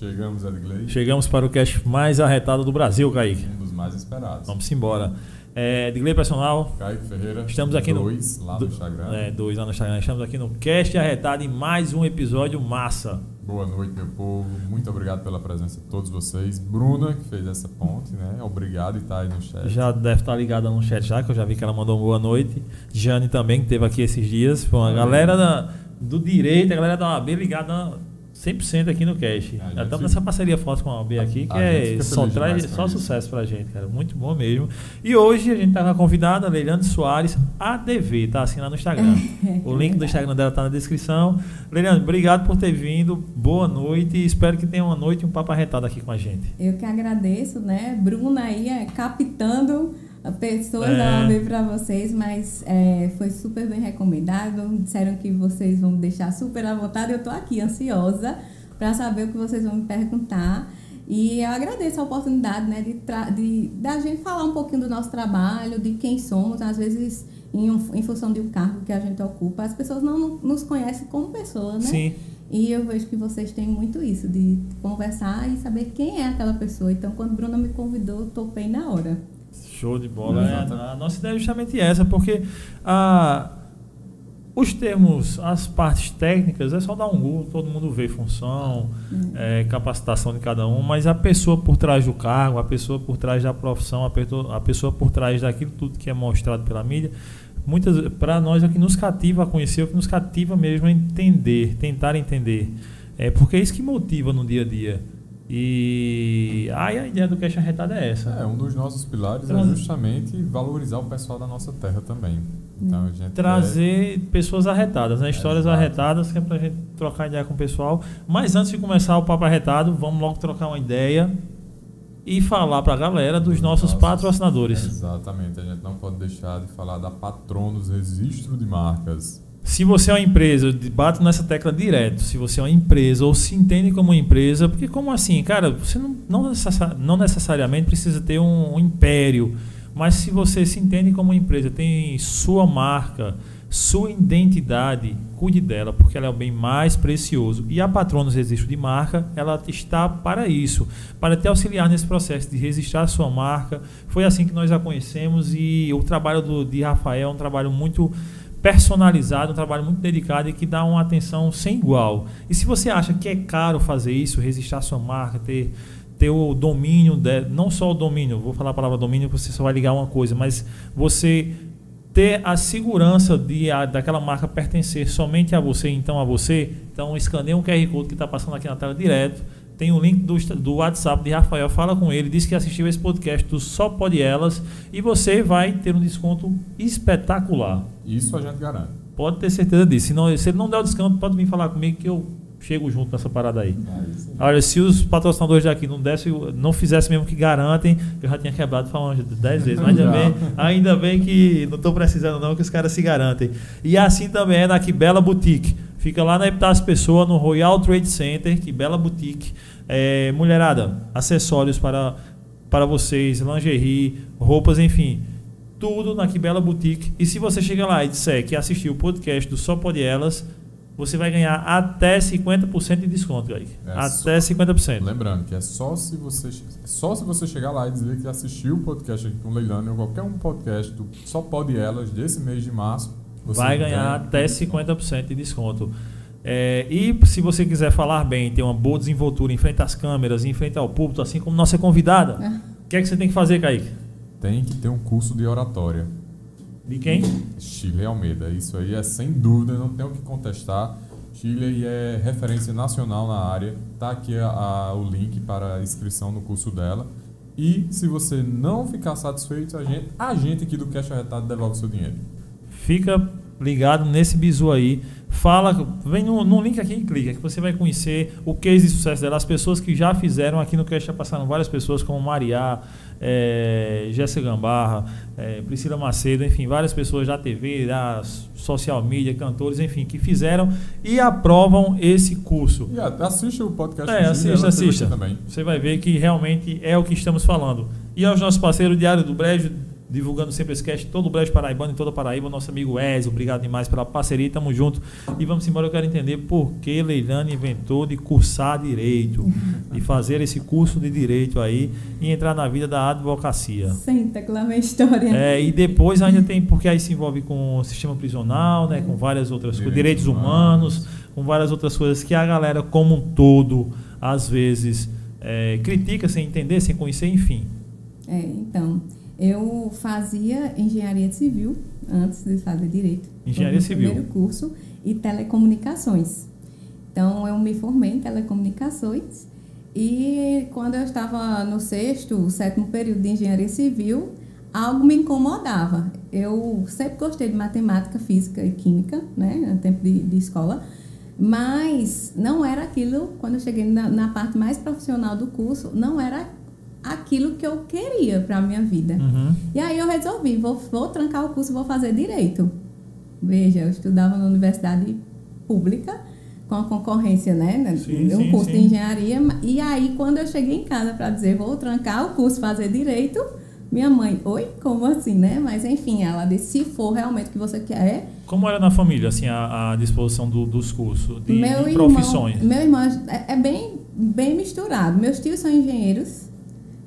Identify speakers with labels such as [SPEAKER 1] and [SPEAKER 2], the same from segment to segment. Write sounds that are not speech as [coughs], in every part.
[SPEAKER 1] Chegamos, Edgley.
[SPEAKER 2] Chegamos para o cast mais arretado do Brasil, Kaique.
[SPEAKER 1] Um dos mais esperados.
[SPEAKER 2] Vamos embora. É, Edgley Personal.
[SPEAKER 1] Kaique Ferreira.
[SPEAKER 2] Estamos aqui
[SPEAKER 1] dois,
[SPEAKER 2] no.
[SPEAKER 1] lá no Instagram.
[SPEAKER 2] É, dois lá no Instagram. Estamos aqui no cast arretado em mais um episódio massa.
[SPEAKER 1] Boa noite, meu povo. Muito obrigado pela presença de todos vocês. Bruna, que fez essa ponte, né? Obrigado e tá aí no chat.
[SPEAKER 2] Já deve estar ligada no chat já, que eu já vi que ela mandou uma boa noite. Jane também, que esteve aqui esses dias. Foi uma galera da, do direito, a galera da OAB ligada 100% aqui no Cash.
[SPEAKER 1] A gente
[SPEAKER 2] Já estamos nessa parceria forte com a OAB aqui, que
[SPEAKER 1] a gente
[SPEAKER 2] é, só traz só
[SPEAKER 1] isso.
[SPEAKER 2] sucesso pra gente, cara. Muito bom mesmo. E hoje a gente tá com a convidada, Leilane Soares, ADV, tá assim lá no Instagram. [laughs] o link do Instagram dela tá na descrição. Leilane, obrigado por ter vindo. Boa noite e espero que tenha uma noite e um papo arretado aqui com a gente.
[SPEAKER 3] Eu que agradeço, né? Bruna aí é, captando pessoas
[SPEAKER 2] É.
[SPEAKER 3] da OAB para vocês, mas é, foi super bem recomendado. Disseram que vocês vão me deixar super à vontade. Eu tô aqui ansiosa para saber o que vocês vão me perguntar. E eu agradeço a oportunidade, né, de, de da gente falar um pouquinho do nosso trabalho, de quem somos, às vezes em, um- em função do cargo que a gente ocupa, as pessoas não nos conhecem como pessoa, né?
[SPEAKER 2] Sim.
[SPEAKER 3] E eu vejo que vocês têm muito isso, de conversar e saber quem é aquela pessoa. Então, quando Bruna me convidou, eu topei na hora.
[SPEAKER 2] Show de bola. É, a nossa ideia é justamente essa, porque a, os termos, as partes técnicas, é só dar um Google, todo mundo vê função, é, capacitação de cada um, mas a pessoa por trás do cargo, a pessoa por trás da profissão, a pessoa, a pessoa por trás daquilo tudo que é mostrado pela mídia, muitas para nós é o que nos cativa a conhecer, é o que nos cativa mesmo a entender, tentar entender. É porque é isso que motiva no dia a dia. E aí a ideia do Cash Arretado é essa.
[SPEAKER 1] É, um dos nossos pilares é
[SPEAKER 2] Trazer-
[SPEAKER 1] justamente valorizar o pessoal da nossa terra também. Então, a gente
[SPEAKER 2] trazer pessoas arretadas, né? Histórias
[SPEAKER 1] Exato.
[SPEAKER 2] arretadas, que é pra gente trocar ideia com o pessoal. Mas antes de começar o papo arretado, vamos logo trocar uma ideia e falar pra galera dos nossos patrocinadores.
[SPEAKER 1] Exatamente, a gente não pode deixar de falar da Patronos Registro de Marcas.
[SPEAKER 2] Se você é uma empresa, eu bato nessa tecla direto. Se você é uma empresa ou se entende como empresa, porque como assim, cara, você não, não, necessa- não necessariamente precisa ter um, um império, mas se você se entende como empresa, tem sua marca, sua identidade, cuide dela, porque ela é o bem mais precioso. E a Patronos Registro de Marca, ela está para isso, para te auxiliar nesse processo de registrar a sua marca. Foi assim que nós a conhecemos e o trabalho do, de Rafael é um trabalho muito personalizado, um trabalho muito dedicado e que dá uma atenção sem igual. E se você acha que é caro fazer isso, registrar sua marca, ter, ter o domínio, de, não só o domínio, vou falar a palavra domínio, você só vai ligar uma coisa, mas você ter a segurança de a, daquela marca pertencer somente a você, então a você, então escaneia um QR Code que está passando aqui na tela direto. Tem o link do, do WhatsApp de Rafael, fala com ele, diz que assistiu esse podcast do Só Pode Elas e você vai ter um desconto espetacular.
[SPEAKER 1] Isso a gente garante.
[SPEAKER 2] Pode ter certeza disso. Se, não, se ele não der o desconto, pode vir falar comigo que eu chego junto nessa parada aí. Olha, se os patrocinadores daqui não dessem, não fizessem mesmo que garantem, eu já tinha quebrado falando 10 vezes. Mas ainda bem, ainda bem que não estou precisando não, que os caras se garantem. E assim também é na Que Bela Boutique. Fica lá na Epitácio Pessoa, no Royal Trade Center, Que Bela Boutique. É, mulherada, acessórios para, para vocês, lingerie, roupas, enfim. Tudo na Que Bela Boutique. E se você chegar lá e disser que assistiu o podcast do Só Pode Elas, você vai ganhar até 50% de desconto, Kaique.
[SPEAKER 1] É
[SPEAKER 2] até 50%.
[SPEAKER 1] Lembrando que é só se você é só se você chegar lá e dizer que assistiu o podcast aqui com Leilani ou qualquer um podcast do Só Pode Elas desse mês de março, você
[SPEAKER 2] vai ganhar
[SPEAKER 1] ganha
[SPEAKER 2] até
[SPEAKER 1] desconto.
[SPEAKER 2] 50% de desconto. É, e se você quiser falar bem, ter uma boa desenvoltura em frente às câmeras, em frente ao público, assim como nossa convidada, o que é que você tem que fazer, Kaique?
[SPEAKER 1] Tem que ter um curso de oratória.
[SPEAKER 2] De quem?
[SPEAKER 1] Chile Almeida. Isso aí é sem dúvida, não tem o que contestar. Chile é referência nacional na área. Tá aqui a- a- o link para a inscrição no curso dela. E se você não ficar satisfeito, a gente, a gente aqui do Cash Arretado devolve o seu dinheiro.
[SPEAKER 2] Fica ligado nesse bizu aí. Fala, vem no, no link aqui e clica, que você vai conhecer o case de sucesso dela. As pessoas que já fizeram aqui no Cash já passaram várias pessoas, como Mariá, é, Jéssica Gambarra, é, Priscila Macedo, enfim, várias pessoas da TV, da social media, cantores, enfim, que fizeram e aprovam esse curso.
[SPEAKER 1] E a- assiste o podcast
[SPEAKER 2] É, assista, assista.
[SPEAKER 1] também.
[SPEAKER 2] Você vai ver que realmente é o que estamos falando. E aos nossos parceiros, Diário do Brejo, divulgando sempre esse cast, todo o Brejo Paraibano e toda a Paraíba, nosso amigo Ezio, obrigado demais pela parceria, tamo junto. E vamos embora, eu quero entender por que Leilane inventou de cursar Direito. de fazer esse curso de direito aí e entrar na vida da advocacia?
[SPEAKER 3] Senta que lá vem a história.
[SPEAKER 2] É, e depois ainda tem, porque aí se envolve com o sistema prisional, né, com várias outras coisas, direitos humanos, com várias outras coisas que a galera como um todo, às vezes, é, critica sem entender, sem conhecer, enfim.
[SPEAKER 3] É, então, eu fazia engenharia civil antes de fazer direito.
[SPEAKER 2] Engenharia civil.
[SPEAKER 3] Primeiro curso e telecomunicações. Então, eu me formei em telecomunicações e quando eu estava no sexto, sétimo período de engenharia civil, algo me incomodava. Eu sempre gostei de matemática, física e química, né, no tempo de, de escola, mas não era aquilo, quando eu cheguei na, na, parte mais profissional do curso, não era aquilo que eu queria para minha vida.
[SPEAKER 2] Uhum.
[SPEAKER 3] E aí eu resolvi, vou, vou trancar o curso, vou fazer direito. Veja, eu estudava na universidade pública, com a concorrência, né?
[SPEAKER 2] Sim,
[SPEAKER 3] um
[SPEAKER 2] sim,
[SPEAKER 3] curso
[SPEAKER 2] sim.
[SPEAKER 3] de engenharia. E aí, quando eu cheguei em casa para dizer, vou trancar o curso, fazer direito, minha mãe, oi, como assim, né? Mas enfim, ela disse, se for realmente o que você quer.
[SPEAKER 2] Como era na família, assim, a, a disposição do, dos cursos, de,
[SPEAKER 3] meu
[SPEAKER 2] de
[SPEAKER 3] irmão,
[SPEAKER 2] profissões?
[SPEAKER 3] Meu irmão é, é bem, bem misturado. Meus tios são engenheiros.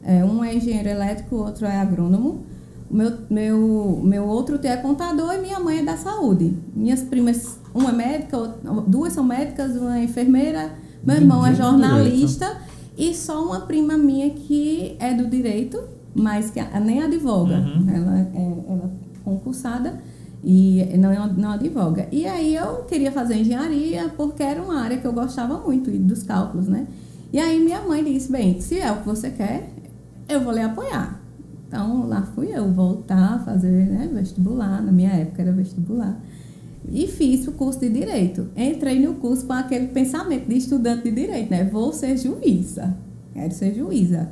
[SPEAKER 3] É, um é engenheiro elétrico, o outro é agrônomo. Meu, meu, meu outro tio é contador e minha mãe é da saúde. Minhas primas, uma é médica, duas são médicas, uma é enfermeira, meu irmão é jornalista e só uma prima minha que é do direito, mas que nem advoga.
[SPEAKER 2] Uhum.
[SPEAKER 3] Ela, é, ela é concursada e não, não advoga. E aí eu queria fazer engenharia porque era uma área que eu gostava muito dos cálculos, né? E aí minha mãe disse, bem, se é o que você quer, eu vou lhe apoiar. Então, lá fui eu voltar a fazer né, vestibular, na minha época era vestibular. E fiz o curso de Direito. Entrei no curso com aquele pensamento de estudante de Direito, né? Vou ser juíza. Quero ser juíza.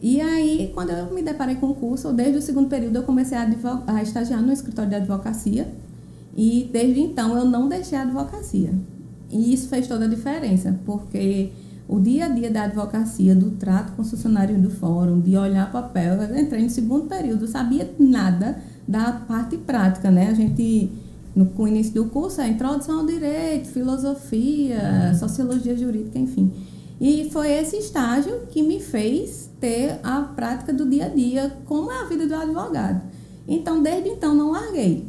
[SPEAKER 3] E aí, quando eu me deparei com o curso, desde o segundo período eu comecei a, a estagiar no escritório de advocacia. E desde então eu não deixei a advocacia. E isso fez toda a diferença, porque o dia a dia da advocacia, do trato com os funcionários do fórum, de olhar papel. Eu entrei no segundo período, sabia nada da parte prática, né? A gente, no, com o início do curso, é introdução ao direito, filosofia, sociologia jurídica, enfim. E foi esse estágio que me fez ter a prática do dia a dia, como é a vida do advogado. Então, desde então, não larguei.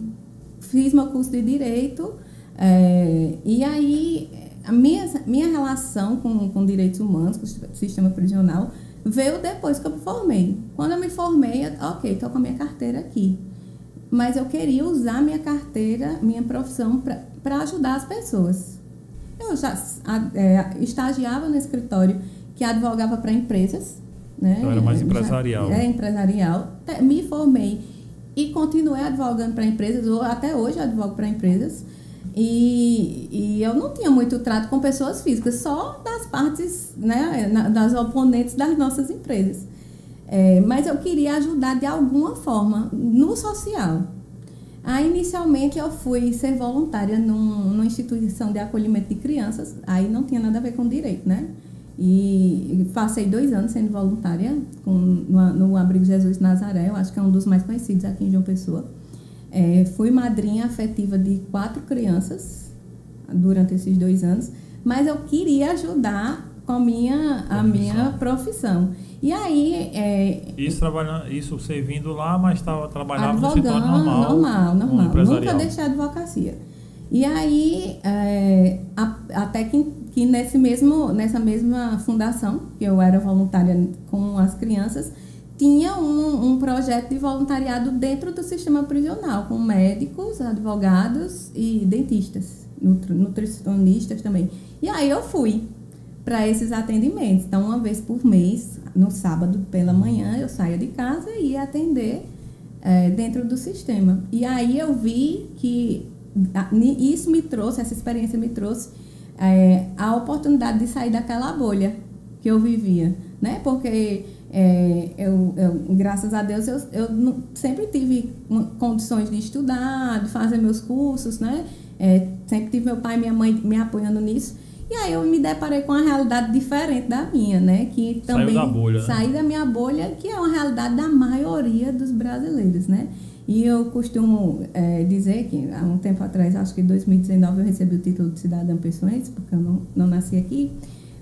[SPEAKER 3] Fiz meu curso de direito, é, e aí a minha, minha relação com, com direitos humanos, com o sistema prisional, veio depois que eu me formei. Quando eu me formei, eu, ok, estou com a minha carteira aqui. Mas eu queria usar minha carteira, minha profissão, para ajudar as pessoas. Eu já é, estagiava no escritório que advogava para empresas. Né?
[SPEAKER 2] Então era mais empresarial.
[SPEAKER 3] É, empresarial. Me formei e continuei advogando para empresas, ou até hoje advogo para empresas. E, e, eu não tinha muito trato com pessoas físicas, só das partes, né, das oponentes das nossas empresas. É, mas eu queria ajudar de alguma forma no social. Aí, inicialmente, eu fui ser voluntária num, numa instituição de acolhimento de crianças, aí não tinha nada a ver com direito, né? E passei dois anos sendo voluntária com, no, no Abrigo Jesus Nazaré, eu acho que é um dos mais conhecidos aqui em João Pessoa. É, fui madrinha afetiva de quatro crianças durante esses dois anos, mas eu queria ajudar com a minha, a minha profissão. E aí. É,
[SPEAKER 2] isso, trabalhando, isso servindo lá, mas estava trabalhando no
[SPEAKER 3] setor
[SPEAKER 2] normal.
[SPEAKER 3] Normal, normal. Nunca deixei a advocacia. E aí, é, a, até que, que nesse mesmo, nessa mesma fundação, que eu era voluntária com as crianças, tinha um, um, projeto de voluntariado dentro do sistema prisional, com médicos, advogados e dentistas, nutricionistas também. E aí eu fui para esses atendimentos. Então, uma vez por mês, no sábado pela manhã, eu saía de casa e ia atender é, dentro do sistema. E aí eu vi que isso me trouxe, essa experiência me trouxe é, a oportunidade de sair daquela bolha que eu vivia, né? Porque é, eu, eu, graças a Deus, eu, eu sempre tive condições de estudar, de fazer meus cursos, né? É, sempre tive meu pai e minha mãe me apoiando nisso. E aí eu me deparei com uma realidade diferente da minha, né? Que também
[SPEAKER 2] Saiu da bolha, né?
[SPEAKER 3] saí da minha bolha, que é uma realidade da maioria dos brasileiros, né? E eu costumo é, dizer que há um tempo atrás, acho que em 2019, eu recebi o título de cidadã pessoense, porque eu não, não nasci aqui.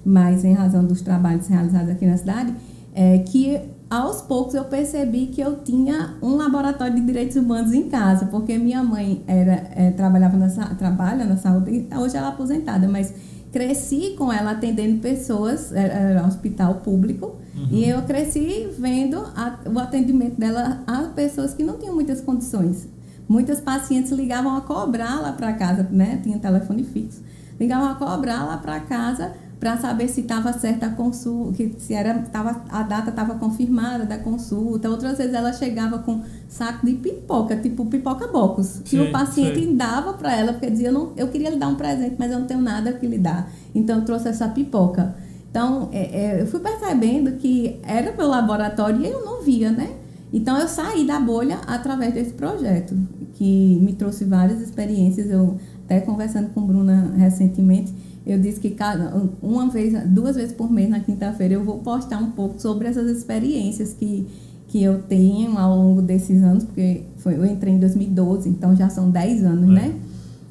[SPEAKER 3] mas em razão dos trabalhos realizados aqui na cidade, é que aos poucos eu percebi que eu tinha um laboratório de direitos humanos em casa, porque minha mãe era é, trabalhava na, trabalha na saúde, hoje ela é aposentada, mas cresci com ela atendendo pessoas, era, era um hospital público, uhum. e eu cresci vendo a, o atendimento dela a pessoas que não tinham muitas condições. Muitas pacientes ligavam a cobrar lá para casa, né? Tinha telefone fixo. Ligavam a cobrar lá para casa para saber se estava certa a consulta, que se era tava, a data estava confirmada da consulta. Outras vezes ela chegava com saco de pipoca, tipo pipoca bocos, que o paciente dava para ela, porque dizia, eu, não, eu queria lhe dar um presente, mas eu não tenho nada que lhe dar. Então eu trouxe essa pipoca. Então é, é, eu fui percebendo que era pelo laboratório e eu não via, né? Então eu saí da bolha através desse projeto, que me trouxe várias experiências. Eu até conversando com Bruna recentemente, eu disse que cada, uma vez, duas vezes por mês na quinta-feira eu vou postar um pouco sobre essas experiências que, que eu tenho ao longo desses anos, porque foi, eu entrei em 2012, então já são 10 anos, é. né?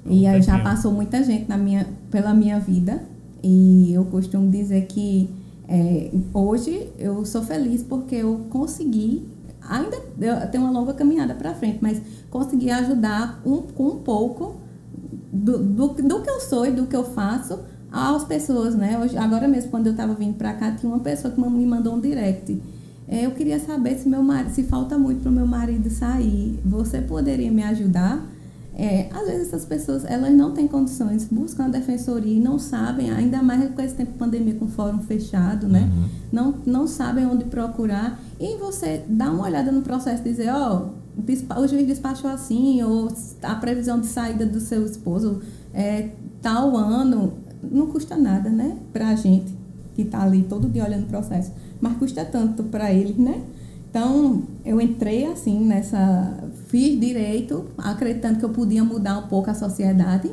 [SPEAKER 3] E aí já passou muita gente na minha, pela minha vida. E eu costumo dizer que é, hoje eu sou feliz porque eu consegui, ainda eu tenho uma longa caminhada para frente, mas consegui ajudar um, com um pouco do, do, do que eu sou e do que eu faço às pessoas, né? Hoje, agora mesmo, quando eu estava vindo para cá, tinha uma pessoa que me mandou um direct. É, eu queria saber se meu marido, se falta muito para o meu marido sair, você poderia me ajudar? É, às vezes essas pessoas elas não têm condições, buscam a defensoria e não sabem, ainda mais com esse tempo de pandemia com o fórum fechado, né? Uhum. Não, não sabem onde procurar. E você dá uma olhada no processo e dizer, ó, oh, o juiz despachou assim, ou a previsão de saída do seu esposo é tal ano, não custa nada, né? Para a gente que está ali todo dia olhando o processo, mas custa tanto para eles, né? Então, eu entrei assim nessa. Fiz direito, acreditando que eu podia mudar um pouco a sociedade,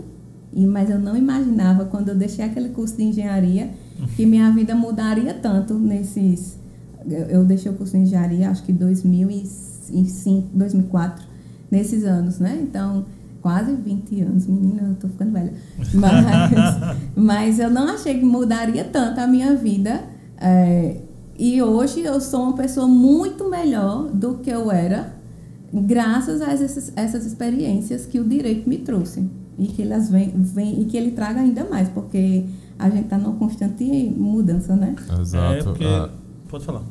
[SPEAKER 3] e, mas eu não imaginava, quando eu deixei aquele curso de engenharia, que minha vida mudaria tanto nesses. Eu, eu deixei o curso de engenharia, acho que em 2006 2005, 2004, nesses anos, né? Então, quase 20 anos, menina, eu tô ficando velha. Mas, [laughs] mas eu não achei que mudaria tanto a minha vida. É, e hoje eu sou uma pessoa muito melhor do que eu era, graças a essas, essas experiências que o direito me trouxe. E que elas vêm, vem, e que ele traga ainda mais, porque a gente está numa constante mudança, né?
[SPEAKER 1] Exato.
[SPEAKER 2] É porque... ah. Pode falar.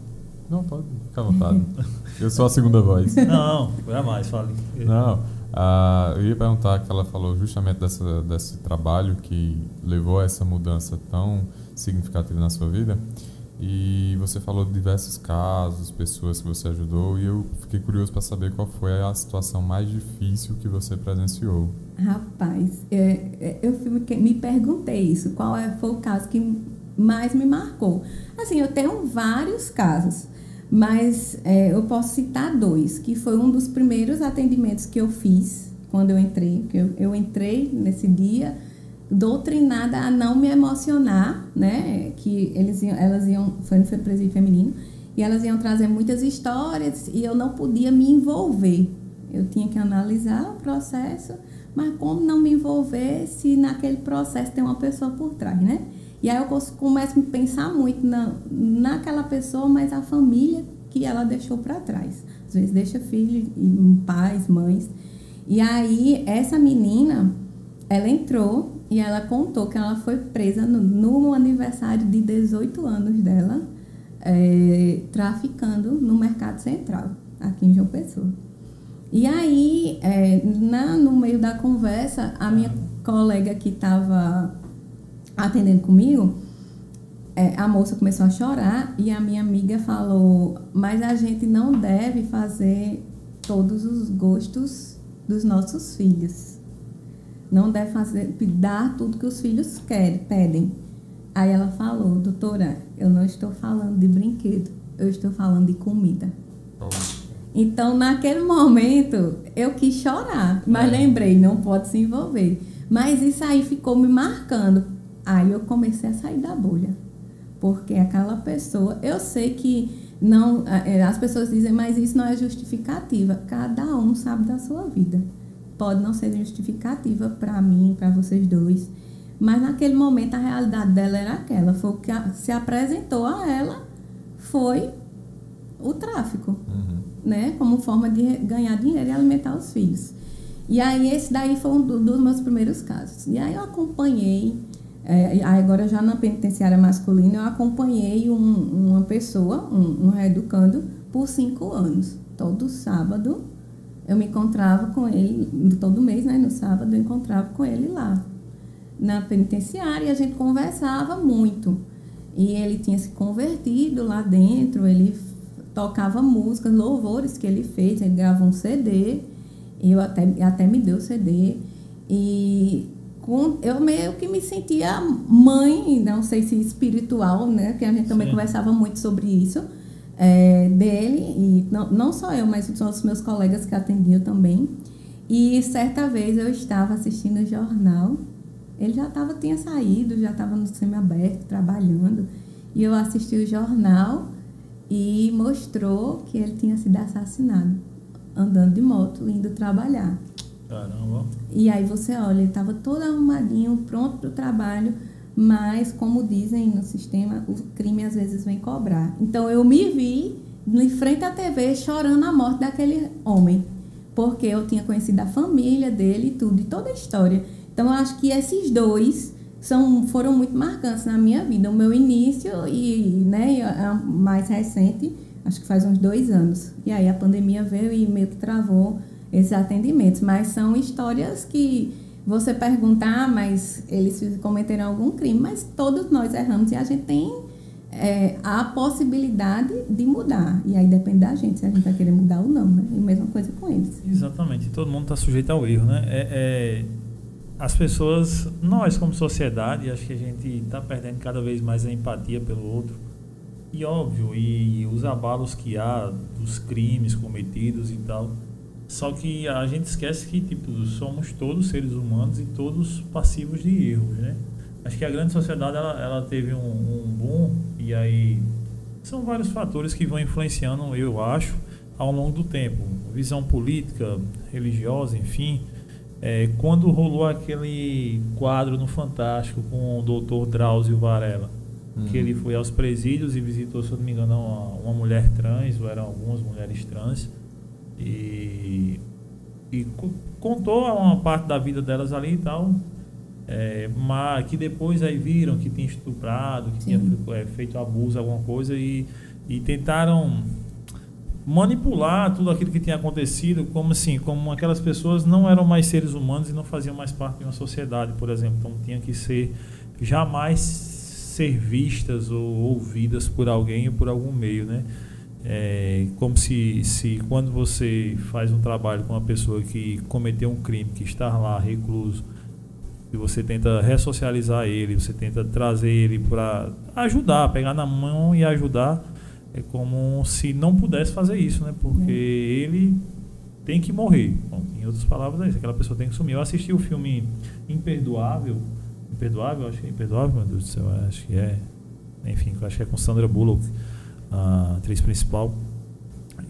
[SPEAKER 1] Não, pode, fica à vontade. [laughs] Eu sou a segunda voz. [laughs]
[SPEAKER 2] Não, jamais, fale.
[SPEAKER 1] Não, ah, eu ia perguntar que ela falou justamente dessa, desse trabalho que levou a essa mudança tão significativa na sua vida. E você falou de diversos casos, pessoas que você ajudou, e eu fiquei curioso para saber qual foi a situação mais difícil que você presenciou.
[SPEAKER 3] Rapaz, é, é, eu me perguntei isso, qual é, foi o caso que mais me marcou. Assim, eu tenho vários casos. Mas é, eu posso citar dois, que foi um dos primeiros atendimentos que eu fiz quando eu entrei. Eu, eu entrei nesse dia doutrinada a não me emocionar, né? Que eles iam, elas iam, foi no presídio feminino, e elas iam trazer muitas histórias e eu não podia me envolver. Eu tinha que analisar o processo, mas como não me envolver se naquele processo tem uma pessoa por trás, né? E aí eu começo a pensar muito na, naquela pessoa, mas a família que ela deixou para trás. Às vezes deixa filhos, pais, mães. E aí essa menina, ela entrou e ela contou que ela foi presa no, no aniversário de 18 anos dela, é, traficando no mercado central, aqui em João Pessoa. E aí, é, na, no meio da conversa, a minha colega que estava atendendo comigo, é, a moça começou a chorar e a minha amiga falou: Mas a gente não deve fazer todos os gostos dos nossos filhos. Não deve fazer, dar tudo que os filhos querem, pedem. Aí ela falou: Doutora, eu não estou falando de brinquedo, eu estou falando de comida. Então, naquele momento, eu quis chorar, mas é. lembrei: não pode se envolver. Mas isso aí ficou me marcando, Aí eu comecei a sair da bolha. Porque aquela pessoa, eu sei que não, é, as pessoas dizem, mas isso não é justificativa. Cada um sabe da sua vida. Pode não ser justificativa para mim, para vocês dois, Mas naquele momento a realidade dela era aquela. Foi o que se apresentou a ela foi o tráfico,
[SPEAKER 1] Uhum.
[SPEAKER 3] né? Como forma de ganhar dinheiro e alimentar os filhos. E aí esse daí foi um do- dos meus primeiros casos. E aí eu acompanhei, é, agora já na penitenciária masculina, eu acompanhei um- uma pessoa, um, um reeducando, por cinco anos. Todo sábado eu me encontrava com ele, todo mês, né? No sábado eu encontrava com ele lá na penitenciária e a gente conversava muito. E ele tinha se convertido lá dentro, ele tocava músicas, louvores que ele fez, ele gravou um CD, e eu até, até me deu o CD. E eu meio que me sentia mãe, não sei se espiritual, né? Porque a gente também
[SPEAKER 2] Sim.
[SPEAKER 3] conversava muito sobre isso, é, dele, e não, não só eu, mas os meus colegas que atendiam também. E certa vez eu estava assistindo o jornal, ele já tava, tinha saído, já estava no semiaberto, trabalhando, e eu assisti o jornal e mostrou que ele tinha sido assassinado, andando de moto, indo trabalhar.
[SPEAKER 2] Caramba.
[SPEAKER 3] E aí você olha, ele estava todo arrumadinho, pronto para o trabalho, mas como dizem no sistema, o crime às vezes vem cobrar. Então eu me vi em frente à TV chorando a morte daquele homem, porque eu tinha conhecido a família dele e tudo, e toda a história. Então eu acho que esses dois são, foram muito marcantes na minha vida, o meu início e né, mais recente, acho que faz uns dois anos. E aí a pandemia veio e meio que travou esses atendimentos, mas são histórias que você pergunta, ah, mas eles cometeram algum crime, mas todos nós erramos e a gente tem é, a possibilidade de mudar. E aí depende da gente se a gente vai querer mudar ou não, né? E mesma coisa com eles.
[SPEAKER 2] Exatamente, todo mundo está sujeito ao erro, né? É, é, as pessoas, nós como sociedade, acho que a gente está perdendo cada vez mais a empatia pelo outro. E óbvio, e os abalos que há dos crimes cometidos e tal. Só que a gente esquece que tipo, somos todos seres humanos e todos passivos de erros, né? Acho que a grande sociedade ela, ela teve um, um boom e aí são vários fatores que vão influenciando, eu acho, ao longo do tempo. Visão política, religiosa, enfim. É, quando rolou aquele quadro no Fantástico com o Dr. Drauzio Varela, que ele foi aos presídios e visitou, se eu não me engano, uma, uma mulher trans, ou eram algumas mulheres trans, e, e co- contou uma parte da vida delas ali e tal, é, mas que depois aí viram que tinha estuprado, que tinha
[SPEAKER 3] Sim.
[SPEAKER 2] é, feito abuso, alguma coisa, e, e tentaram manipular tudo aquilo que tinha acontecido como assim, como aquelas pessoas não eram mais seres humanos e não faziam mais parte de uma sociedade, por exemplo. Então tinha que ser jamais ser vistas ou ouvidas por alguém ou por algum meio, né? É, como se, se quando você faz um trabalho com uma pessoa que cometeu um crime, que está lá recluso, e você tenta ressocializar ele, você tenta trazer ele para ajudar, pegar na mão e ajudar, é como se não pudesse fazer isso, né? Porque ele tem que morrer. Bom, em outras palavras, é isso, aquela pessoa tem que sumir. Eu assisti o filme Imperdoável, Imperdoável, acho que é Imperdoável, meu Deus do céu, acho que é. Enfim, acho que é com Sandra Bullock, a atriz principal.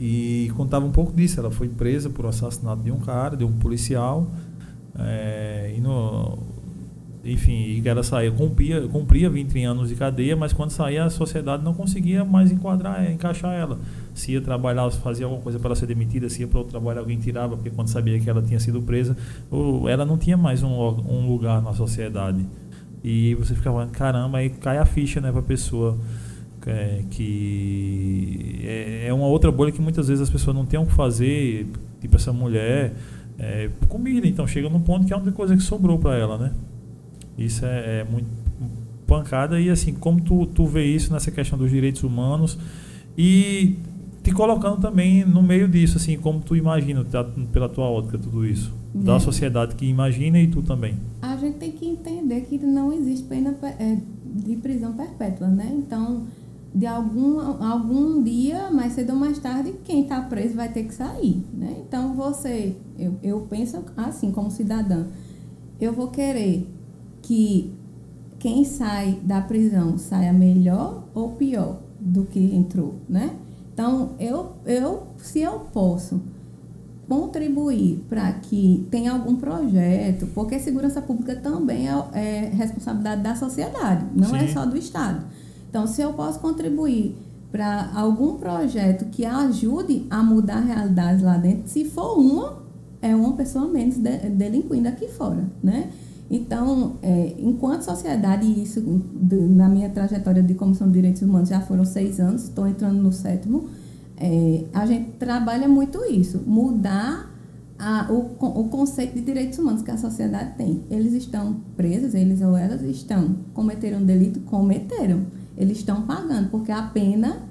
[SPEAKER 2] E contava um pouco disso. Ela foi presa por assassinato de um cara, de um policial. É, e no, enfim, ela saía, cumpria, cumpria 20 anos de cadeia, mas quando saía a sociedade não conseguia mais enquadrar, eh, encaixar ela. Se ia trabalhar, fazia alguma coisa para ela ser demitida, se ia para outro trabalho, alguém tirava, porque quando sabia que ela tinha sido presa, ela não tinha mais um, um lugar na sociedade. E você ficava, caramba, aí cai a ficha né, para a pessoa. É, que é, é uma outra bolha que muitas vezes as pessoas não têm o que fazer, tipo essa mulher, é, comida, então chega num ponto que é a única coisa que sobrou para ela, né? Isso é, é muito pancada e assim, como tu, tu vê isso nessa questão dos direitos humanos e te colocando também no meio disso, assim, como tu imagina, tá, pela tua ótica, tudo isso. Da
[SPEAKER 3] Né?
[SPEAKER 2] sociedade que imagina e tu também.
[SPEAKER 3] A gente tem que entender que não existe pena pe- é, de prisão perpétua, né? Então, de algum, algum dia, mais cedo ou mais tarde, quem está preso vai ter que sair, né? Então, você, eu, eu penso assim, como cidadã, eu vou querer que quem sai da prisão saia melhor ou pior do que entrou, né? Então, eu, eu se eu posso contribuir para que tenha algum projeto, porque segurança pública também é, é responsabilidade da sociedade, não é Sim. é só do Estado. Então, se eu posso contribuir para algum projeto que ajude a mudar a realidade lá dentro, se for uma, é uma pessoa menos de, delinquindo aqui fora, né? Então, é, enquanto sociedade, e isso na minha trajetória de Comissão de Direitos Humanos já foram seis anos, estou entrando no sétimo, é, a gente trabalha muito isso, mudar a, o, o conceito de direitos humanos que a sociedade tem. Eles estão presos, eles ou elas estão, cometeram delito, cometeram. Eles estão pagando, porque a pena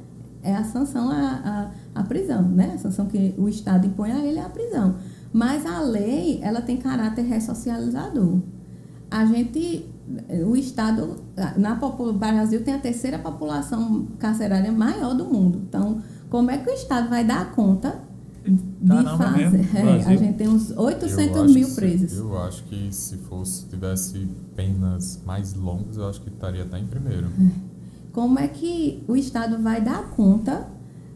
[SPEAKER 3] é a sanção à, à, à prisão, né? A sanção que o Estado impõe a ele é a prisão. Mas a lei, ela tem caráter ressocializador. A gente, o Estado, na Brasil tem a terceira população carcerária maior do mundo. Então, como é que o Estado vai dar conta de Caramba, fazer? [laughs] É, a gente tem uns 800 mil presos.
[SPEAKER 1] Se, eu acho que se fosse tivesse penas mais longas, eu acho que estaria até em primeiro. É.
[SPEAKER 3] Como é que o Estado vai dar conta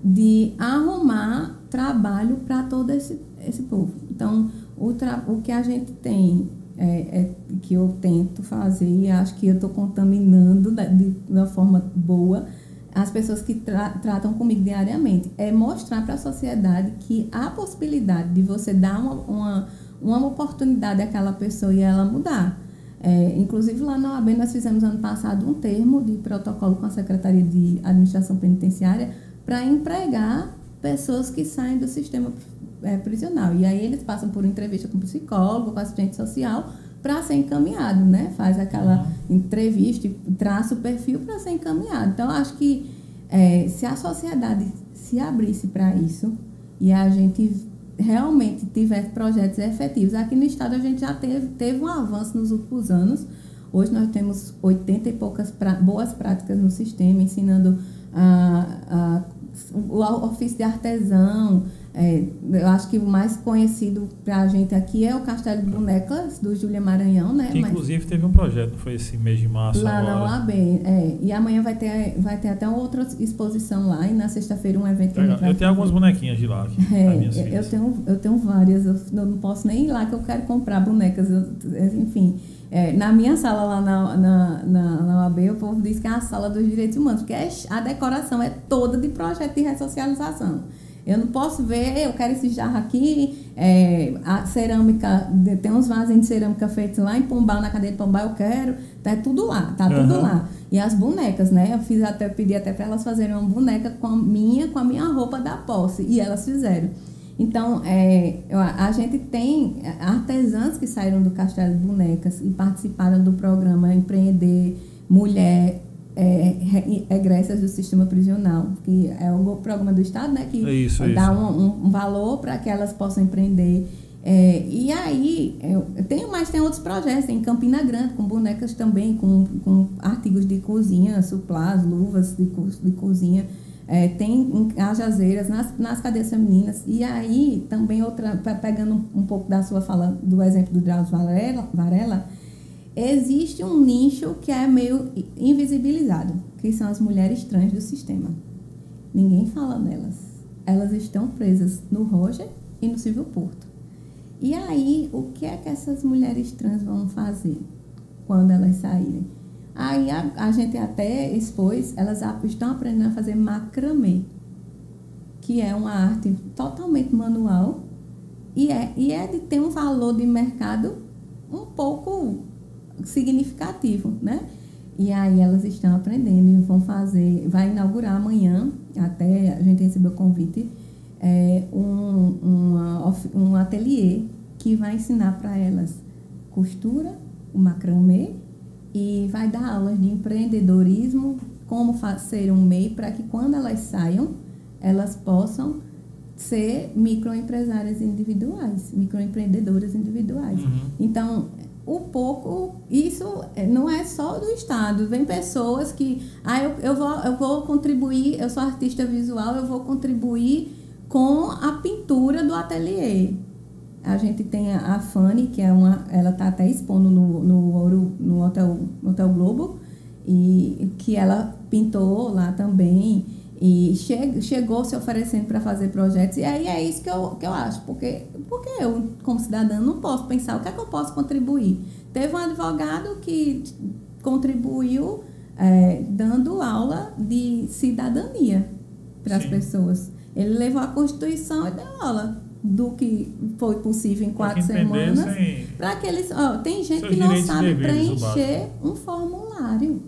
[SPEAKER 3] de arrumar trabalho para todo esse, esse povo? Então, o, o que a gente tem é, é, que eu tento fazer e acho que eu estou contaminando de, de, uma forma boa as pessoas que tra tratam comigo diariamente, é mostrar para a sociedade que há possibilidade de você dar uma, uma, uma oportunidade àquela pessoa e ela mudar. É, inclusive, lá na OAB, nós fizemos ano passado um termo de protocolo com a Secretaria de Administração Penitenciária para empregar pessoas que saem do sistema é, prisional. E aí eles passam por entrevista com psicólogo, com assistente social, para ser encaminhado, né? Faz aquela uhum. entrevista e traça o perfil para ser encaminhado. Então, acho que é, se a sociedade se abrisse para isso e a gente realmente tivesse projetos efetivos, aqui no estado a gente já teve, teve um avanço nos últimos anos. Hoje nós temos 80 e poucas pra, boas práticas no sistema, ensinando o ofício de artesão, é, eu acho que o mais conhecido para a gente aqui é o Castelo de Bonecas, do Júlia Maranhão, né?
[SPEAKER 2] Que, inclusive Mas, teve um projeto, foi esse mês de março
[SPEAKER 3] Lá
[SPEAKER 2] agora.
[SPEAKER 3] na UAB, é. E amanhã vai ter, vai ter até outra exposição lá, e na sexta-feira um evento que
[SPEAKER 2] Eu tenho fazer. algumas bonequinhas de lá. Aqui,
[SPEAKER 3] é, eu, tenho, eu tenho várias, eu não posso nem ir lá que eu quero comprar bonecas, eu, enfim... É, na minha sala lá na, na, na, na UAB, o povo diz que é a sala dos direitos humanos, porque é, a decoração é toda de projeto de ressocialização. Eu não posso ver, eu quero esse jarro aqui, é, a cerâmica, tem uns vasinhos de cerâmica feitos lá em Pombal, na cadeia de Pombal, eu quero, tá tudo lá, tá uhum. tudo lá. E as bonecas, né? Eu fiz até, pedi até para elas fazerem uma boneca com a minha, com a minha roupa da posse, e elas fizeram. Então, é, a gente tem artesãs que saíram do Castelo de Bonecas e participaram do programa Empreender Mulher é, egressas do sistema prisional, que é o programa do Estado, né, que
[SPEAKER 2] é isso,
[SPEAKER 3] é dá
[SPEAKER 2] isso.
[SPEAKER 3] Um, um, valor para que elas possam empreender. É, e aí, tenho mais, tem outros projetos, em Campina Grande, com bonecas também, com, com artigos de cozinha, suplás, luvas de, de cozinha. É, tem em Cajazeiras, nas, nas cadeias femininas. E aí, também outra, pegando um pouco da sua fala, do exemplo do Drauzio Varela, Varela existe um nicho que é meio invisibilizado, que são as mulheres trans do sistema. Ninguém fala delas. Elas estão presas no Roger e no Silvio Porto. E aí, o que é que essas mulheres trans vão fazer quando elas saírem? Aí a, a gente até expôs, elas estão aprendendo a fazer macramê, que é uma arte totalmente manual e é, e é de ter um valor de mercado um pouco significativo, né? E aí elas estão aprendendo e vão fazer, vai inaugurar amanhã, até a gente recebeu o convite, é, um, uma, um ateliê que vai ensinar para elas costura, o macramê, e vai dar aulas de empreendedorismo, como fazer um MEI, para que quando elas saiam, elas possam ser microempresárias individuais, microempreendedoras individuais. Uhum. Então, o pouco, isso não é só do Estado. Vem pessoas que, ah, eu, eu, vou, eu vou contribuir, eu sou artista visual, eu vou contribuir com a pintura do ateliê. A gente tem a, Fanny, que é uma, ela está até expondo no, no, no, hotel, Hotel Globo, e que ela pintou lá também. E che chegou se oferecendo para fazer projetos. E aí é isso que eu, que eu acho. Porque, porque eu, como cidadã, não posso pensar o que é que eu posso contribuir. Teve um advogado que contribuiu é, dando aula de cidadania para as pessoas. Ele levou a Constituição e deu aula do que foi possível em quatro semanas. Para que eles. Ó, tem gente que não sabe preencher um formulário.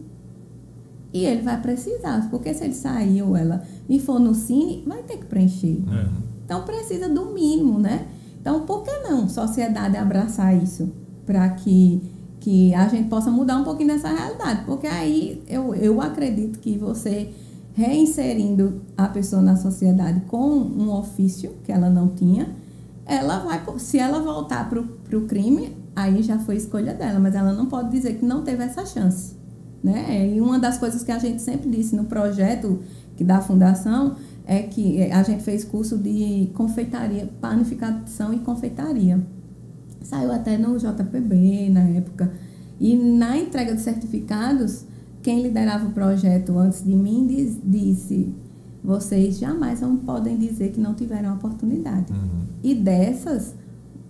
[SPEAKER 3] E ele vai precisar, porque se ele sair ou ela e for no Cine, vai ter que preencher. É. Então precisa do mínimo, né? Então por que não sociedade abraçar isso? Para que, que a gente possa mudar um pouquinho dessa realidade. Porque aí eu, eu acredito que você reinserindo a pessoa na sociedade com um ofício que ela não tinha, ela vai, se ela voltar para o crime, aí já foi escolha dela, mas ela não pode dizer que não teve essa chance. Né? E uma das coisas que a gente sempre disse no projeto que da fundação é que a gente fez curso de confeitaria, panificação e confeitaria. Saiu até no JPB na época. E na entrega de certificados, quem liderava o projeto antes de mim disse: vocês jamais não podem dizer que não tiveram oportunidade. Uhum. E dessas,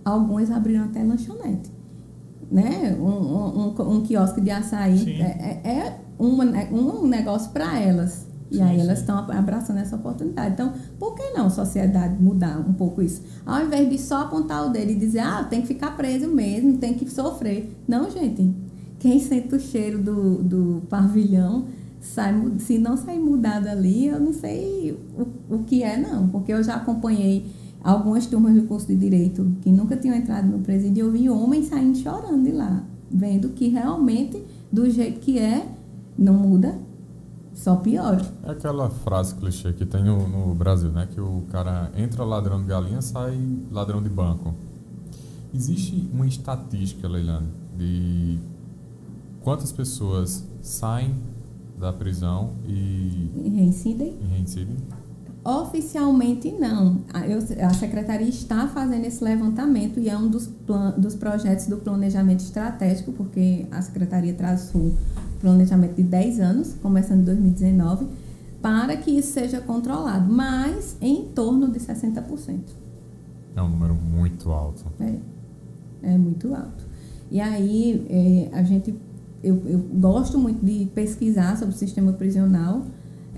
[SPEAKER 3] algumas abriram até lanchonete. Né? Um, um, um quiosque de açaí é, é, é uma, um negócio para elas. E sim, aí elas estão abraçando essa oportunidade. Então, por que não sociedade mudar um pouco isso? Ao invés de só apontar o dedo e dizer, ah, tem que ficar preso mesmo, tem que sofrer. Não, gente quem sente o cheiro do, do pavilhão, sai, se não sair mudado ali, eu não sei o, o que é, não. Porque eu já acompanhei algumas turmas do curso de Direito que nunca tinham entrado no presídio e eu vi homens saindo chorando de lá, vendo que realmente, do jeito que é, não muda, só piora.
[SPEAKER 1] É aquela frase clichê que tem no, no, Brasil, né? Que o cara entra ladrão de galinha, sai ladrão de banco. Existe uma estatística, Leilane, de quantas pessoas saem da prisão e,
[SPEAKER 3] e reincidem?
[SPEAKER 1] E reincidem?
[SPEAKER 3] Oficialmente não. A, eu, a Secretaria está fazendo esse levantamento e é um dos, plan, dos projetos do planejamento estratégico, porque a Secretaria traçou planejamento de 10 anos, começando em 2019, para que isso seja controlado, mas em torno de 60%.
[SPEAKER 1] É um número muito alto.
[SPEAKER 3] É, é muito alto. E aí é, a gente eu, eu gosto muito de pesquisar sobre o sistema prisional.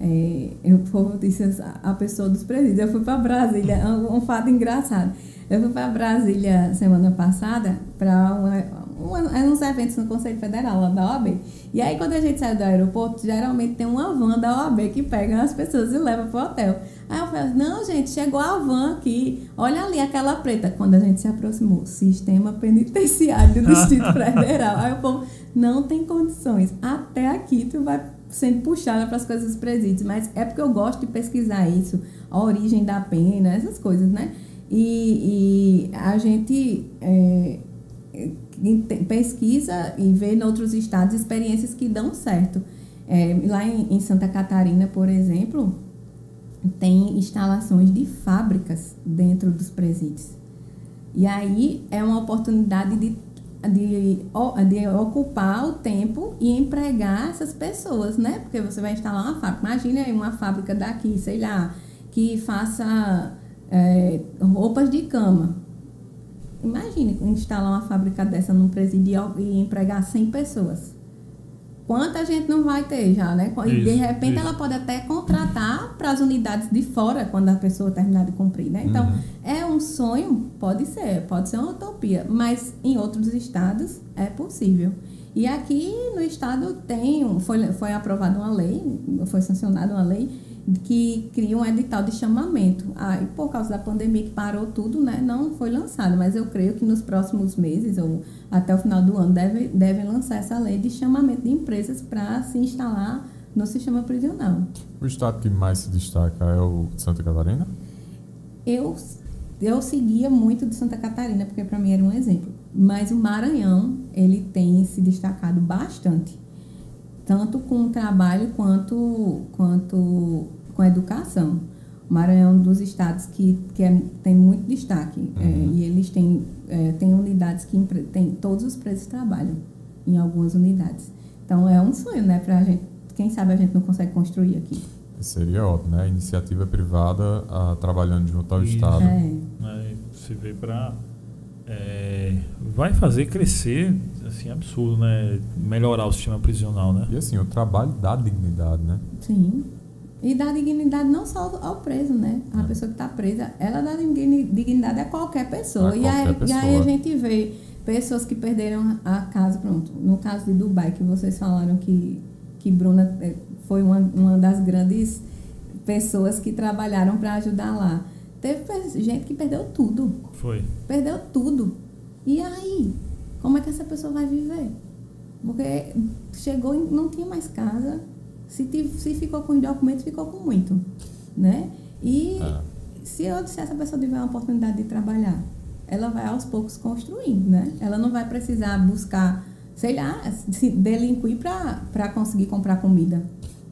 [SPEAKER 3] É, eu disse a pessoa dos presídios. Eu fui para Brasília, é um, um, fato engraçado. Eu fui para Brasília semana passada para uns eventos no Conselho Federal lá da OAB. E aí, quando a gente sai do aeroporto, geralmente tem uma van da OAB que pega as pessoas e leva para o hotel. Aí eu falei, não, gente, chegou a van aqui. Olha ali aquela preta. Quando a gente se aproximou, Sistema Penitenciário do Distrito [laughs] Federal. Aí o povo, não tem condições. Até aqui tu vai sendo puxada para as coisas dos presídios. Mas é porque eu gosto de pesquisar isso, a origem da pena, essas coisas, né? E, e a gente é, pesquisa e vê em outros estados experiências que dão certo. É, lá em, em Santa Catarina, por exemplo, tem instalações de fábricas dentro dos presídios. E aí é uma oportunidade de, de, de ocupar o tempo e empregar essas pessoas, né? Porque você vai instalar uma fábrica. Imagine aí uma fábrica daqui, sei lá, que faça é, roupas de cama. Imagine instalar uma fábrica dessa num presídio e empregar 100 pessoas. Quanta gente não vai ter já, né? E isso, de repente isso. ela pode até contratar para as unidades de fora quando a pessoa terminar de cumprir, né? Então, uhum. é um sonho? Pode ser, pode ser uma utopia, mas em outros estados é possível. E aqui no estado tem, foi, foi aprovada uma lei, foi sancionada uma lei que cria um edital de chamamento. Aí, ah, por causa da pandemia que parou tudo, né, não foi lançado, mas eu creio que nos próximos meses ou até o final do ano deve, devem lançar essa lei de chamamento de empresas para se instalar no sistema prisional.
[SPEAKER 1] O estado que mais se destaca é o de Santa Catarina?
[SPEAKER 3] Eu, eu seguia muito de Santa Catarina, porque para mim era um exemplo. Mas o Maranhão, ele tem se destacado bastante tanto com o trabalho quanto, quanto com a educação. O Maranhão é um dos estados que, que é, tem muito destaque é, uhum. é, e eles têm, é, têm unidades que tem, todos os presos trabalham em algumas unidades. Então é um sonho, né, para a gente. Quem sabe a gente não consegue construir aqui.
[SPEAKER 1] Seria ótimo, né? A iniciativa privada ah, trabalhando junto ao
[SPEAKER 2] Isso.
[SPEAKER 1] Estado.
[SPEAKER 3] É.
[SPEAKER 2] Você vê para vai fazer crescer assim absurdo, né? Melhorar o sistema prisional, né?
[SPEAKER 1] E assim, o trabalho dá dignidade, né?
[SPEAKER 3] Sim. E dá dignidade não só ao preso, né? A
[SPEAKER 1] É.
[SPEAKER 3] pessoa que está presa, ela dá digni- dignidade a qualquer pessoa.
[SPEAKER 1] A
[SPEAKER 3] e, aí,
[SPEAKER 1] qualquer
[SPEAKER 3] e aí
[SPEAKER 1] pessoa.
[SPEAKER 3] a gente vê pessoas que perderam a casa, pronto. No caso de Dubai, que vocês falaram que, que Bruna eh, foi uma, uma das grandes pessoas que trabalharam para ajudar lá. Teve gente que perdeu tudo.
[SPEAKER 2] Foi.
[SPEAKER 3] Perdeu tudo. E aí? Como é que essa pessoa vai viver? Porque chegou e não tinha mais casa. Se, se ficou com os documentos, ficou com muito. Né? E
[SPEAKER 1] É.
[SPEAKER 3] se, eu, se essa pessoa tiver uma oportunidade de trabalhar, ela vai aos poucos construindo, né? Ela não vai precisar buscar, sei lá, se delinquir para conseguir comprar comida.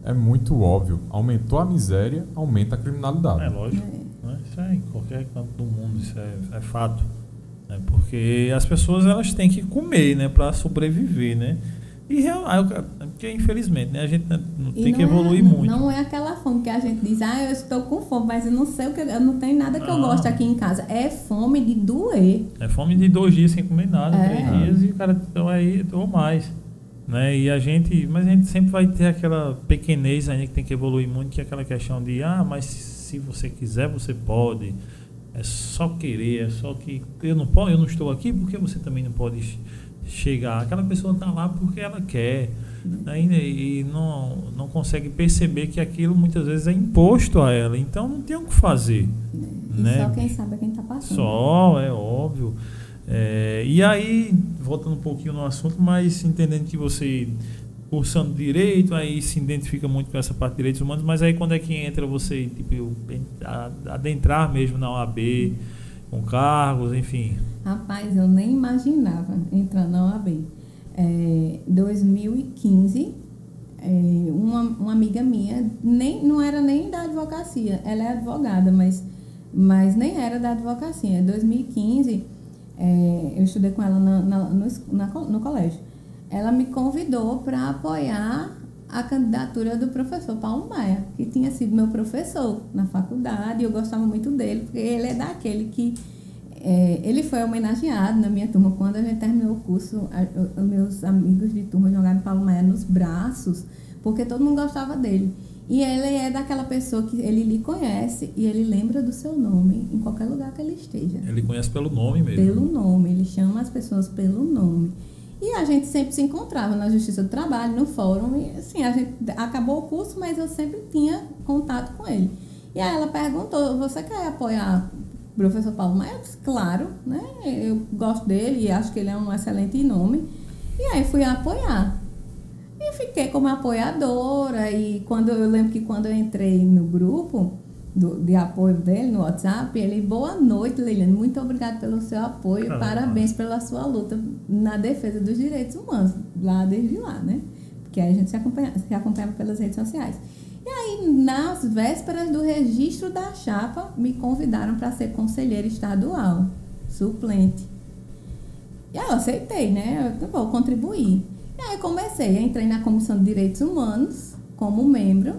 [SPEAKER 1] É muito óbvio. Aumentou a miséria, aumenta a criminalidade.
[SPEAKER 2] É lógico. né? Isso é em qualquer canto do mundo, isso é, é fato. Né? Porque as pessoas elas têm que comer, né, para sobreviver, né? E real, porque infelizmente, né, a gente né, não tem que
[SPEAKER 3] não é-
[SPEAKER 2] evoluir
[SPEAKER 3] não-
[SPEAKER 2] muito.
[SPEAKER 3] Não é aquela fome que a gente diz, ah, eu estou com fome, mas eu não sei o que, eu não tenho nada que eu
[SPEAKER 2] Não.
[SPEAKER 3] gosto aqui em casa. É fome de doer.
[SPEAKER 2] É fome de dois dias sem comer nada,
[SPEAKER 3] É.
[SPEAKER 2] três dias e o cara então aí ou mais. Né? E a gente, mas a gente sempre vai ter aquela pequenez ainda que tem que evoluir muito, que é aquela questão de ah, mas se você quiser, você pode. É só querer, é só que eu não posso, eu não estou aqui porque você também não pode che- chegar. Aquela pessoa está lá porque ela quer. Ainda e não, não consegue perceber que aquilo muitas vezes é imposto a ela. Então não tem o que fazer.
[SPEAKER 3] E
[SPEAKER 2] Né?
[SPEAKER 3] só quem sabe é quem está passando.
[SPEAKER 2] Só, é óbvio. É, e aí, voltando um pouquinho no assunto, mas entendendo que você cursando direito, aí se identifica muito com essa parte de direitos humanos, mas aí quando é que entra você, tipo, adentrar mesmo na OAB, com cargos, enfim.
[SPEAKER 3] Rapaz, eu nem imaginava entrar na OAB. É, 2015, é, uma, uma amiga minha, nem, não era nem da advocacia, ela é advogada, mas, mas nem era da advocacia. Em 2015, é, eu estudei com ela na, na- no, na no colégio. Ela me convidou para apoiar a candidatura do professor Paulo Maia, que tinha sido meu professor na faculdade, e eu gostava muito dele, porque ele é daquele que é, ele foi homenageado na minha turma quando a gente terminou o curso. a- os meus amigos de turma jogaram Paulo Maia nos braços, porque todo mundo gostava dele. E ele é daquela pessoa que ele lhe conhece e ele lembra do seu nome em qualquer lugar que ele esteja.
[SPEAKER 2] Ele conhece pelo nome mesmo.
[SPEAKER 3] Pelo nome, ele chama as pessoas pelo nome. E a gente sempre se encontrava na Justiça do Trabalho, no fórum, e assim, a gente acabou o curso, mas eu sempre tinha contato com ele. E aí ela perguntou, você quer apoiar o professor Paulo Maia? Claro, né? Eu gosto dele e acho que ele é um excelente nome. E aí fui apoiar. E fiquei como apoiadora. E quando eu lembro que quando eu entrei no grupo do- de apoio dele no WhatsApp, ele, boa noite, Leiliane. Muito obrigada pelo seu apoio.
[SPEAKER 2] Caramba.
[SPEAKER 3] Parabéns pela sua luta na defesa dos direitos humanos. Lá desde lá, né? Porque aí a gente se acompanha, se acompanha pelas redes sociais. E aí, nas vésperas do registro da chapa, me convidaram para ser conselheira estadual, suplente. E aí eu aceitei, né? Eu vou contribuir. E aí comecei, entrei na Comissão de Direitos Humanos como membro.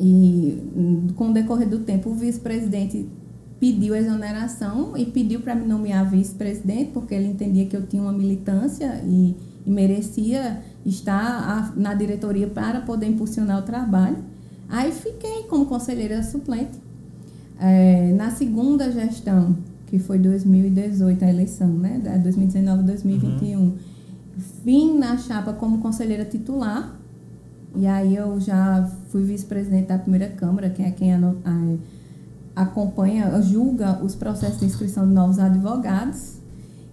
[SPEAKER 3] E hum, com o decorrer do tempo, o vice-presidente pediu exoneração e pediu para me nomear vice-presidente, porque ele entendia que eu tinha uma militância e, e merecia estar a- na diretoria para poder impulsionar o trabalho. Aí fiquei como conselheira suplente. É, na segunda gestão, que foi 2018 a eleição, né? Da 2019 2021, vim na chapa como conselheira titular. E aí eu já fui vice-presidente da primeira Câmara, que é quem a- acompanha, julga os processos de inscrição de novos advogados.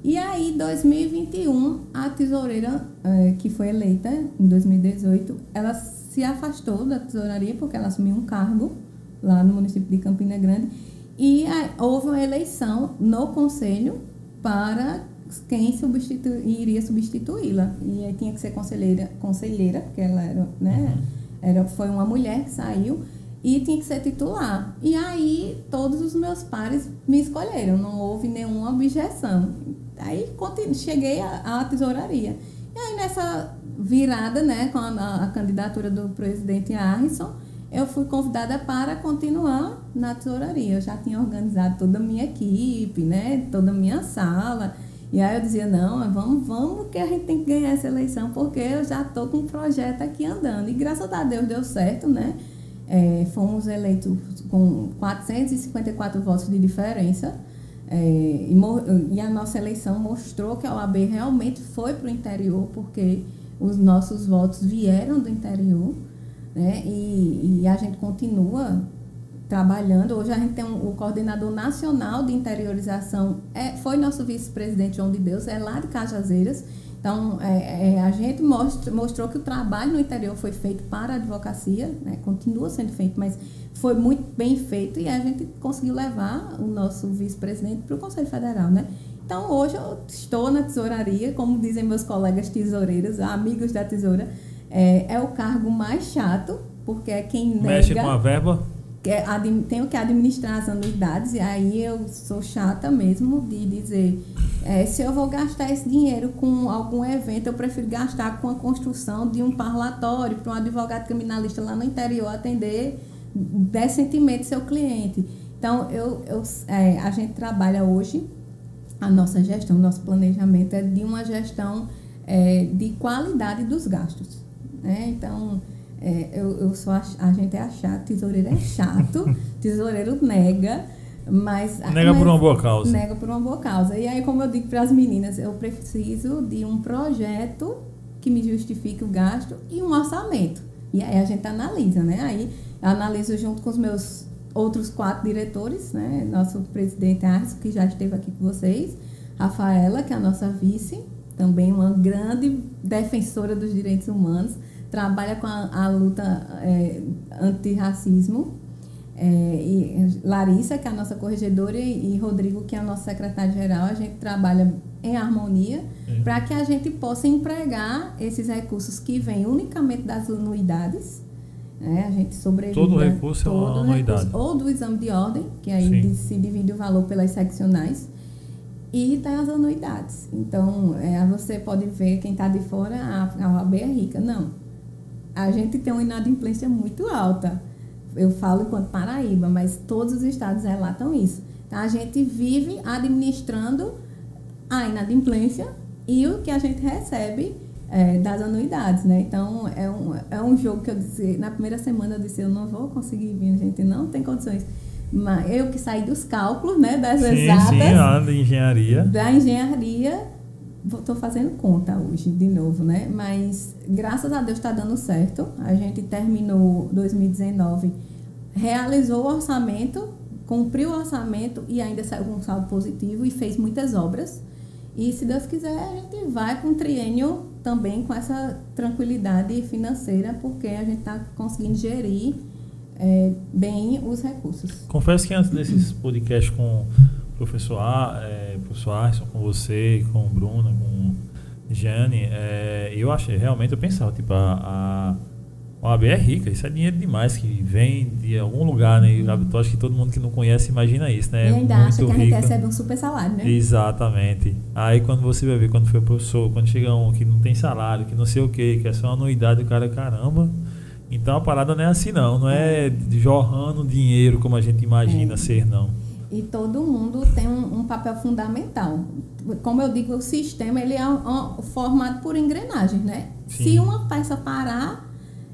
[SPEAKER 3] E aí, 2021, a tesoureira, eh, que foi eleita em 2018, ela se afastou da tesouraria porque ela assumiu um cargo lá no município de Campina Grande. E ah, houve uma eleição no conselho para quem substitu iria substituí-la. E aí tinha que ser conselheira, conselheira porque ela era, né, era, foi uma mulher que saiu e tinha que ser titular. E aí todos os meus pares me escolheram, não houve nenhuma objeção. Aí cheguei à, à tesouraria. E aí nessa virada, né, com a, a candidatura do presidente Harrison, eu fui convidada para continuar na tesouraria. Eu já tinha organizado toda a minha equipe, né? Toda a minha sala. E aí eu dizia, não, vamos, vamos que a gente tem que ganhar essa eleição, porque eu já estou com um projeto aqui andando. E graças a Deus deu certo, né? É, fomos eleitos com 454 votos de diferença. É, e, e, a nossa eleição mostrou que a OAB realmente foi para o interior, porque os nossos votos vieram do interior. Né? E, e a gente continua trabalhando. Hoje a gente tem um, o coordenador nacional de interiorização, é, foi nosso vice-presidente João de Deus, é lá de Cajazeiras. Então, é, é, a gente mostra, mostrou que o trabalho no interior foi feito para a advocacia, né? continua sendo feito, mas foi muito bem feito e a gente conseguiu levar o nosso vice-presidente para o Conselho Federal. Né? Então, hoje eu estou na tesouraria, como dizem meus colegas tesoureiros, amigos da tesoura, é, é o cargo mais chato, porque é quem nega...
[SPEAKER 2] Mexe com a verba?
[SPEAKER 3] É, tenho que administrar as anuidades e aí eu sou chata mesmo de dizer é, se eu vou gastar esse dinheiro com algum evento, eu prefiro gastar com a construção de um parlatório para um advogado criminalista lá no interior atender decentemente seu cliente. Então, eu, eu, é, a gente trabalha hoje, a nossa gestão, nosso planejamento é de uma gestão é, de qualidade dos gastos. Né? Então, é, eu, eu sou a, a gente é chato, tesoureiro é chato, [laughs] tesoureiro nega, mas.
[SPEAKER 2] Nega
[SPEAKER 3] mas,
[SPEAKER 2] por uma boa causa.
[SPEAKER 3] Nega por uma boa causa. E aí, como eu digo para as meninas, eu preciso de um projeto que me justifique o gasto e um orçamento. E aí a gente analisa, né? Aí eu analiso junto com os meus outros quatro diretores, né? Nosso presidente Arce, que já esteve aqui com vocês, Rafaela, que é a nossa vice, também uma grande defensora dos direitos humanos, trabalha com a, a luta é, antirracismo. É, e Larissa, que é a nossa corregedora, e, e Rodrigo, que é o nosso secretário-geral, a gente trabalha em harmonia para que a gente possa empregar esses recursos que vêm unicamente das anuidades. Né? A gente sobrevive.
[SPEAKER 2] Todo recurso todo é uma anuidade. Recurso,
[SPEAKER 3] ou do exame de ordem, que aí Sim. se divide o valor pelas seccionais e tem as anuidades. Então, é, você pode ver quem está de fora, a, a OAB é rica. Não. A gente tem uma inadimplência muito alta. Eu falo enquanto Paraíba, mas todos os estados relatam isso. Então, a gente vive administrando a inadimplência e o que a gente recebe é, das anuidades, né? Então, é um, é um jogo que eu disse, na primeira semana eu disse, eu não vou conseguir vir, gente, não tem condições eu que saí dos cálculos, né, das sim, exatas. Sim,
[SPEAKER 2] da engenharia.
[SPEAKER 3] Da engenharia, estou fazendo conta hoje de novo, né? Mas graças a Deus está dando certo. A gente terminou 2019, realizou o orçamento, cumpriu o orçamento e ainda saiu com um saldo positivo e fez muitas obras. E se Deus quiser, a gente vai com o triênio também com essa tranquilidade financeira, porque a gente está conseguindo gerir é, bem os recursos.
[SPEAKER 2] Confesso que antes desses podcasts com o professor, A, é, professor Arson, com você, com o Bruno, com Jane, é, eu achei, realmente, eu pensava, tipo, a, a OAB é rica, isso é dinheiro demais que vem de algum lugar, né? Eu acho que todo mundo que não conhece imagina isso, né?
[SPEAKER 3] E ainda Muito acha que a gente recebe um super salário, né?
[SPEAKER 2] Exatamente. Aí quando você vai ver, quando foi professor, quando chega um que não tem salário, que não sei o que, que é só anuidade, o cara, caramba, então a parada não é assim não, não é, é jorrando dinheiro como a gente imagina é. ser não.
[SPEAKER 3] E todo mundo tem um, um, papel fundamental. Como eu digo, o sistema ele é um, um, formado por engrenagens, né? Sim. Se uma peça parar,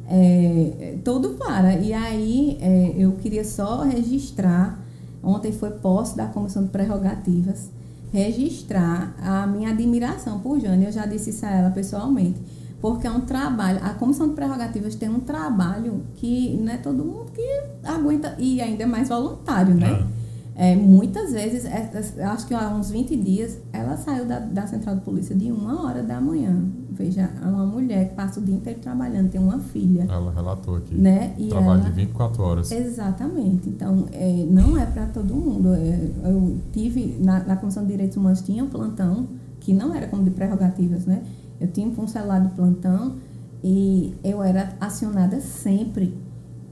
[SPEAKER 3] é, todo para. E aí é, eu queria só registrar, ontem foi posse da Comissão de Prerrogativas, registrar a minha admiração por Jane, eu já disse isso a ela pessoalmente porque é um trabalho. A comissão de prerrogativas tem um trabalho que não é todo mundo que aguenta, e ainda é mais voluntário, né? É. é muitas vezes, é, é, acho que há uns 20 dias, ela saiu da, da central de polícia de uma hora da manhã. Veja, é uma mulher que passa o dia inteiro trabalhando, tem uma filha.
[SPEAKER 1] Ela relatou aqui.
[SPEAKER 3] Né?
[SPEAKER 1] E Trabalho ela, de 24 horas.
[SPEAKER 3] Exatamente. Então, é, não é para todo mundo. É, eu tive, na, na Comissão de Direitos Humanos, tinha um plantão, que não era como de prerrogativas, né? Eu tinha um celular de plantão e eu era acionada sempre,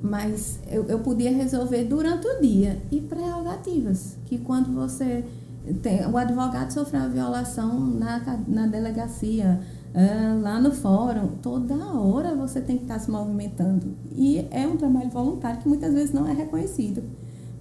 [SPEAKER 3] mas eu, eu podia resolver durante o dia. E prerrogativas, que quando você tem, o advogado sofreu uma violação na, na delegacia, ah, lá no fórum, toda hora você tem que estar se movimentando. E é um trabalho voluntário que muitas vezes não é reconhecido.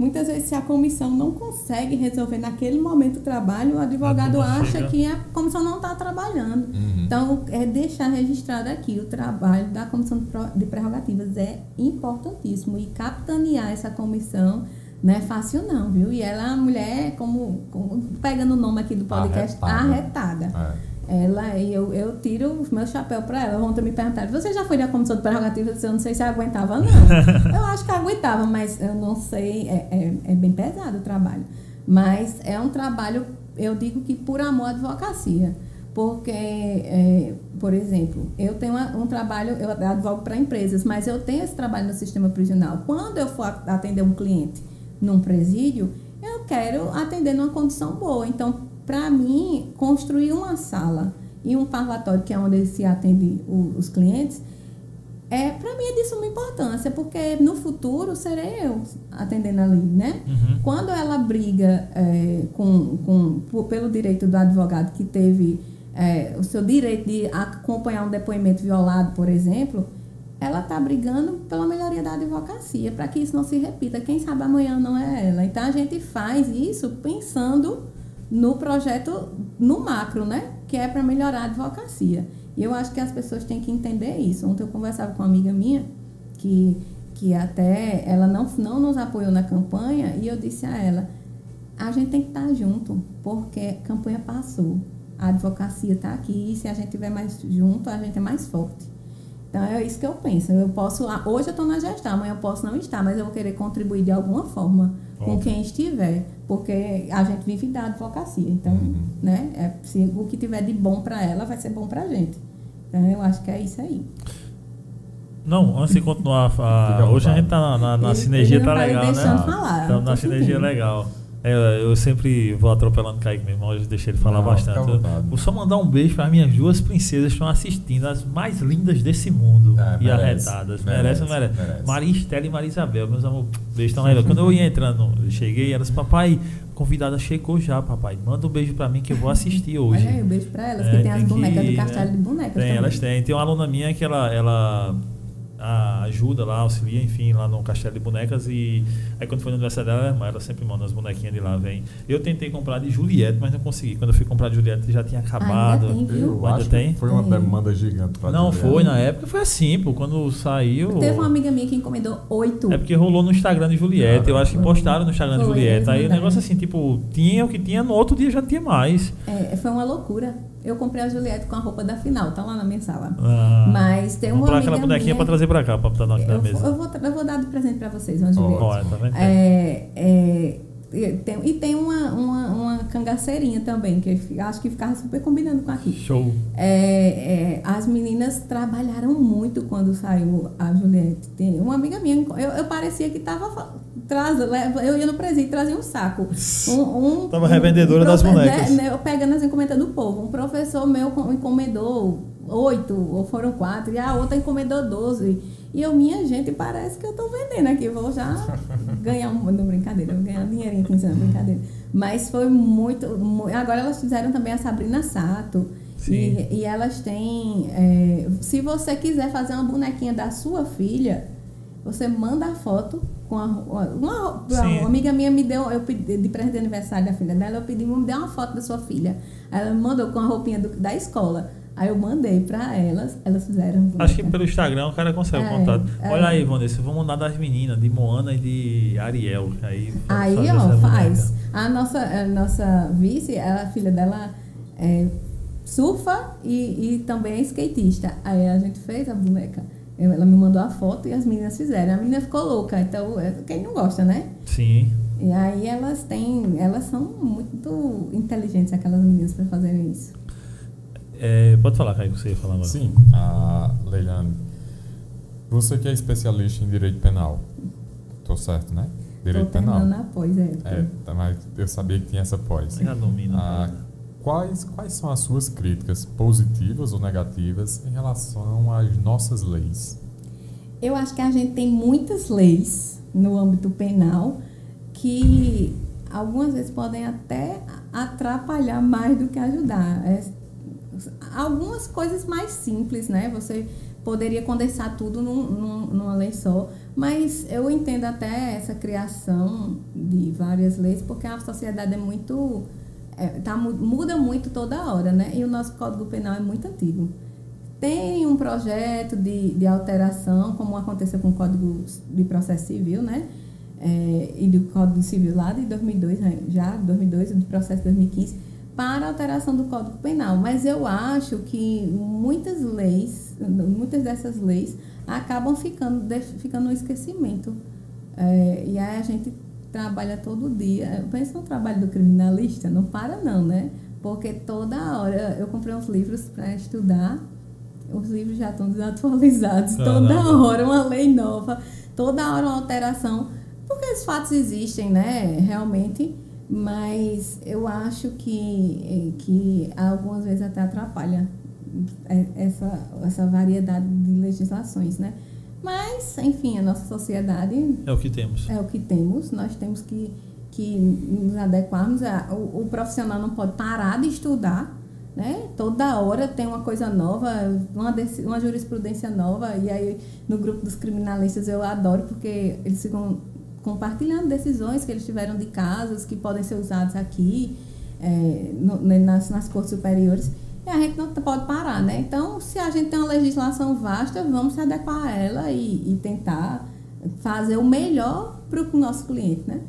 [SPEAKER 3] Muitas vezes, se a comissão não consegue resolver naquele momento o trabalho, o advogado acha chega. que a comissão não está trabalhando. Uhum. Então, é deixar registrado aqui o trabalho da comissão de prerrogativas é importantíssimo. E capitanear essa comissão não é fácil, não, viu? E ela é uma mulher, como, como pegando o nome aqui do podcast, arretada. arretada. É. Ela, eu, eu tiro o meu chapéu para ela. Ontem me perguntaram, você já foi da comissão de prerrogativas? Eu não sei se aguentava, não. [laughs] eu acho que aguentava, mas eu não sei. É, é, é, bem pesado o trabalho. Mas é um trabalho, eu digo que por amor à advocacia. Porque, é, por exemplo, eu tenho um trabalho, eu advogo para empresas, mas eu tenho esse trabalho no sistema prisional. Quando eu for atender um cliente num presídio, eu quero atender numa condição boa. Então, para mim, construir uma sala e um parlatório, que é onde se atende o, os clientes, é para mim é de suma importância, porque no futuro serei eu atendendo ali, né? Uhum. Quando ela briga é, com, com, pelo direito do advogado que teve é, o seu direito de acompanhar um depoimento violado, por exemplo, ela está brigando pela melhoria da advocacia, para que isso não se repita. Quem sabe amanhã não é ela. Então a gente faz isso pensando no projeto no macro, né? Que é para melhorar a advocacia. E eu acho que as pessoas têm que entender isso. Ontem eu conversava com uma amiga minha que, que até ela não, não nos apoiou na campanha e eu disse a ela, a gente tem que estar junto, porque a campanha passou. A advocacia está aqui e se a gente estiver mais junto, a gente é mais forte. Então é isso que eu penso. Eu posso, hoje eu estou na gestão, amanhã eu posso não estar, mas eu vou querer contribuir de alguma forma com quem estiver, porque a gente vive da advocacia. Então, uhum. né, é, se o que tiver de bom para ela vai ser bom para a gente. Então, eu acho que é isso aí.
[SPEAKER 2] Não, antes de continuar, a, hoje a gente tá na, na, na ele, sinergia, ele tá legal, né? Falar, então, na sinergia legal. É, eu sempre vou atropelando o Kaique mesmo, hoje deixei ele falar Não, bastante. vou só mandar um beijo para minhas duas princesas que estão assistindo, as mais lindas desse mundo é, e merece, arretadas. Merece, merece, merece. Maria Estela e Maria Isabel, meus amores, beijo tão legal. Quando eu ia entrando, eu cheguei, elas, papai, convidada chegou já, papai. Manda um beijo para mim que eu vou assistir hoje.
[SPEAKER 3] Olha aí, um beijo para elas, é, que tem as bonecas que, do castelo né? de bonecas.
[SPEAKER 2] Tem,
[SPEAKER 3] também.
[SPEAKER 2] elas têm. Tem uma aluna minha que ela, ela ajuda lá, auxilia, enfim, lá no Castelo de Bonecas. E aí quando foi na universidade dela, ela sempre manda as bonequinhas de lá, vem. Eu tentei comprar de Juliette, mas não consegui. Quando eu fui comprar de Juliette já tinha acabado.
[SPEAKER 3] Ainda tem, viu?
[SPEAKER 1] Ainda tem? Foi uma demanda gigante
[SPEAKER 2] pra Não, Juliette. foi, na época foi assim, pô, quando saiu.
[SPEAKER 3] Teve uma amiga minha que encomendou oito.
[SPEAKER 2] É porque rolou no Instagram de Juliette, ah, eu acho que postaram no Instagram foi, de Juliette. Aí o negócio assim, tipo, tinha o que tinha, no outro dia já tinha mais.
[SPEAKER 3] É, foi uma loucura. Eu comprei a Juliette com a roupa da final, tá lá na minha sala. Ah,
[SPEAKER 2] Mas tem uma. Comprar aquela bonequinha minha... pra trazer pra cá, pra botar na,
[SPEAKER 3] eu,
[SPEAKER 2] mesa.
[SPEAKER 3] Eu vou, eu vou dar de presente pra vocês, uma Juliette. Tá é, é, tem, e tem uma, uma, uma cangaceirinha também, que acho que ficava super combinando com aqui.
[SPEAKER 2] Show.
[SPEAKER 3] É, é, as meninas trabalharam muito quando saiu a Juliette. Tem uma amiga minha, eu, eu parecia que tava traz, eu ia no presídio, trazia um saco. Um,
[SPEAKER 2] um, Tava revendedora um, das bonecas.
[SPEAKER 3] Né, eu pegando as encomendas do povo. Um professor meu encomendou oito, ou foram quatro, e a outra encomendou doze. E eu, minha gente, parece que eu tô vendendo aqui. Vou já [laughs] ganhar um. Não, brincadeira, vou ganhar um dinheirinho aqui em brincadeira. Mas foi muito, muito. Agora elas fizeram também a Sabrina Sato. E, e, elas têm. É, se você quiser fazer uma bonequinha da sua filha, você manda a foto com a, uma, uma, amiga minha me deu, eu pedi, de presente de aniversário da filha dela, eu pedi, me dê uma foto da sua filha. Ela me mandou com a roupinha do, da escola. Aí eu mandei pra elas, elas fizeram.
[SPEAKER 2] Acho que pelo Instagram o cara consegue é, contato. É. Olha aí, Vanessa, vamos mandar das meninas, de Moana e de Ariel. Aí,
[SPEAKER 3] aí ó, faz. A nossa, a nossa vice, a filha dela é, surfa e, e também é skatista. Aí a gente fez a boneca. Ela me mandou a foto e as meninas fizeram. A menina ficou louca, então é, quem não gosta, né?
[SPEAKER 2] Sim.
[SPEAKER 3] E aí elas têm, elas são muito inteligentes, aquelas meninas, para fazerem isso.
[SPEAKER 2] É, pode falar, Caio, que você ia falar agora.
[SPEAKER 1] Sim, a Leilane, você que é especialista em direito penal, tô certo, né?
[SPEAKER 3] Direito tô penal. na pós, é.
[SPEAKER 1] É, tá, mas eu sabia que tinha essa pós.
[SPEAKER 2] Já domina.
[SPEAKER 1] Ah, quais, quais são as suas críticas, positivas ou negativas, em relação às nossas leis?
[SPEAKER 3] Eu acho que a gente tem muitas leis no âmbito penal que algumas vezes podem até atrapalhar mais do que ajudar. É, algumas coisas mais simples, né? Você poderia condensar tudo num, num, numa lei só, mas eu entendo até essa criação de várias leis, porque a sociedade é muito. É, tá, muda muito toda hora, né? E o nosso Código Penal é muito antigo. Tem um projeto de, de alteração, como aconteceu com o Código de Processo Civil, né? É, e do Código Civil lá de 2002, né? já 2002, do processo de 2015, para alteração do Código Penal. Mas eu acho que muitas leis, muitas dessas leis, acabam ficando, ficando no esquecimento. É, e aí a gente trabalha todo dia. Pensa no trabalho do criminalista, não para não, né? Porque toda hora eu comprei uns livros para estudar os livros já estão desatualizados. Toda hora uma lei nova, toda hora uma alteração. Porque os fatos existem, né? Realmente. Mas eu acho que, que algumas vezes até atrapalha essa, essa variedade de legislações, né? Mas, enfim, a nossa sociedade.
[SPEAKER 2] É o que temos.
[SPEAKER 3] É o que temos. Nós temos que, que nos adequarmos. O, o profissional não pode parar de estudar né? Toda hora tem uma coisa nova, uma, uma jurisprudência nova. E aí, no grupo dos criminalistas, eu adoro porque eles ficam compartilhando decisões que eles tiveram de casos que podem ser usados aqui, é, no, nas, nas cortes superiores. E a gente não pode parar, né? Então, se a gente tem uma legislação vasta, vamos se adequar a ela e, e tentar fazer o melhor para o nosso cliente, né?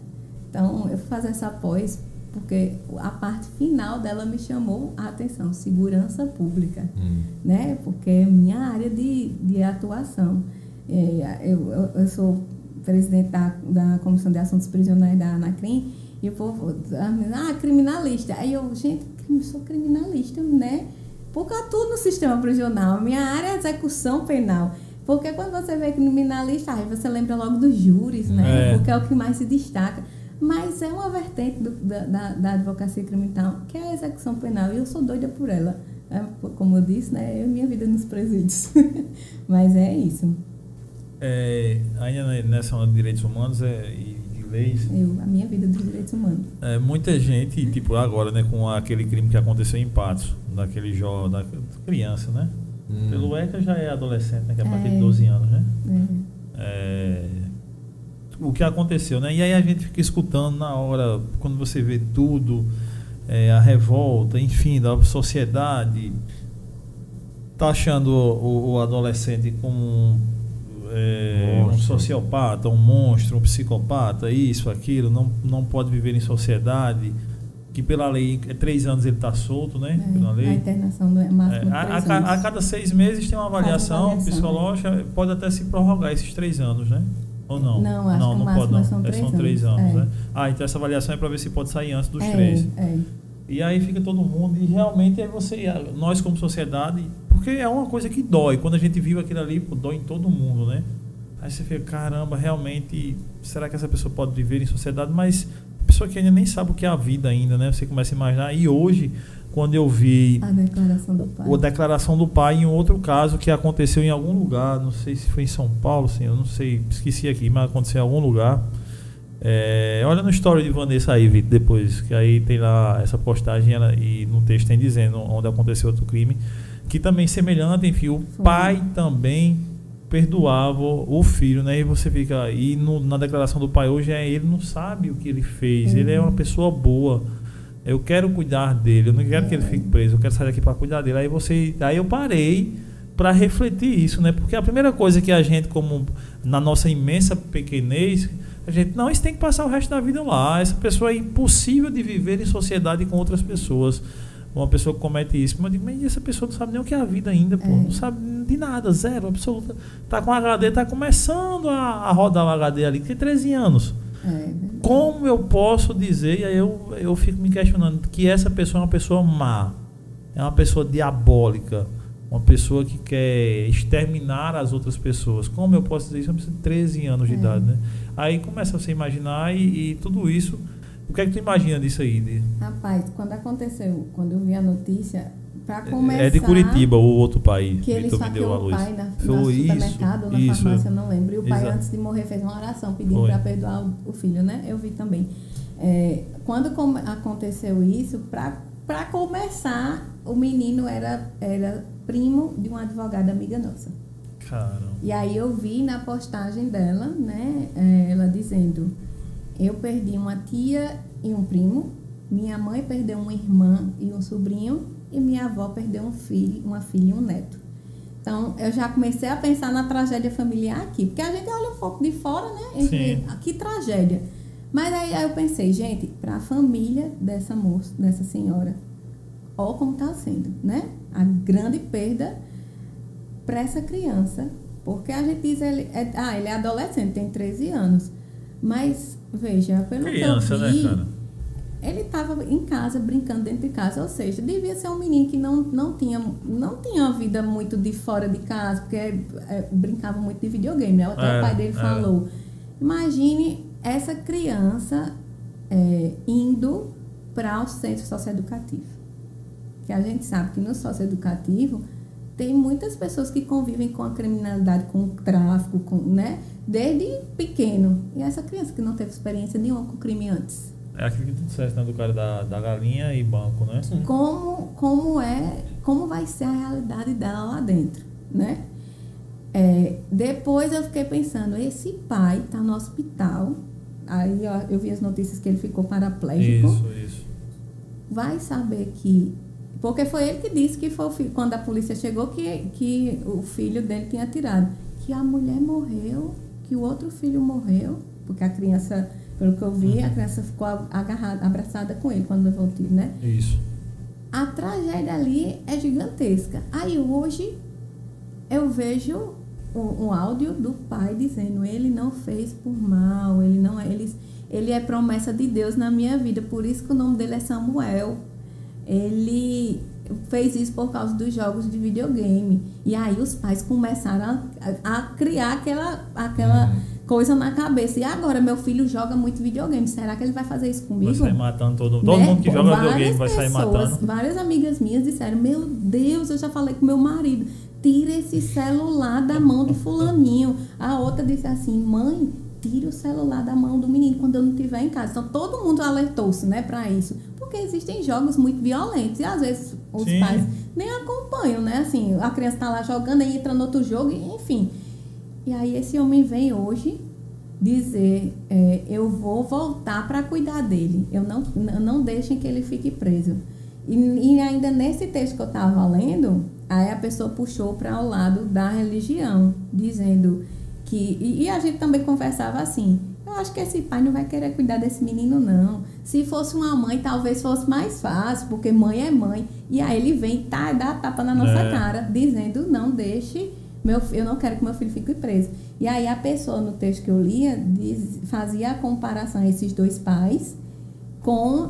[SPEAKER 3] Então, eu vou fazer essa pós porque a parte final dela me chamou a atenção, segurança pública, hum. né? Porque é minha área de, de atuação. É, eu, eu, eu, sou presidente da, da Comissão de Assuntos Prisionais da ANACRIM e o povo, ah, criminalista. Aí eu, gente, eu sou criminalista, né? Porque eu atuo no sistema prisional, minha área é execução penal. Porque quando você vê criminalista, aí você lembra logo dos júris, né? É. Porque é o que mais se destaca. Mas é uma vertente do, da, da, advocacia criminal, que é a execução penal, e eu sou doida por ela. É, como eu disse, né? Eu minha vida nos presídios. [laughs] Mas é isso.
[SPEAKER 2] É, ainda nessa onda de direitos humanos é, e leis.
[SPEAKER 3] Eu, a minha vida dos direitos humanos.
[SPEAKER 2] É, muita gente, tipo agora, né, com aquele crime que aconteceu em Patos, daquele jovem, da criança, né? Hum. Pelo ECA já é adolescente, né? Que é a partir é. de 12 anos, né? É. é o que aconteceu, né? E aí a gente fica escutando na hora, quando você vê tudo, é, a revolta, enfim, da sociedade, tá achando o, o adolescente como é, um sociopata, um monstro, um psicopata, isso, aquilo, não, não pode viver em sociedade, que pela lei, é três anos ele está solto, né?
[SPEAKER 3] É, pela lei. A internação do é máximo é, a,
[SPEAKER 2] a, a, cada seis meses tem uma avaliação, avaliação psicológica, né? pode até se prorrogar esses três anos, né? Ou não?
[SPEAKER 3] Não, acho não, que não pode, não. São, três, é, são três anos,
[SPEAKER 2] anos é. né? Ah, então essa avaliação é para ver se pode sair antes dos é, três. É. E aí fica todo mundo, e realmente é você, nós como sociedade, porque é uma coisa que dói. Quando a gente vive aquilo ali, pô, dói em todo mundo, né? Aí você fica, caramba, realmente, será que essa pessoa pode viver em sociedade? Mas a pessoa que ainda nem sabe o que é a vida ainda, né? Você começa a imaginar. E hoje, quando eu vi
[SPEAKER 3] a declaração do pai.
[SPEAKER 2] a declaração do pai em outro caso que aconteceu em algum lugar, não sei se foi em São Paulo, sim, eu não sei, esqueci aqui, mas aconteceu em algum lugar. É, olha no story de Vanessa aí, Vitor, depois, que aí tem lá essa postagem ela, e no texto tem dizendo onde aconteceu outro crime, que também semelhante, enfim, o foi. pai também perdoava o filho, né? E você fica aí na declaração do pai hoje é ele não sabe o que ele fez, uhum. ele é uma pessoa boa eu quero cuidar dele, eu não quero que ele fique preso, eu quero sair daqui para cuidar dele. Aí você, aí eu parei para refletir isso, né? Porque a primeira coisa que a gente, como na nossa imensa pequenez, gente, não, isso tem que passar o resto da vida lá. Essa pessoa é impossível de viver em sociedade com outras pessoas. Uma pessoa que comete isso, mas eu digo, mas essa pessoa não sabe nem o que é a vida ainda, pô. É. Não sabe de nada, zero, absoluta. Tá com HD, tá começando a, a rodar o HD ali, tem 13 anos. É Como eu posso dizer, e aí eu, eu fico me questionando, que essa pessoa é uma pessoa má, é uma pessoa diabólica, uma pessoa que quer exterminar as outras pessoas. Como eu posso dizer isso? Eu preciso de 13 anos de é. idade, né? Aí começa a se imaginar e, e, tudo isso. O que é que tu imagina disso aí? De...
[SPEAKER 3] Rapaz, quando aconteceu, quando eu vi a notícia, para começar.
[SPEAKER 2] É de Curitiba, o outro pai.
[SPEAKER 3] Que ele esfaqueou o pai na, Foi no supermercado, isso, na farmácia, eu não lembro. E o pai, Exato. antes de morrer, fez uma oração pedindo para perdoar o, o, filho, né? Eu vi também. É, quando aconteceu isso, para começar, o menino era, era primo de uma advogada amiga nossa.
[SPEAKER 2] Caramba.
[SPEAKER 3] E aí eu vi na postagem dela, né, é, ela dizendo: Eu perdi uma tia e um primo, minha mãe perdeu uma irmã e um sobrinho, e minha avó perdeu um filho, uma filha e um neto. Então, eu já comecei a pensar na tragédia familiar aqui, porque a gente olha um pouco de fora, né?
[SPEAKER 2] Sim.
[SPEAKER 3] "Ah, Que tragédia. Mas aí, aí eu pensei, gente, para a família dessa moça, dessa senhora, ó como está sendo, né? A grande perda para essa criança. Porque a gente diz, ele é, ah, ele é adolescente, tem 13 anos. Mas, veja, pelo
[SPEAKER 2] Criança,
[SPEAKER 3] que eu
[SPEAKER 2] né,
[SPEAKER 3] vi,
[SPEAKER 2] cara?
[SPEAKER 3] ele estava em casa, brincando dentro de casa. Ou seja, devia ser um menino que não, não, tinha, não tinha uma vida muito de fora de casa, porque é, brincava muito de videogame, né? Até
[SPEAKER 2] Era,
[SPEAKER 3] o pai dele
[SPEAKER 2] era.
[SPEAKER 3] falou. Imagine essa criança é, indo para o centro socioeducativo. Que a gente sabe que no socioeducativo tem muitas pessoas que convivem com a criminalidade, com o tráfico, com, né? Desde pequeno. E essa criança que não teve experiência nenhuma com crime antes.
[SPEAKER 2] É aquilo que tu disseste, né, do cara da, da galinha e banco, né?
[SPEAKER 3] como, como é, como vai ser a realidade dela lá dentro, né? É, depois eu fiquei pensando, esse pai está no hospital, aí ó, eu vi as notícias que ele ficou paraplégico,
[SPEAKER 2] Isso, isso.
[SPEAKER 3] vai saber que, porque foi ele que disse que foi o filho, quando a polícia chegou que, que o filho dele tinha tirado, que a mulher morreu, que o outro filho morreu, porque a criança, pelo que eu vi, a criança ficou agarrada, abraçada com ele quando levou o tiro, né?
[SPEAKER 2] Isso.
[SPEAKER 3] a tragédia ali é gigantesca. Aí hoje eu vejo um, um áudio do pai dizendo ele não fez por mal, ele não é, ele, ele é promessa de Deus na minha vida, por isso que o nome dele é Samuel. Ele fez isso por causa dos jogos de videogame. E aí os pais começaram a, a criar aquela, aquela coisa na cabeça. E agora meu filho joga muito videogame, será que ele vai fazer isso comigo?
[SPEAKER 2] Vai sair matando todo, todo
[SPEAKER 3] Né?
[SPEAKER 2] mundo que joga
[SPEAKER 3] várias
[SPEAKER 2] videogame vai sair
[SPEAKER 3] pessoas,
[SPEAKER 2] matando.
[SPEAKER 3] Várias amigas minhas disseram: Meu Deus, eu já falei com meu marido, tira esse celular da mão do fulaninho. A outra disse assim: Mãe, tira o celular da mão do menino quando eu não estiver em casa. Então todo mundo alertou-se, né, para isso. Porque existem jogos muito violentos e às vezes os
[SPEAKER 2] Sim.
[SPEAKER 3] pais nem acompanham, né? Assim, a criança tá lá jogando e entra no outro jogo, e, enfim. E aí esse homem vem hoje dizer, é, eu vou voltar para cuidar dele. Eu não, não deixem que ele fique preso. E, e ainda nesse texto que eu estava lendo, aí a pessoa puxou para o lado da religião, dizendo que. E, e a gente também conversava assim. Eu acho que esse pai não vai querer cuidar desse menino, não. Se fosse uma mãe, talvez fosse mais fácil, porque mãe é mãe. E aí ele vem, tá, dá tapa na nossa
[SPEAKER 2] É.
[SPEAKER 3] cara, dizendo, não deixe, meu, eu não quero que meu filho fique preso. E aí a pessoa no texto que eu lia diz- fazia a comparação a esses dois pais com,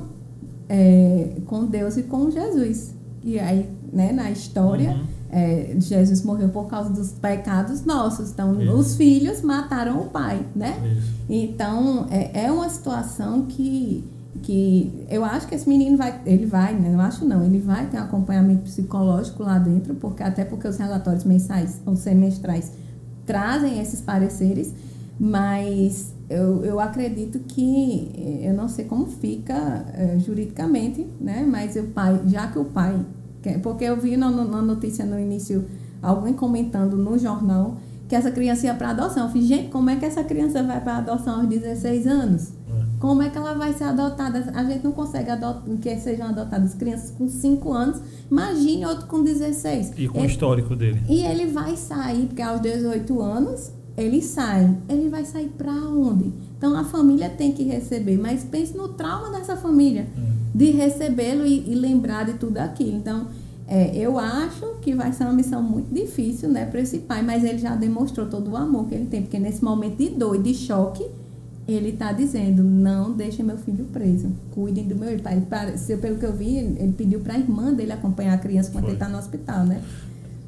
[SPEAKER 3] é, com Deus e com Jesus. E aí, né, na história,
[SPEAKER 2] Uhum.
[SPEAKER 3] É, Jesus morreu por causa dos pecados nossos. Então,
[SPEAKER 2] Isso.
[SPEAKER 3] os filhos mataram o pai, né?
[SPEAKER 2] Isso.
[SPEAKER 3] Então, é, é uma situação que, que eu acho que esse menino vai, ele vai, né? Eu acho não, ele vai ter um acompanhamento psicológico lá dentro, porque até porque os relatórios mensais ou semestrais trazem esses pareceres, mas eu, eu acredito que, eh, eu não sei como fica eh, juridicamente, né? Mas o pai, já que o pai, porque eu vi na, na notícia no início alguém comentando no jornal que essa criança ia para adoção. Eu falei, gente, como é que essa criança vai para adoção aos 16 anos?
[SPEAKER 2] É.
[SPEAKER 3] Como é que ela vai ser adotada? A gente não consegue adotar, que sejam adotadas crianças com 5 anos. Imagine outro com 16.
[SPEAKER 2] E com o
[SPEAKER 3] Ele-
[SPEAKER 2] histórico dele.
[SPEAKER 3] e ele vai sair, porque aos 18 anos ele sai. Ele vai sair para onde? Então a família tem que receber, mas pense no trauma dessa família de recebê-lo e, e lembrar de tudo aquilo. Então é, eu acho que vai ser uma missão muito difícil, né, para esse pai, mas ele já demonstrou todo o amor que ele tem, porque nesse momento de dor e de choque ele está dizendo: não deixem meu filho preso, cuidem do meu filho. Ele pelo que eu vi, ele pediu para a irmã dele acompanhar a criança quando
[SPEAKER 2] Foi.
[SPEAKER 3] ele está no hospital, né?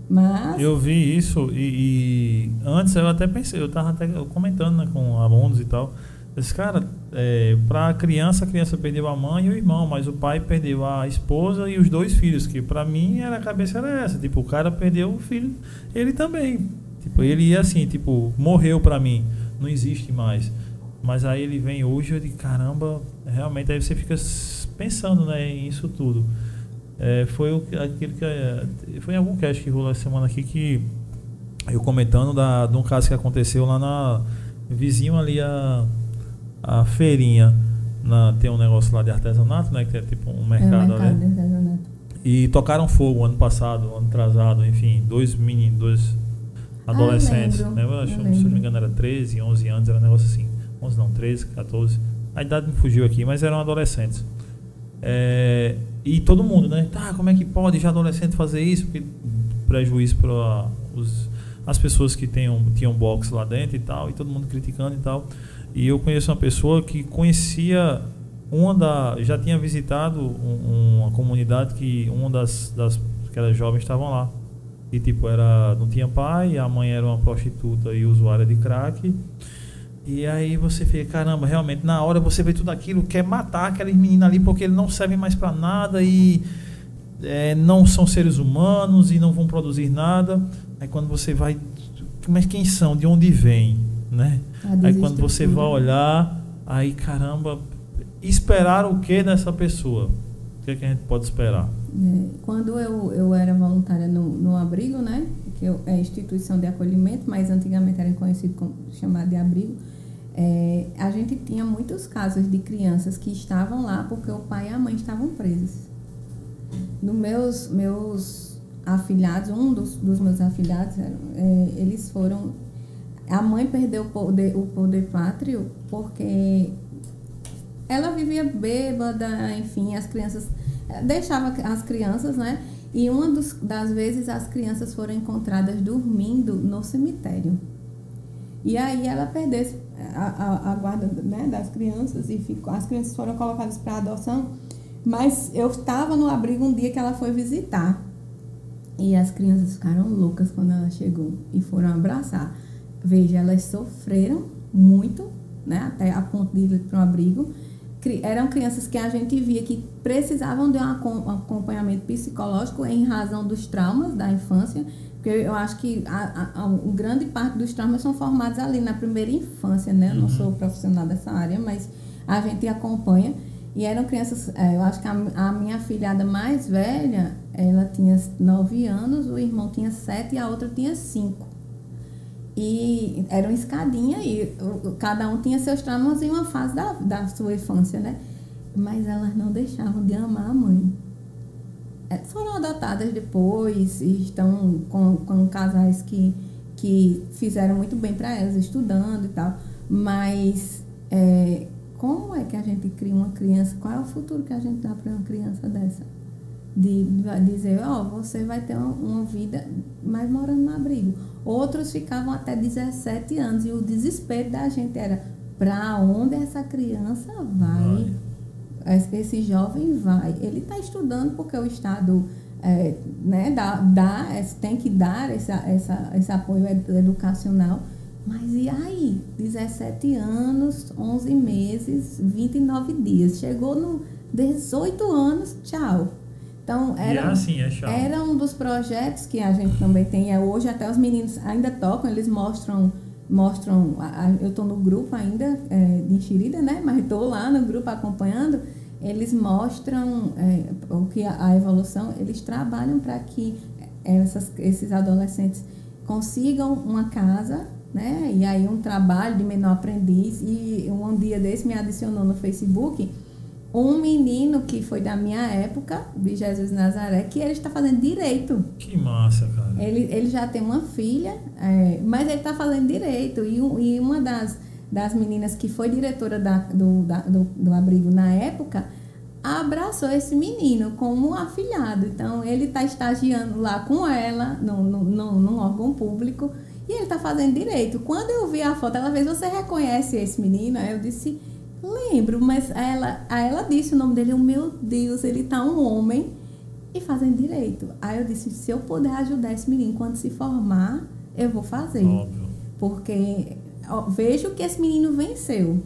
[SPEAKER 3] Mas
[SPEAKER 2] Eu vi isso e, e antes eu até pensei, eu tava até comentando né, com alunos e tal. Esse cara, é, para a criança, a criança perdeu a mãe e o irmão, mas o pai perdeu a esposa e os dois filhos, que para mim era a cabeça era essa, tipo, o cara perdeu o filho, ele também. Tipo, ele ia assim, tipo, morreu para mim, não existe mais. Mas aí ele vem hoje, eu digo, caramba, realmente aí você fica pensando, né, em isso tudo. É, foi o, aquilo que. É, foi em algum cast que rolou essa semana aqui que. Eu comentando da, de um caso que aconteceu lá na. Vizinho ali a. A feirinha. Na, tem um negócio lá de artesanato, né? Que é tipo um mercado,
[SPEAKER 3] é um mercado
[SPEAKER 2] ali.
[SPEAKER 3] de artesanato.
[SPEAKER 2] E tocaram fogo ano passado, ano atrasado, enfim, dois meninos, dois adolescentes.
[SPEAKER 3] Ah, lembro,
[SPEAKER 2] né? Eu acho,
[SPEAKER 3] eu
[SPEAKER 2] se não me
[SPEAKER 3] lembro.
[SPEAKER 2] engano, era 13, 11 anos, era um negócio assim. 11 não, 13, 14. A idade me fugiu aqui, mas eram adolescentes. É, e todo mundo, né? Tá, como é que pode já adolescente fazer isso? Porque prejuízo para os, as pessoas que tenham, tinham box lá dentro e tal, e todo mundo criticando e tal. E eu conheço uma pessoa que conhecia uma da. já tinha visitado um- uma comunidade que uma das, das aquelas jovens estavam lá. E tipo, era, não tinha pai, a mãe era uma prostituta e usuária de crack. E aí você fica, caramba, realmente, na hora você vê tudo aquilo, quer matar aqueles meninos ali porque eles não servem mais pra nada e é, não são seres humanos e não vão produzir nada. Aí quando você vai, mas quem são? De onde vêm? Né?
[SPEAKER 3] A
[SPEAKER 2] Aí quando você vai olhar, aí caramba, esperar o que dessa pessoa? O que, é que a gente pode esperar?
[SPEAKER 3] É, Quando eu, eu era voluntária no, no abrigo, né? Que eu- é instituição de acolhimento, mas antigamente era conhecido como chamado de abrigo. é, a gente tinha muitos casos de crianças que estavam lá porque o pai e a mãe estavam presos. Nos meus, meus afilhados, um dos, dos meus afilhados, é, eles foram. A mãe perdeu o poder, o poder pátrio porque ela vivia bêbada, enfim, as crianças deixava as crianças, né? E uma dos, das vezes as crianças foram encontradas dormindo no cemitério. E aí ela perdeu a, a, a guarda né, das crianças e ficou, as crianças foram colocadas para adoção. Mas eu estava no abrigo um dia que ela foi visitar. E as crianças ficaram loucas quando ela chegou e foram abraçar. Veja, elas sofreram muito, né? Até a ponto de ir para um abrigo. Eram crianças que a gente via que precisavam de um acom- acompanhamento psicológico em razão dos traumas da infância. Porque eu acho que a, a, a grande parte dos traumas são formados ali na primeira infância, né? Eu não sou profissional dessa área, mas a gente acompanha. E eram crianças, eh, eu acho que a, a minha filhada mais velha, ela tinha nove anos, o irmão tinha sete e a outra tinha cinco. E era uma escadinha e cada um tinha seus traumas em uma fase da, da sua infância, né? Mas elas não deixavam de amar a mãe. É, Foram adotadas depois e estão com, com casais que, que fizeram muito bem para elas, estudando e tal. Mas é, como é que a gente cria uma criança? Qual é o futuro que a gente dá para uma criança dessa? De, de dizer, ó, você vai ter uma, uma vida mais morando no abrigo. Outros ficavam até 17 anos e o desespero da gente era para onde essa criança vai? Esse- Esse jovem vai. Ele está estudando porque o Estado é, né, dá, dá, é, tem que dar essa, essa, esse apoio edu- educacional. Mas e aí? 17 anos, 11 meses, 29 dias. Chegou no 18 anos, tchau. Então,
[SPEAKER 2] e
[SPEAKER 3] era,
[SPEAKER 2] é assim, é
[SPEAKER 3] era um dos projetos que a gente também tem. É hoje até os meninos ainda tocam, eles mostram. mostram eu estou no grupo ainda é, de enxerida, né? Mas estou lá no grupo acompanhando. Eles mostram é, o que a, a evolução, eles trabalham para que essas, esses adolescentes consigam uma casa, né? E aí um trabalho de menor aprendiz. E um dia desse me adicionou no Facebook um menino que foi da minha época, de Jesus Nazaré, que ele está fazendo direito.
[SPEAKER 2] Que massa, cara.
[SPEAKER 3] Ele, ele já tem uma filha, é, mas ele está fazendo direito. E, um- e uma das, das meninas que foi diretora da, do, da- do, do abrigo na época abraçou esse menino como afilhado. Então, ele está estagiando lá com ela, no, num órgão público, e ele está fazendo direito. Quando eu vi a foto, ela fez, você reconhece esse menino? Aí eu disse, lembro, mas ela, aí ela disse o nome dele, eu, meu Deus, ele tá um homem e fazendo direito. Aí eu disse, se eu puder ajudar esse menino quando se formar, eu vou fazer.
[SPEAKER 2] Óbvio.
[SPEAKER 3] Porque ó, vejo que esse menino venceu.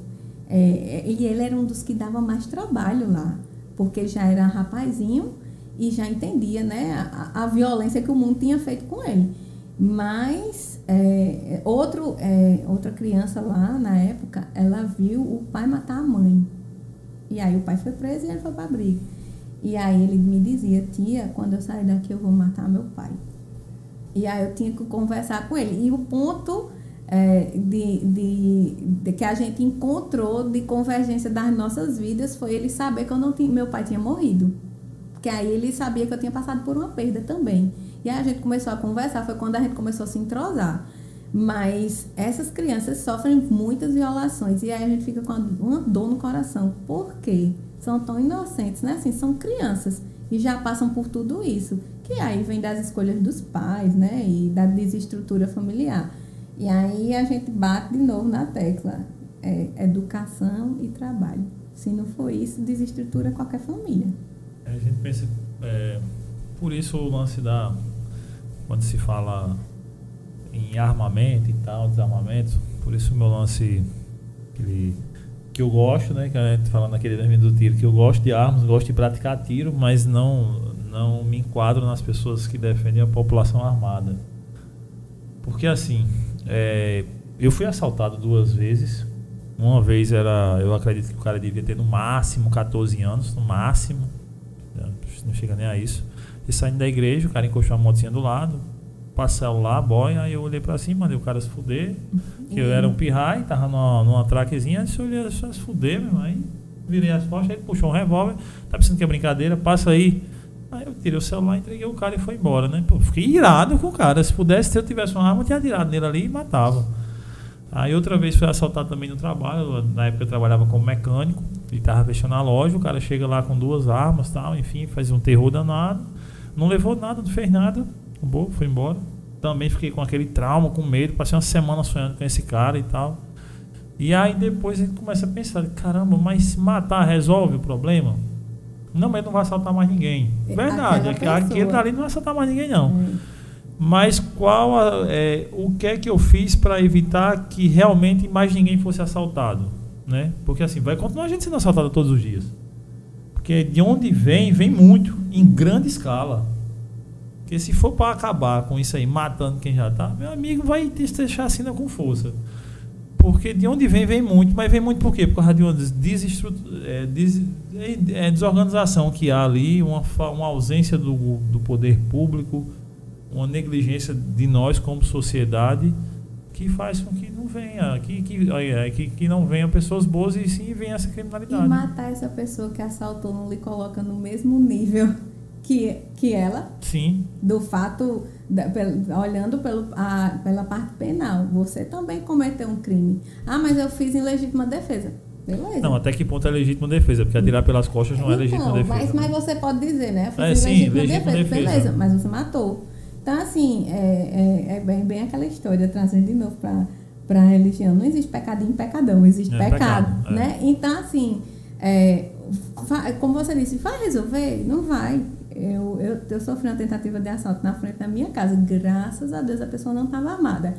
[SPEAKER 3] É, e ele era um dos que dava mais trabalho lá. Porque já era rapazinho e já entendia né, a, a violência que o mundo tinha feito com ele. Mas é, outro, é, outra criança lá na época, ela viu o pai matar a mãe. E aí o pai foi preso e ele foi para briga. E aí ele me dizia, tia, quando eu sair daqui eu vou matar meu pai. E aí eu tinha que conversar com ele. E o ponto é, de, de, de, que a gente encontrou de convergência das nossas vidas foi ele saber que eu não tinha, meu pai tinha morrido. Porque aí ele sabia que eu tinha passado por uma perda também. E a gente começou a conversar, foi quando a gente começou a se entrosar. Mas essas crianças sofrem muitas violações e aí a gente fica com uma dor no coração. Por quê? São tão inocentes, né? Assim, são crianças e já passam por tudo isso. Que aí vem das escolhas dos pais, né? E da desestrutura familiar. E aí a gente bate de novo na tecla. É, educação e trabalho. Se não for isso, desestrutura qualquer família.
[SPEAKER 2] A gente pensa. É, por isso o lance da. Quando se fala em armamento e tal, desarmamento, por isso o meu lance. Que eu gosto, né? Que a gente falando naquele do tiro, que eu gosto de armas, gosto de praticar tiro, mas não, não me enquadro nas pessoas que defendem a população armada. Porque assim, é, eu fui assaltado duas vezes. Uma vez era, eu acredito que o cara devia ter no máximo 14 anos, no máximo. Não chega nem a isso. E saindo da igreja, o cara encostou a motinha do lado, passou lá, boia, aí eu olhei pra cima, mandei o cara se fuder. Que eu era um pirrai, tava numa, numa traquezinha, disse, eu olhei, só se fuder, meu Aí virei as costas, ele puxou um revólver, tá pensando que é brincadeira, passa aí. Aí eu tirei o celular, entreguei o cara e foi embora, né? Pô, fiquei irado com o cara. Se pudesse, se eu tivesse uma arma, eu tinha tirado nele ali e matava. Aí outra vez foi assaltado também no trabalho. Na época eu trabalhava como mecânico e tava fechando a loja. O cara chega lá com duas armas tal, enfim, faz um terror danado. Não levou nada, não fez nada. Acabou, foi embora. Também fiquei com aquele trauma, com medo. Passei uma semana sonhando com esse cara e tal. E aí depois a gente começa a pensar: caramba, mas matar resolve o problema? Não, mas não vai assaltar mais ninguém. É, Verdade, aquele ali não vai assaltar mais ninguém, não. Hum. Mas qual a, é, o que é que eu fiz para evitar que realmente mais ninguém fosse assaltado? Né? Porque assim, vai continuar a gente sendo assaltado todos os dias. Porque de onde vem, vem muito, em grande escala. Porque se for para acabar com isso aí, matando quem já está, meu amigo vai deixar assim com força. Porque de onde vem, vem muito, mas vem muito por quê? Por causa de uma é, des, é, desorganização que há ali, uma, uma ausência do, do poder público, uma negligência de nós como sociedade que faz com que não venha, que, que, é, que, que não venha pessoas boas e sim venha essa criminalidade.
[SPEAKER 3] E matar essa pessoa que assaltou não lhe coloca no mesmo nível que, que ela.
[SPEAKER 2] Sim.
[SPEAKER 3] Do fato, da, olhando pelo, a, pela parte penal, você também cometeu um crime. Ah, mas eu fiz em legítima defesa. Beleza.
[SPEAKER 2] Não, até que ponto é legítima defesa? Porque atirar pelas costas não é então, é legítima defesa.
[SPEAKER 3] Mas, mas você pode dizer, né? Eu fiz é, em sim, legítima, legítima defesa. defesa. Beleza, mas você matou. Então, assim, é, é, é bem, bem aquela história, trazendo de novo para a religião. Não existe pecadinho pecadão, existe é, pecado, pecado, é. né? Então, assim, é, como você disse, vai resolver? Não vai. Eu, eu, eu sofri uma tentativa de assalto na frente da minha casa. Graças a Deus a pessoa não estava armada.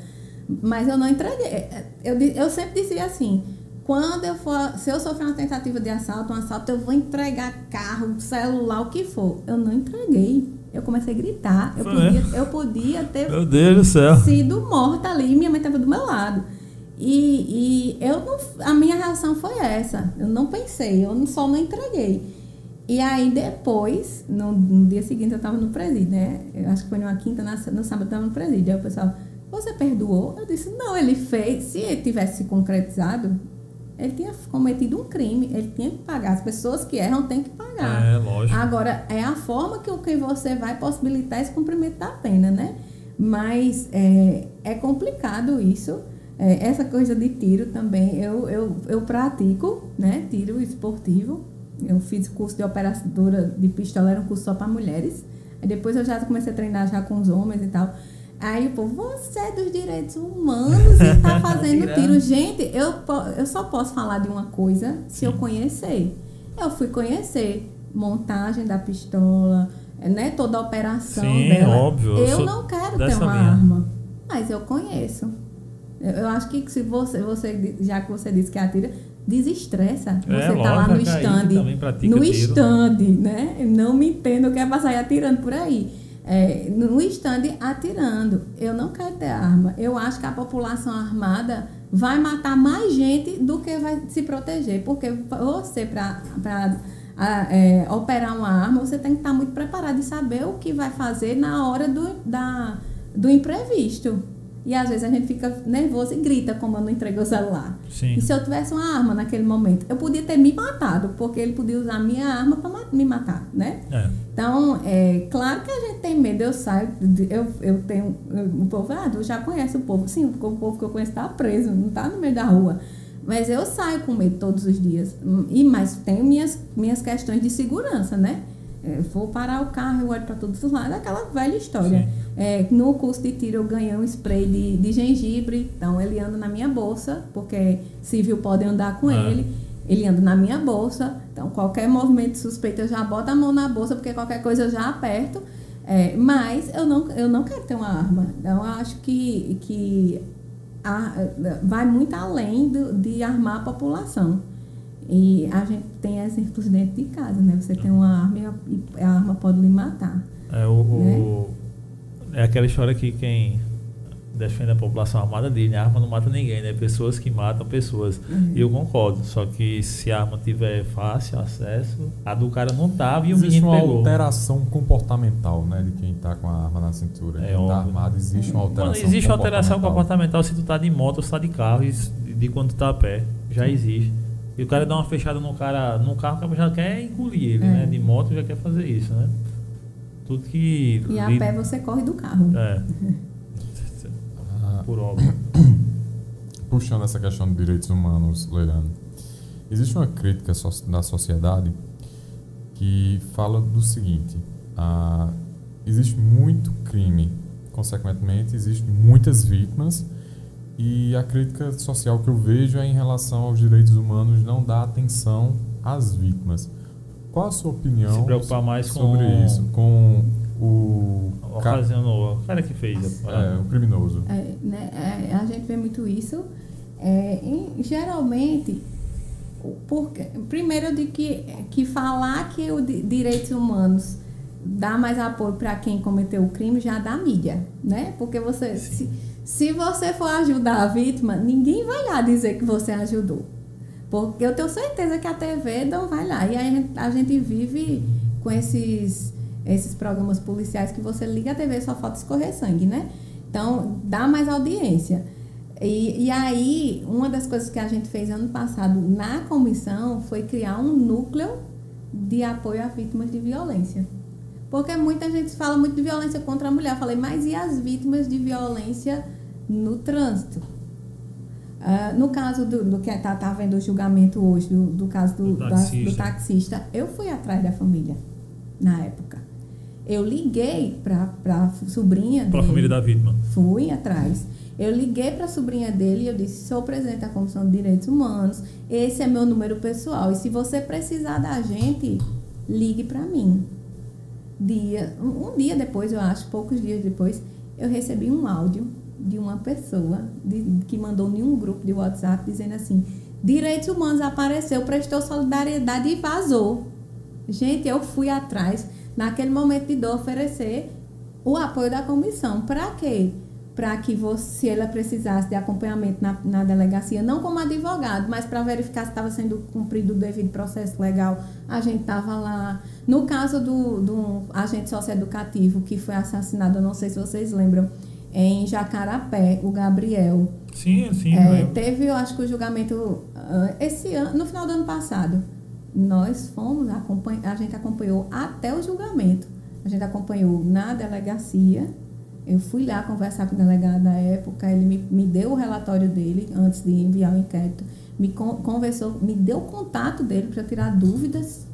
[SPEAKER 3] Mas eu não entreguei. Eu, eu sempre dizia assim: quando eu for, se eu sofrer uma tentativa de assalto, um assalto, eu vou entregar carro, celular, o que for. Eu não entreguei. Eu comecei a gritar. Eu, podia, eu podia ter
[SPEAKER 2] Meu Deus do céu.
[SPEAKER 3] sido morta ali. Minha mãe estava do meu lado. E, e eu não, a minha reação foi essa. Eu não pensei, eu só não entreguei. E aí depois, no, no dia seguinte eu estava no presídio, né? Eu acho que foi numa quinta, na, no sábado eu estava no presídio. Aí o pessoal, você perdoou? Eu disse, não, ele fez. Se ele tivesse se concretizado, ele tinha cometido um crime, ele tinha que pagar. As pessoas que erram têm que pagar.
[SPEAKER 2] É, lógico.
[SPEAKER 3] Agora, é a forma que, que você vai possibilitar esse cumprimento da pena, né? Mas é, é complicado isso. É, essa coisa de tiro também, eu, eu, eu pratico, né? Tiro esportivo eu fiz curso de operadora de pistola, era um curso só para mulheres. Aí depois eu já comecei a treinar já com os homens e tal. Aí o povo, você é dos direitos humanos e tá [laughs] fazendo tiro. Gente, eu, eu só posso falar de uma coisa se eu conhecer. Eu fui conhecer montagem da pistola, né, toda a operação
[SPEAKER 2] Sim,
[SPEAKER 3] dela.
[SPEAKER 2] óbvio.
[SPEAKER 3] Eu, eu não quero ter uma minha. arma, mas eu conheço. Eu, eu acho que se você, você, já que você disse que atira, desestressa. É, você tá lá no stand. No stand, né? Não me entendo, quer passar atirando por aí. É, no stand atirando. Eu não quero ter arma. Eu acho que a população armada vai matar mais gente do que vai se proteger. Porque você, para é, operar uma arma, você tem que estar muito preparado e saber o que vai fazer na hora do, da, do imprevisto. E às vezes a gente fica nervoso e grita como eu não entreguei o celular.
[SPEAKER 2] Sim.
[SPEAKER 3] E se eu tivesse uma arma naquele momento, eu podia ter me matado, porque ele podia usar a minha arma para me matar, né?
[SPEAKER 2] É.
[SPEAKER 3] Então, é claro que a gente tem medo, eu saio, eu, eu tenho, o povo, ah, tu já conhece o povo. Sim, o povo que eu conheço está preso, não está no meio da rua. Mas eu saio com medo todos os dias. E, mas tenho minhas, minhas questões de segurança, né? É, vou parar o carro, eu olho para todos os lados, aquela velha história. É, no curso de tiro eu ganhei um spray de, de gengibre, então ele anda na minha bolsa, porque civil pode andar com
[SPEAKER 2] Ah.
[SPEAKER 3] ele. Ele anda na minha bolsa, então qualquer movimento suspeito eu já boto a mão na bolsa, porque qualquer coisa eu já aperto. É, mas eu não, eu não quero ter uma arma. Então eu acho que, que a- vai muito além do, de armar a população. E a gente tem exemplos dentro de casa, né? Você tem uma arma e a, a arma pode lhe matar.
[SPEAKER 2] É, o, o- é aquela história que quem defende a população armada diz, né? A arma não mata ninguém, né? Pessoas que matam pessoas. E eu concordo. Só que se a arma tiver fácil acesso, a do cara não tava e o
[SPEAKER 1] Existe
[SPEAKER 2] menino
[SPEAKER 1] uma
[SPEAKER 2] pegou.
[SPEAKER 1] alteração comportamental, né? De quem tá com a arma na cintura.
[SPEAKER 2] É
[SPEAKER 1] quem tá armado, existe uma alteração
[SPEAKER 2] Mano, existe uma alteração
[SPEAKER 1] comportamental.
[SPEAKER 2] se tu tá de moto ou se tá de carro e de quando tu tá a pé. Já existe. E o cara dá uma fechada no cara, no carro, o cara já quer engolir ele,
[SPEAKER 3] É.
[SPEAKER 2] né? De moto já quer fazer isso, né? Tudo que.
[SPEAKER 3] E a
[SPEAKER 2] li-
[SPEAKER 3] pé você corre do carro.
[SPEAKER 2] É. [laughs]
[SPEAKER 1] Ah,
[SPEAKER 2] Por óbvio. [coughs]
[SPEAKER 1] puxando essa questão de direitos humanos, Leilano, existe uma crítica da sociedade que fala do seguinte: ah, existe muito crime, consequentemente, existem muitas vítimas, e a crítica social que eu vejo é em relação aos direitos humanos não dar atenção às vítimas. Qual a sua opinião
[SPEAKER 2] Se preocupar mais com-
[SPEAKER 1] sobre isso? Com o, ca-
[SPEAKER 2] Ocasionou. O cara que fez. a
[SPEAKER 1] é, o criminoso.
[SPEAKER 3] É, né, é, a gente vê muito isso. É, em- geralmente, porque, primeiro eu digo que, que falar que os direitos humanos dá mais apoio para quem cometeu o crime já dá mídia, né? Porque você, se, se você for ajudar a vítima, ninguém vai lá dizer que você ajudou. Porque eu tenho certeza que a TV não vai lá. E aí a gente, vive com esses, esses programas policiais que você liga a TV só falta escorrer sangue, né? Então, dá mais audiência. E, e aí, uma das coisas que a gente fez ano passado na comissão foi criar um núcleo de apoio a vítimas de violência. Porque muita gente fala muito de violência contra a mulher. Eu falei, mas e as vítimas de violência no trânsito? Ah, no caso do, do que está tá vendo o julgamento hoje, do, do caso do,
[SPEAKER 2] Do taxista.
[SPEAKER 3] do taxista, eu fui atrás da família na época. Eu liguei para a sobrinha
[SPEAKER 2] Pra
[SPEAKER 3] dele.
[SPEAKER 2] família da vítima.
[SPEAKER 3] Fui atrás. Eu liguei para a sobrinha dele e eu disse: sou presidente da Comissão de Direitos Humanos, esse é meu número pessoal. E se você precisar da gente, ligue para mim. Dia, um dia depois, eu acho, poucos dias depois, eu recebi um áudio de uma pessoa de- que mandou em um grupo de WhatsApp dizendo assim: Direitos Humanos apareceu, prestou solidariedade e vazou. Gente, eu fui atrás, naquele momento de dor, oferecer o apoio da comissão. Para quê? Para que você, se ela precisasse de acompanhamento na, na delegacia, não como advogado, mas para verificar se estava sendo cumprido o devido processo legal, a gente estava lá. No caso do, do agente socioeducativo que foi assassinado, não sei se vocês lembram, em Jacarapé, o Gabriel.
[SPEAKER 2] Sim, sim.
[SPEAKER 3] É,
[SPEAKER 2] lembro.
[SPEAKER 3] teve, eu acho que o julgamento ah, esse ano, no final do ano passado. Nós fomos, a gente acompanhou até o julgamento. A gente acompanhou na delegacia. Eu fui lá conversar com o delegado da época, ele me, me deu o relatório dele antes de enviar o inquérito, me con- conversou, me deu o contato dele para tirar dúvidas,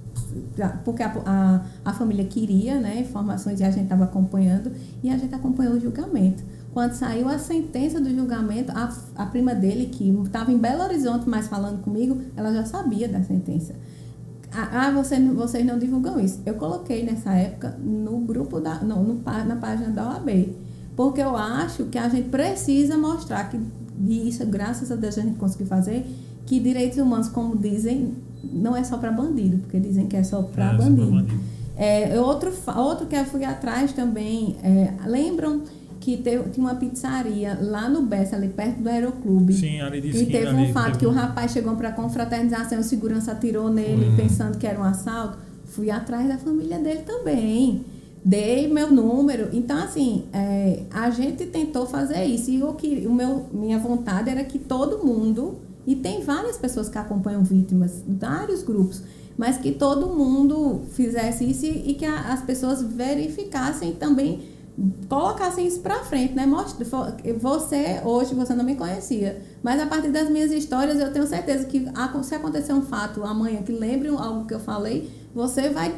[SPEAKER 3] porque a, a, a família queria né, informações e a gente estava acompanhando, e a gente acompanhou o julgamento. Quando saiu a sentença do julgamento, a, a prima dele, que estava em Belo Horizonte, mas falando comigo, ela já sabia da sentença. Ah, ah, você, vocês não divulgam isso. Eu coloquei nessa época no grupo da. Não, no, na página da OAB. Porque eu acho que a gente precisa mostrar que, e isso, graças a Deus, a gente conseguiu fazer, que direitos humanos, como dizem, não é só para bandido, porque dizem que é só para
[SPEAKER 2] É, só pra
[SPEAKER 3] bandido.
[SPEAKER 2] bandido.
[SPEAKER 3] É, outro, outro que eu fui atrás também, é, lembram que teve, tinha uma pizzaria lá no Bessa, ali perto do Aeroclube.
[SPEAKER 2] Sim, ali de
[SPEAKER 3] E teve um fato
[SPEAKER 2] teve
[SPEAKER 3] que o rapaz chegou para confraternização, o segurança atirou nele,
[SPEAKER 2] Hum.
[SPEAKER 3] pensando que era um assalto. Fui atrás da família dele também. Dei meu número. Então, assim, é, a gente tentou fazer isso. E o que, o meu, minha vontade era que todo mundo, e tem várias pessoas que acompanham vítimas, vários grupos, mas que todo mundo fizesse isso e, e que a- as pessoas verificassem também colocassem isso pra frente, né? Mostra, você, hoje, você não me conhecia. Mas a partir das minhas histórias, eu tenho certeza que se acontecer um fato amanhã que lembre algo que eu falei, você vai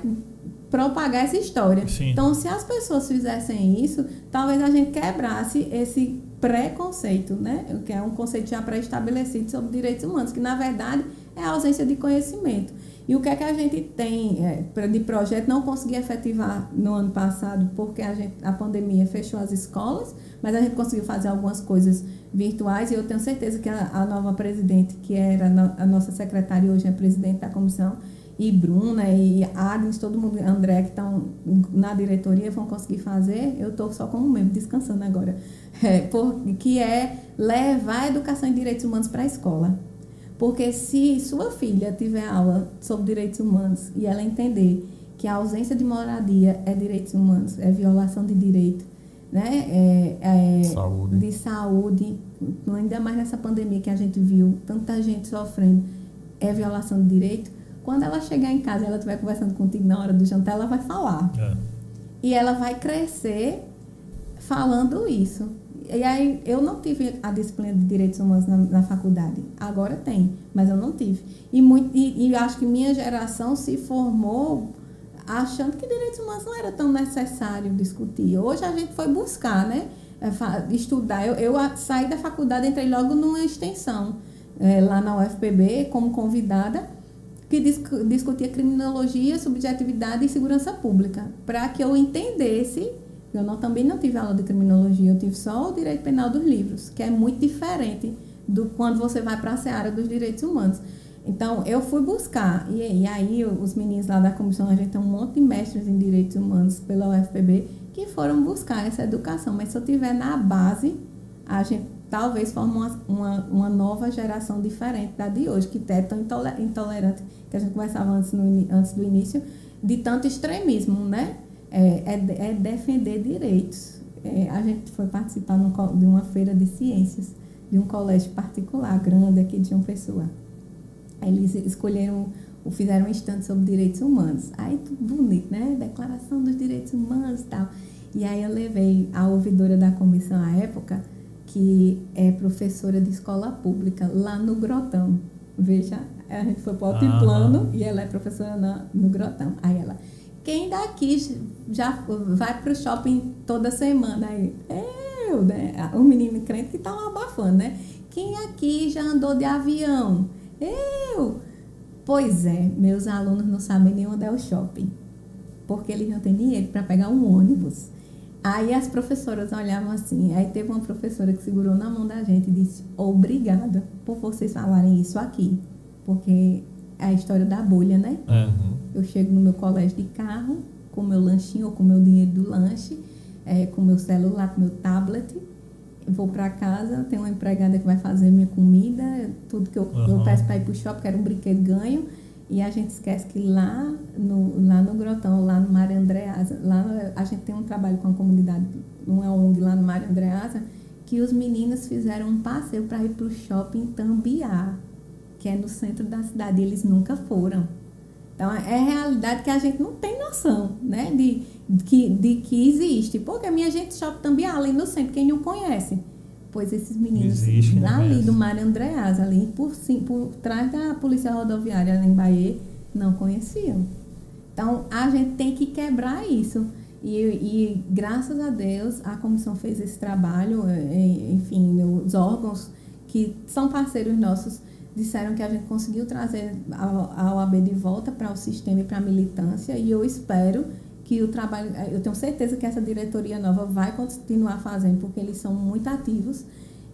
[SPEAKER 3] propagar essa história.
[SPEAKER 2] Sim.
[SPEAKER 3] Então, se as pessoas fizessem isso, talvez a gente quebrasse esse preconceito, né? Que é um conceito já pré-estabelecido sobre direitos humanos, que na verdade é a ausência de conhecimento. E o que é que a gente tem é, de projeto não consegui efetivar no ano passado porque a, gente, a pandemia fechou as escolas, mas a gente conseguiu fazer algumas coisas virtuais e eu tenho certeza que a, a nova presidente, que era no- a nossa secretária hoje é presidente da comissão, e Bruna e Agnes, todo mundo, André, que estão na diretoria, vão conseguir fazer. Eu estou só como membro, descansando agora. É, por, que é levar a educação em direitos humanos para a escola. Porque se sua filha tiver aula sobre direitos humanos e ela entender que a ausência de moradia é direitos humanos, é violação de direito, né? É, é
[SPEAKER 1] Saúde.
[SPEAKER 3] de saúde, ainda mais nessa pandemia que a gente viu, tanta gente sofrendo, é violação de direito. Quando ela chegar em casa e ela estiver conversando contigo na hora do jantar, ela vai falar.
[SPEAKER 2] É.
[SPEAKER 3] E ela vai crescer falando isso. E aí, eu não tive a disciplina de direitos humanos na, na faculdade. Agora tem, mas eu não tive. E, muito, e, e acho que minha geração se formou achando que direitos humanos não era tão necessário discutir. Hoje a gente foi buscar, né? É, Estudar. Eu, eu saí da faculdade, entrei logo numa extensão é, lá na UFPB como convidada que discu- discutia criminologia, subjetividade e segurança pública, para que eu entendesse. Eu não, também não tive aula de criminologia, eu tive só o direito penal dos livros, que é muito diferente do quando você vai para a seara dos direitos humanos. Então, eu fui buscar, e, e aí os meninos lá da comissão, a gente tem um monte de mestres em direitos humanos pela UFPB, que foram buscar essa educação. Mas se eu tiver na base, a gente talvez forme uma, uma, uma nova geração diferente da de hoje, que é tão intole- intolerante, que a gente conversava antes, no, antes do início, de tanto extremismo, né? É, é, é defender direitos. É, a gente foi participar de uma feira de ciências, de um colégio particular, grande aqui de João Pessoa. Eles escolheram, fizeram um estande sobre direitos humanos. Aí tudo bonito, né? Declaração dos direitos humanos e tal. E aí eu levei a ouvidora da comissão à época, que é professora de escola pública, lá no Grotão. Veja, a gente foi para o plano e ela é professora na- no Grotão. Aí ela, quem daqui já vai para o shopping toda semana? Aí, eu, né? O menino crente que tá abafando, né? Quem aqui já andou de avião? Eu! Pois é, meus alunos não sabem nem onde é o shopping, porque eles não têm dinheiro para pegar um ônibus. Aí as professoras olhavam assim, aí teve uma professora que segurou na mão da gente e disse: Obrigada por vocês falarem isso aqui, porque a história da bolha, né?
[SPEAKER 2] É.
[SPEAKER 3] Eu chego no meu colégio de carro, com meu lanchinho ou com meu dinheiro do lanche, é, com meu celular, com meu tablet. Vou para casa, tem uma empregada que vai fazer minha comida, tudo que eu, eu
[SPEAKER 2] Aham.
[SPEAKER 3] peço para ir para o shopping, quero um brinquedo, ganho. E a gente esquece que lá no, lá no Grotão, lá no Mário Andreasa, lá a gente tem um trabalho com a comunidade, uma ONG lá no Mário Andreasa, que os meninos fizeram um passeio para ir para o shopping Tambiá, que é no centro da cidade. E eles nunca foram. Então, é realidade que a gente não tem noção, né? De, de que, de que existe. Porque a minha gente shopping também ali no centro, quem não conhece. Pois esses meninos
[SPEAKER 2] Existe,
[SPEAKER 3] lá
[SPEAKER 2] não
[SPEAKER 3] ali do Mário Andreas, ali por, sim- por trás da polícia rodoviária lá em Bahia, não conheciam. Então, a gente tem que quebrar isso. E, e graças a Deus, a comissão fez esse trabalho, eh, enfim, os órgãos que são parceiros nossos disseram que a gente conseguiu trazer a, OAB de volta para o sistema e para a militância, e eu espero que o trabalho, eu tenho certeza que essa diretoria nova vai continuar fazendo, porque eles são muito ativos,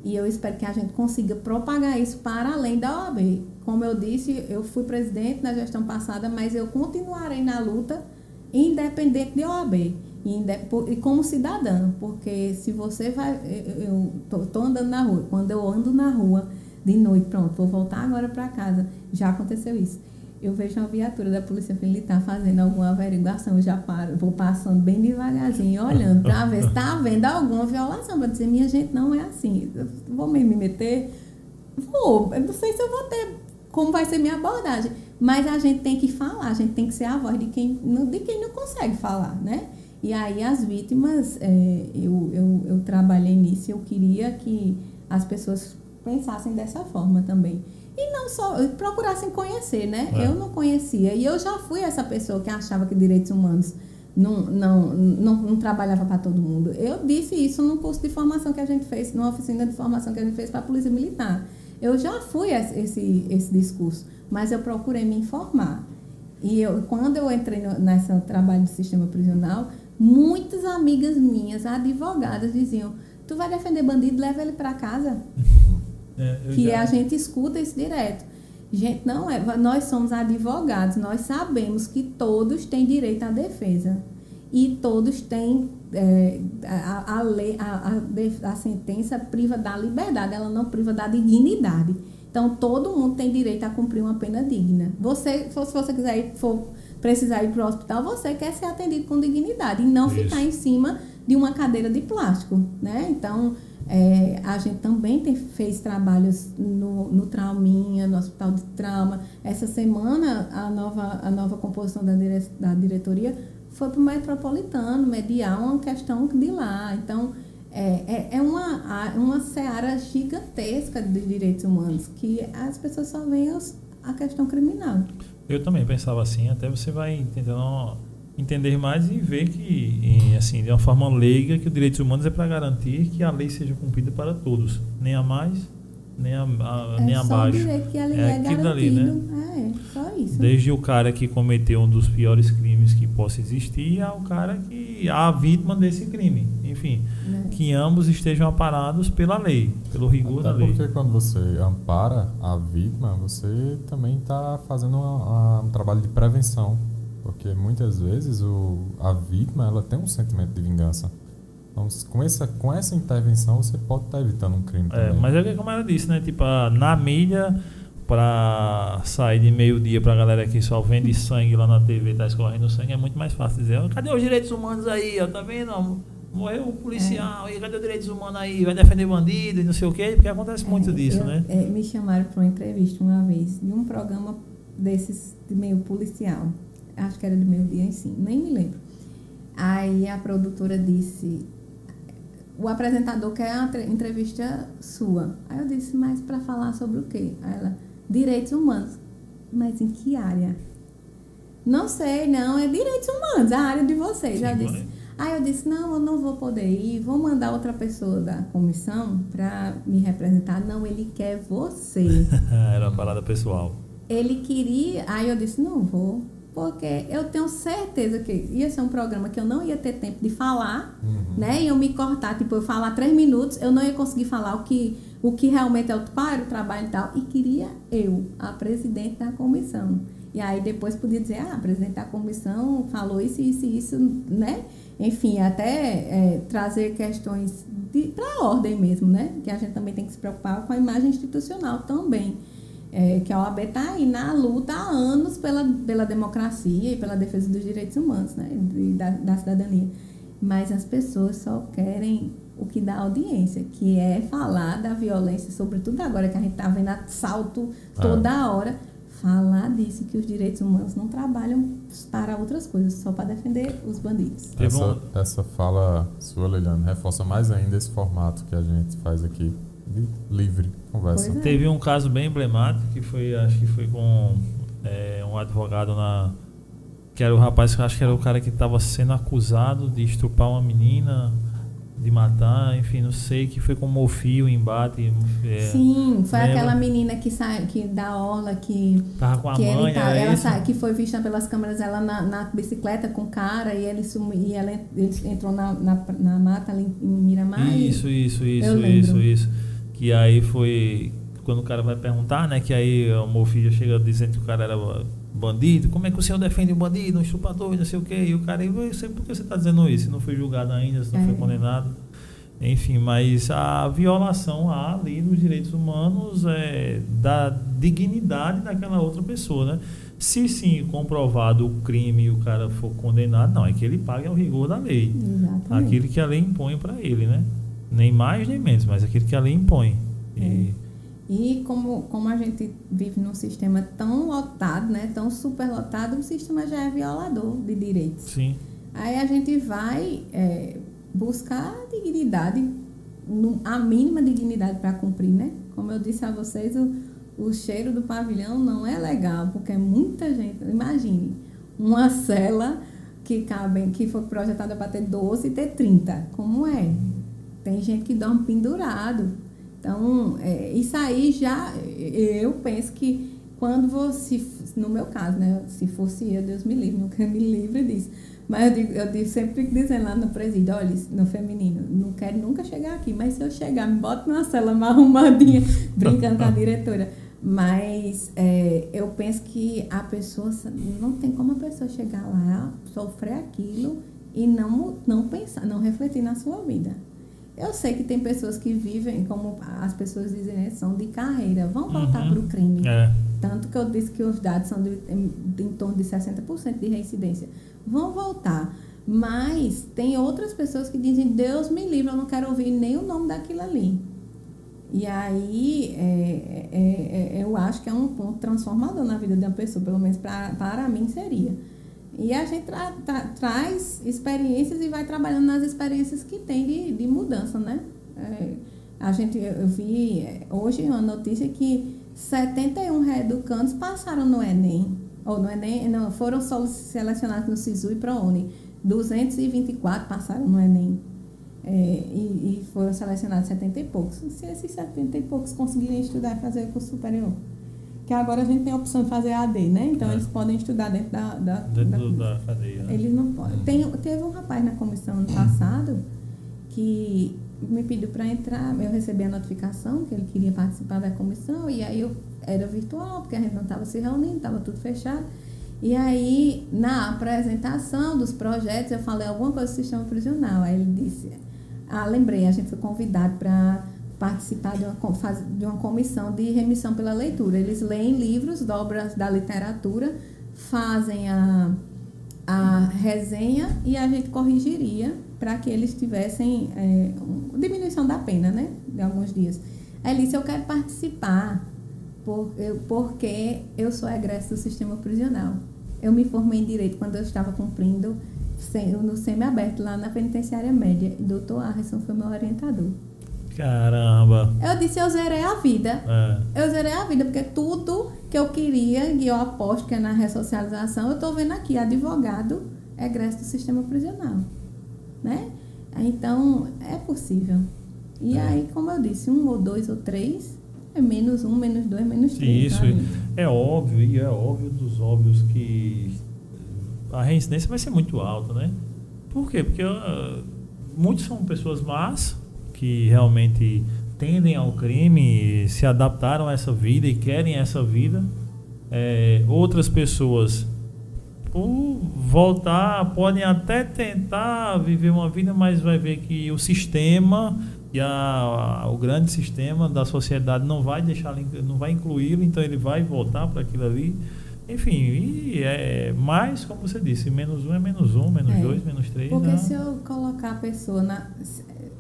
[SPEAKER 3] e eu espero que a gente consiga propagar isso para além da OAB. Como eu disse, eu fui presidente na gestão passada, mas eu continuarei na luta independente de OAB. E, como cidadã, porque se você vai. Eu tô, andando na rua, quando eu ando na rua de noite, pronto, vou voltar agora para casa. Já aconteceu isso. Eu vejo uma viatura da Polícia Militar fazendo alguma averiguação, eu já paro, vou passando bem devagarzinho, olhando para ver se está havendo alguma violação, para dizer, minha gente, não é assim. Eu vou me meter? Vou. Eu não sei se eu vou ter como vai ser minha abordagem. Mas a gente tem que falar, a gente tem que ser a voz de quem, de quem não consegue falar, né? E aí as vítimas, é, eu, eu, eu trabalhei nisso, eu queria que as pessoas pensassem dessa forma também. E não só, procurassem conhecer, né? É. Eu não conhecia. E eu já fui essa pessoa que achava que direitos humanos não, não, não, não trabalhava para todo mundo. Eu disse isso no curso de formação que a gente fez, numa oficina de formação que a gente fez para a Polícia Militar. Eu já fui esse, esse discurso, mas eu procurei me informar. E eu, quando eu entrei no, nesse trabalho do sistema prisional, Muitas amigas minhas, advogadas, diziam: Tu vai defender bandido, leva ele para casa. [laughs] É, que já... a gente escuta isso direto. Gente, não é. Nós somos advogados, nós sabemos que todos têm direito à defesa. E todos têm. É, a, a, lei, a, a, a sentença priva da liberdade, ela não priva da dignidade. Então, todo mundo tem direito a cumprir uma pena digna. Você, se você quiser ir, for precisar ir para o hospital, você quer ser atendido com dignidade e não Isso. ficar em cima de uma cadeira de plástico, né? Então, é, a gente também tem, fez trabalhos no, no Trauminha, no Hospital de Trauma. Essa semana, a nova, a nova composição da, dire, da diretoria foi para o Metropolitano mediar uma questão de lá. Então, é, é, é uma, uma seara gigantesca de direitos humanos que as pessoas só veem a questão criminal.
[SPEAKER 2] Eu também pensava assim, até você vai tentando entender mais e ver que, assim, de uma forma leiga, que os direitos humanos é para garantir que a lei seja cumprida para todos, nem a mais, nem a, a
[SPEAKER 3] é
[SPEAKER 2] nem abaixo.
[SPEAKER 3] que a lei é, é aquilo ali, né? É, só isso.
[SPEAKER 2] Desde o cara que cometeu um dos piores crimes que possa existir ao cara que a vítima desse crime, enfim que ambos estejam aparados pela lei, pelo rigor
[SPEAKER 1] Até
[SPEAKER 2] da lei.
[SPEAKER 1] Porque quando você ampara a vítima, você também está fazendo uma, um trabalho de prevenção. Porque muitas vezes o, a vítima ela tem um sentimento de vingança. Então, com essa, com essa intervenção, você pode estar tá evitando um crime.
[SPEAKER 2] É, mas é como ela disse, né? Tipo, na mídia, para sair de meio-dia para a galera que só vende [laughs] sangue lá na TV, tá escorrendo sangue, é muito mais fácil dizer: cadê os direitos humanos aí? Ó, tá vendo? morreu um policial, é. e cadê os direitos humanos aí? Vai defender bandido e não sei o quê, porque acontece muito é, disso,
[SPEAKER 3] eu,
[SPEAKER 2] né?
[SPEAKER 3] É, me chamaram para uma entrevista uma vez, de um programa desses de meio policial. Acho que era de meio dia em si, nem me lembro. Aí a produtora disse: o apresentador quer uma entrevista sua. Aí eu disse: mas para falar sobre o quê? Aí ela: direitos humanos. Mas em que área? Não sei, não, é direitos humanos, a área de vocês. Sim, eu disse: Aí eu disse: não, eu não vou poder ir, vou mandar outra pessoa da comissão para me representar. Não, ele quer você. [laughs]
[SPEAKER 2] Era uma parada pessoal.
[SPEAKER 3] Ele queria, aí eu disse: não vou, porque eu tenho certeza que ia ser um programa que eu não ia ter tempo de falar, uhum. né? E eu me cortar, tipo, eu falar três minutos, eu não ia conseguir falar o que, o que realmente é o, era o trabalho e tal. E queria eu, a presidente da comissão. E aí depois podia dizer, ah, a presidente da comissão falou isso, isso e isso, né? enfim, até é, trazer questões para a ordem mesmo, né? Que a gente também tem que se preocupar com a imagem institucional também. É, que a OAB está aí na luta há anos pela, pela democracia e pela defesa dos direitos humanos, né? E da, da cidadania. Mas as pessoas só querem o que dá audiência, que é falar da violência, sobretudo agora que a gente está vendo assalto toda ah. hora falar disso, que os direitos humanos não trabalham para outras coisas, só para defender os bandidos.
[SPEAKER 1] Essa, essa fala sua, Liliane, reforça mais ainda esse formato que a gente faz aqui, livre, conversa.
[SPEAKER 2] É. Teve um caso bem emblemático, que foi, acho que foi com é, um advogado na... Que era o rapaz, acho que era o cara que estava sendo acusado de estuprar uma menina de matar, enfim, não sei, que foi com Mofio, embate.
[SPEAKER 3] É, Sim, foi lembra? aquela menina que sai, que da orla que.
[SPEAKER 2] Tava com a que mãe, tá,
[SPEAKER 3] ela sai, que foi vista pelas câmeras ela na, na bicicleta com o cara e ele sumiu, e ela ele entrou na, na, na mata ali em Miramar.
[SPEAKER 2] Isso, isso, isso, isso, isso. Que aí foi quando o cara vai perguntar, né? Que aí o filho chega dizendo que o cara era bandido. Como é que o senhor defende o bandido, um estuprador, não sei o quê? E o cara, eu sei por que você está dizendo isso. Não foi julgado ainda, não é. foi condenado. Enfim, mas a violação há ali dos direitos humanos é, da dignidade daquela outra pessoa, né? Se sim comprovado o crime e o cara for condenado, não, é que ele pague ao rigor da lei.
[SPEAKER 3] Exatamente.
[SPEAKER 2] Aquilo que a lei impõe para ele, né? Nem mais nem menos, mas aquilo que a lei impõe.
[SPEAKER 3] É. E, e como, como a gente vive num sistema tão lotado, né, tão superlotado, o sistema já é violador de direitos.
[SPEAKER 2] Sim.
[SPEAKER 3] Aí a gente vai é, buscar dignidade, a mínima dignidade para cumprir, né? Como eu disse a vocês, o, o cheiro do pavilhão não é legal, porque é muita gente. Imagine, uma cela que cabe, que foi projetada para ter 12 e ter 30. Como é? Tem gente que dorme pendurado. Então, é, isso aí já, eu penso que quando você, no meu caso, né, se fosse eu, Deus me livre, nunca me livre disso. Mas eu, digo, eu digo, sempre fico dizendo lá no presídio, olha, no feminino, não quero nunca chegar aqui, mas se eu chegar, me bota numa cela mais arrumadinha, [laughs] brincando com a diretora. Mas é, eu penso que a pessoa, não tem como a pessoa chegar lá, sofrer aquilo e não, não pensar, não refletir na sua vida. Eu sei que tem pessoas que vivem, como as pessoas dizem, né, são de carreira, vão voltar uhum. para o crime.
[SPEAKER 2] É.
[SPEAKER 3] Tanto que eu disse que os dados são de, em, em torno de 60% de reincidência. Vão voltar. Mas tem outras pessoas que dizem, Deus me livre, eu não quero ouvir nem o nome daquilo ali. E aí, é, é, é, eu acho que é um ponto transformador na vida de uma pessoa, pelo menos pra, para mim seria. E a gente tra, tra, traz experiências e vai trabalhando nas experiências que tem de, de mudança, né? É, a gente, eu vi é, hoje uma notícia que 71 reeducandos passaram no Enem, ou no Enem, não, foram selecionados no SISU e ProUni. 224 passaram no Enem. É, e, e, foram selecionados 70 e poucos. Se esses 70 e poucos conseguirem estudar e fazer curso superior. Que agora a gente tem a opção de fazer AD, né? Então é. eles podem estudar dentro da, da,
[SPEAKER 2] dentro da, da cadeia. Né?
[SPEAKER 3] Eles não podem. Tem, teve um rapaz na comissão ano passado que me pediu para entrar, eu recebi a notificação que ele queria participar da comissão, e aí eu era virtual, porque a gente não estava se reunindo, estava tudo fechado. E aí, na apresentação dos projetos, eu falei alguma coisa do sistema prisional. Aí ele disse, ah, lembrei, a gente foi convidado para participar de uma, de uma comissão de remissão pela leitura. Eles leem livros obras da literatura, fazem a, a resenha e a gente corrigiria para que eles tivessem é, diminuição da pena, né? De alguns dias. Disse, eu quero participar por, eu, porque eu sou egresso do sistema prisional. Eu me formei em Direito quando eu estava cumprindo no semi-aberto lá na penitenciária média. Doutor Arson foi meu orientador.
[SPEAKER 2] Caramba!
[SPEAKER 3] Eu disse, eu zerei a vida. É. Eu zerei a vida, porque tudo que eu queria, e eu aposto que é na ressocialização, eu estou vendo aqui, advogado egresso do sistema prisional. Né? Então, é possível. E é. aí, como eu disse, um ou dois ou três é menos um, menos dois, menos três.
[SPEAKER 2] Isso, é óbvio, e é óbvio dos óbvios que a reincidência vai ser muito alta, né? Por quê? Porque uh, muitos são pessoas más que realmente tendem ao crime, se adaptaram a essa vida e querem essa vida. É, outras pessoas, por voltar, podem até tentar viver uma vida, mas vai ver que o sistema e a, a, o grande sistema da sociedade não vai deixar, não vai incluí-lo, então ele vai voltar para aquilo ali. Enfim, e é mais, como você disse, menos um é menos um, menos é, dois, menos três.
[SPEAKER 3] Porque né? se eu colocar a pessoa na.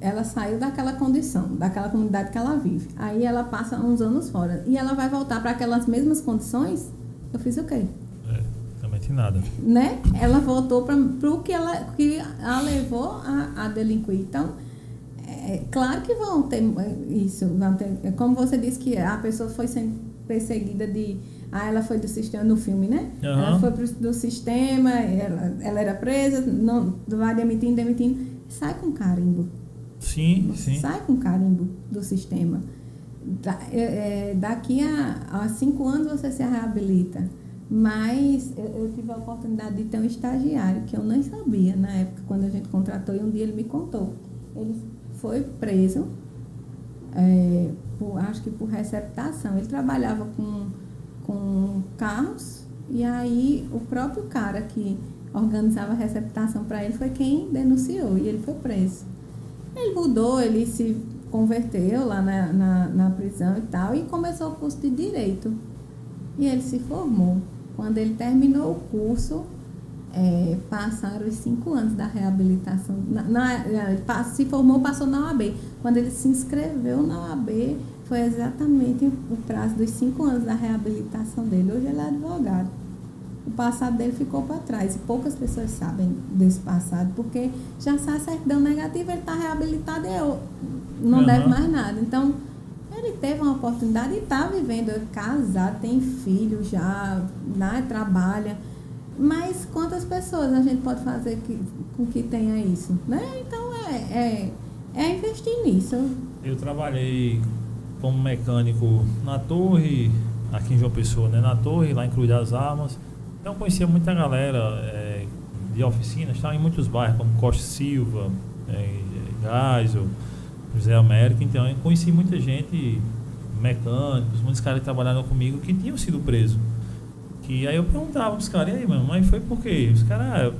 [SPEAKER 3] Ela saiu daquela condição, daquela comunidade que ela vive. Aí ela passa uns anos fora. E ela vai voltar para aquelas mesmas condições, eu fiz o quê?
[SPEAKER 2] É, tem nada.
[SPEAKER 3] Né? Ela voltou para o que ela, que a levou a, a delinquir. Então, é, claro que vão ter isso. Vão ter, como você disse que a pessoa foi sendo perseguida de ah, ela foi do sistema no filme, né? Uhum. Ela foi pro, do sistema, ela, ela era presa, não, vai demitindo, demitindo. Sai com carimbo.
[SPEAKER 2] Sim, sim.
[SPEAKER 3] Sai com carimbo do sistema. Da, é, é, daqui a, a cinco anos você se reabilita. Mas eu, eu, tive a oportunidade de ter um estagiário que eu nem sabia na época, quando a gente contratou, e um dia ele me contou. Ele foi preso é, por, acho que por receptação. Ele trabalhava com, com carros e aí o próprio cara que organizava a receptação para ele foi quem denunciou e ele foi preso. Ele mudou, ele se converteu lá na, na, na prisão e tal e começou o curso de Direito. E ele se formou. Quando ele terminou o curso, é, passaram os cinco anos da reabilitação. Na, na, se formou, passou na OAB. Quando ele se inscreveu na OAB, foi exatamente o prazo dos cinco anos da reabilitação dele. Hoje ele é advogado. O passado dele ficou para trás. E poucas pessoas sabem desse passado, porque já sai certidão negativa, ele está reabilitado e eu não uhum. deve mais nada. Então, ele teve uma oportunidade e está vivendo, é casado, tem filho já, né, trabalha mas quantas pessoas a gente pode fazer que, com que tenha isso? Né? Então é, é, é investir nisso.
[SPEAKER 2] Eu trabalhei como mecânico na torre, aqui em João Pessoa, né? na torre, lá em Cruz das Armas. Então conhecia muita galera é, de oficinas, estava em muitos bairros, como Costa Silva, é, José América. Então eu conheci muita gente, mecânicos, muitos caras que trabalharam comigo que tinham sido presos. Que aí eu perguntava pros caras, e aí, mano, mas foi por quê? Os caras,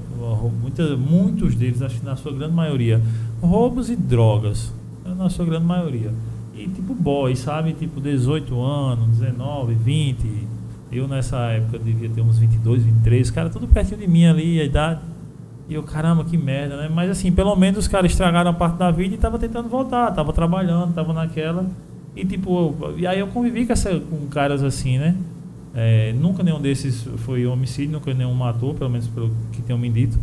[SPEAKER 2] muita, muitos deles, acho que na sua grande maioria, roubos e drogas. Na sua grande maioria. E tipo boy, sabe? Tipo 18 anos, 19, 20. Eu nessa época devia ter uns 22, 23. Os caras tudo pertinho de mim ali, a idade. E eu, caramba, que merda, né? Mas assim, pelo menos os caras estragaram a parte da vida e tava tentando voltar, tava trabalhando, tava naquela. E tipo, e aí eu convivi com, essa, com caras assim, né? É, nunca nenhum desses foi homicídio, nunca nenhum matou, pelo menos pelo que tenham me dito.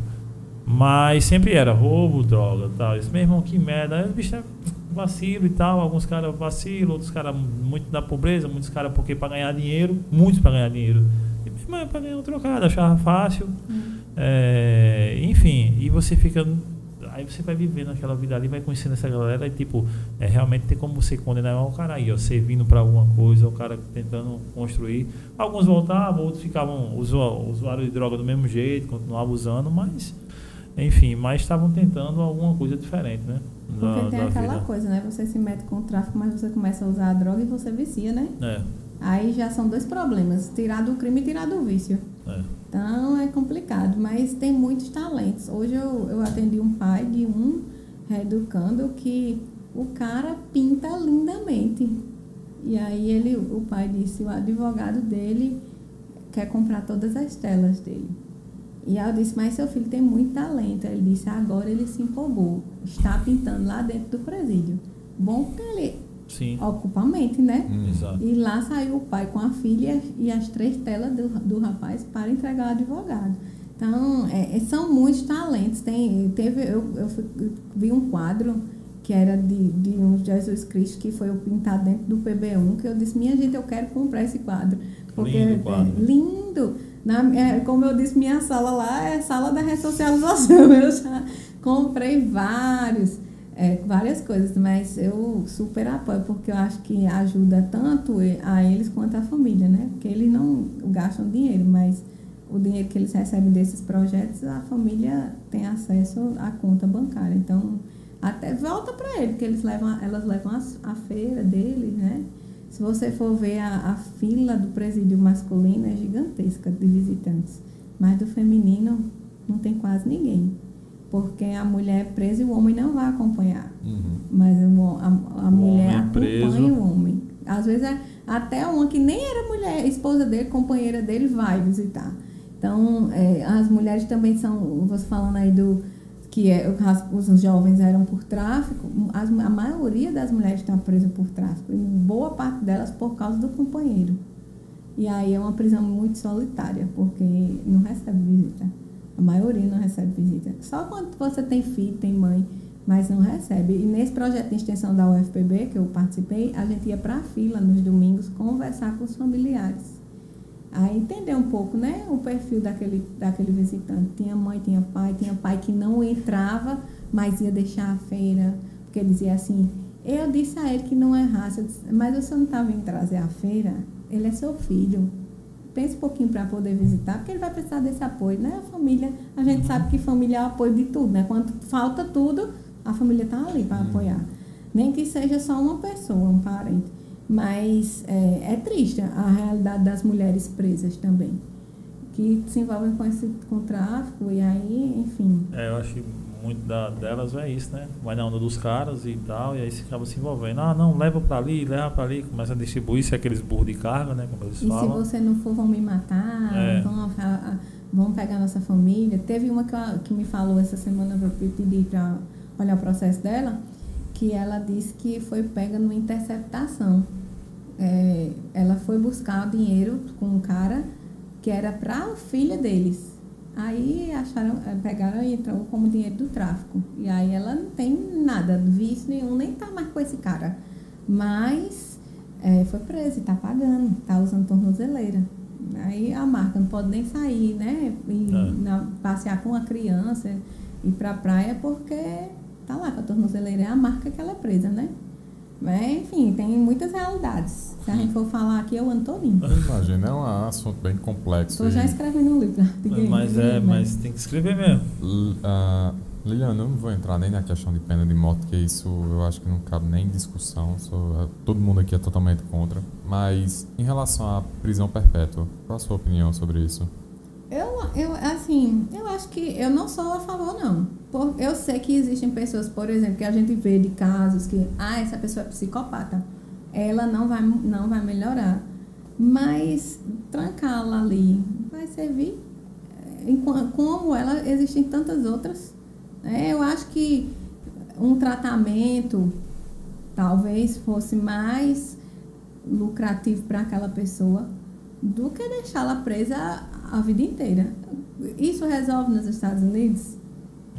[SPEAKER 2] Mas sempre era roubo, droga tal. Esse meu irmão, que merda. Aí o bicho é vacilo e tal. Alguns caras vacilam, outros caras muito da pobreza, muitos caras porque para ganhar dinheiro, muitos para ganhar dinheiro. E mesmo é para ganhar um trocado, achava fácil. Uhum. É, enfim, e você fica Aí você vai vivendo aquela vida ali, vai conhecendo essa galera e, tipo, é, realmente tem como você condenar o cara aí, ó, servindo para alguma coisa, o cara tentando construir. Alguns voltavam, outros ficavam usuários de droga do mesmo jeito, continuavam usando, mas, enfim, mas estavam tentando alguma coisa diferente, né?
[SPEAKER 3] Da, Porque tem aquela vida. coisa, né? Você se mete com o tráfico, mas você começa a usar a droga e você vicia, né?
[SPEAKER 2] É.
[SPEAKER 3] Aí já são dois problemas, tirar do crime e tirar do vício.
[SPEAKER 2] É.
[SPEAKER 3] Então é complicado, mas tem muitos talentos. Hoje eu, eu atendi um pai de um reeducando que o cara pinta lindamente. E aí ele, o pai disse, o advogado dele quer comprar todas as telas dele. E aí eu disse, mas seu filho tem muito talento. Ele disse, agora ele se empolgou. Está pintando lá dentro do presídio. Bom porque ele
[SPEAKER 2] Sim.
[SPEAKER 3] ocupa a mente, né?
[SPEAKER 2] Hum, exato.
[SPEAKER 3] E lá saiu o pai com a filha e as três telas do, do rapaz para entregar ao advogado. Então, é, é são muitos talentos. Tem, teve, eu, eu, fui, eu vi um quadro que era de, de um Jesus Cristo que foi pintado dentro do PB1, que eu disse, minha gente, eu quero comprar esse quadro. Porque
[SPEAKER 2] lindo, quadro.
[SPEAKER 3] É, lindo. Na, é, como eu disse, minha sala lá é sala da ressocialização. [laughs] Eu já comprei vários é, várias coisas, mas eu super apoio, porque eu acho que ajuda tanto a eles quanto a família, né? Porque eles não gastam dinheiro, mas o dinheiro que eles recebem desses projetos, a família tem acesso à conta bancária. Então, até volta para ele, porque eles levam, elas levam a, a, feira deles, né? Se você for ver a, a fila do presídio masculino é gigantesca de visitantes, mas do feminino não tem quase ninguém porque a mulher é presa e o homem não vai acompanhar.
[SPEAKER 1] Uhum.
[SPEAKER 3] Mas a, a mulher acompanha preso. o homem. Às vezes é, até uma que nem era mulher, esposa dele, companheira dele, vai visitar. Então, é, as mulheres também são, você falando aí do que é, os jovens eram por tráfico, as, a maioria das mulheres estão presas por tráfico, e boa parte delas por causa do companheiro. E aí é uma prisão muito solitária, porque não recebe visita. A maioria não recebe visita. Só quando você tem filho, tem mãe, mas não recebe. E nesse projeto de extensão da UFPB, que eu participei, a gente ia para a fila nos domingos conversar com os familiares. Aí entender um pouco, né, o perfil daquele, daquele visitante. Tinha mãe, tinha pai, tinha pai que não entrava, mas ia deixar a feira, porque ele dizia assim, eu disse a ele que não é raça, disse, mas você não estava vindo trazer a feira? Ele é seu filho pense um pouquinho para poder visitar, porque ele vai precisar desse apoio, né? A família, a gente sabe que família é o apoio de tudo, né? Quando falta tudo, a família está ali para uhum. apoiar. Nem que seja só uma pessoa, um parente. Mas é, é triste a realidade das mulheres presas também. Que se envolvem com esse com tráfico e aí, enfim.
[SPEAKER 2] É, eu acho que muito da, delas é isso, né? Vai na onda dos caras e tal, e aí se acaba se envolvendo. Ah, não, leva pra ali, leva pra ali, começa a distribuir, se é aqueles burros de carga, né? Como eles
[SPEAKER 3] e
[SPEAKER 2] falam.
[SPEAKER 3] se você não for, vão me matar,
[SPEAKER 2] É.
[SPEAKER 3] vão, a- a- vão pegar nossa família. Teve uma que, que me falou essa semana, eu pedi para olhar o processo dela, que ela disse que foi pega numa interceptação. É, ela foi buscar o dinheiro com um cara que era para a filha deles. Aí acharam, eh, pegaram e entrou como dinheiro do tráfico. E aí ela não tem nada, vício nenhum, nem tá mais com esse cara. Mas eh, foi presa e tá pagando, tá usando tornozeleira. Aí a marca não pode nem sair, né? E
[SPEAKER 2] É.
[SPEAKER 3] na- passear com a criança, ir pra praia, porque tá lá com a tornozeleira, é a marca que ela é presa, né? Mas, enfim, tem muitas realidades. Se a gente for falar aqui, eu ando todinho.
[SPEAKER 1] Imagina, é um assunto bem complexo.
[SPEAKER 3] Tô já escrevendo um livro. [laughs]
[SPEAKER 2] Mas é,
[SPEAKER 3] ninguém-
[SPEAKER 2] mas tem que escrever mesmo.
[SPEAKER 1] L- ah, Liliana, eu não vou entrar nem na questão de pena de morte, que isso eu acho que não cabe nem em discussão. sou- ah, todo mundo aqui é totalmente contra. Mas em relação à prisão perpétua, qual a sua opinião sobre isso?
[SPEAKER 3] Eu, eu, assim, eu acho que eu não sou a favor, não. Por, eu sei que existem pessoas, por exemplo, que a gente vê de casos que, ah, essa pessoa é psicopata. Ela não vai, não vai melhorar. Mas trancá-la ali vai servir. eh, Como ela, existem tantas outras. né? eu acho que um tratamento talvez fosse mais lucrativo para aquela pessoa do que deixá-la presa a, vida inteira. Isso resolve nos Estados Unidos?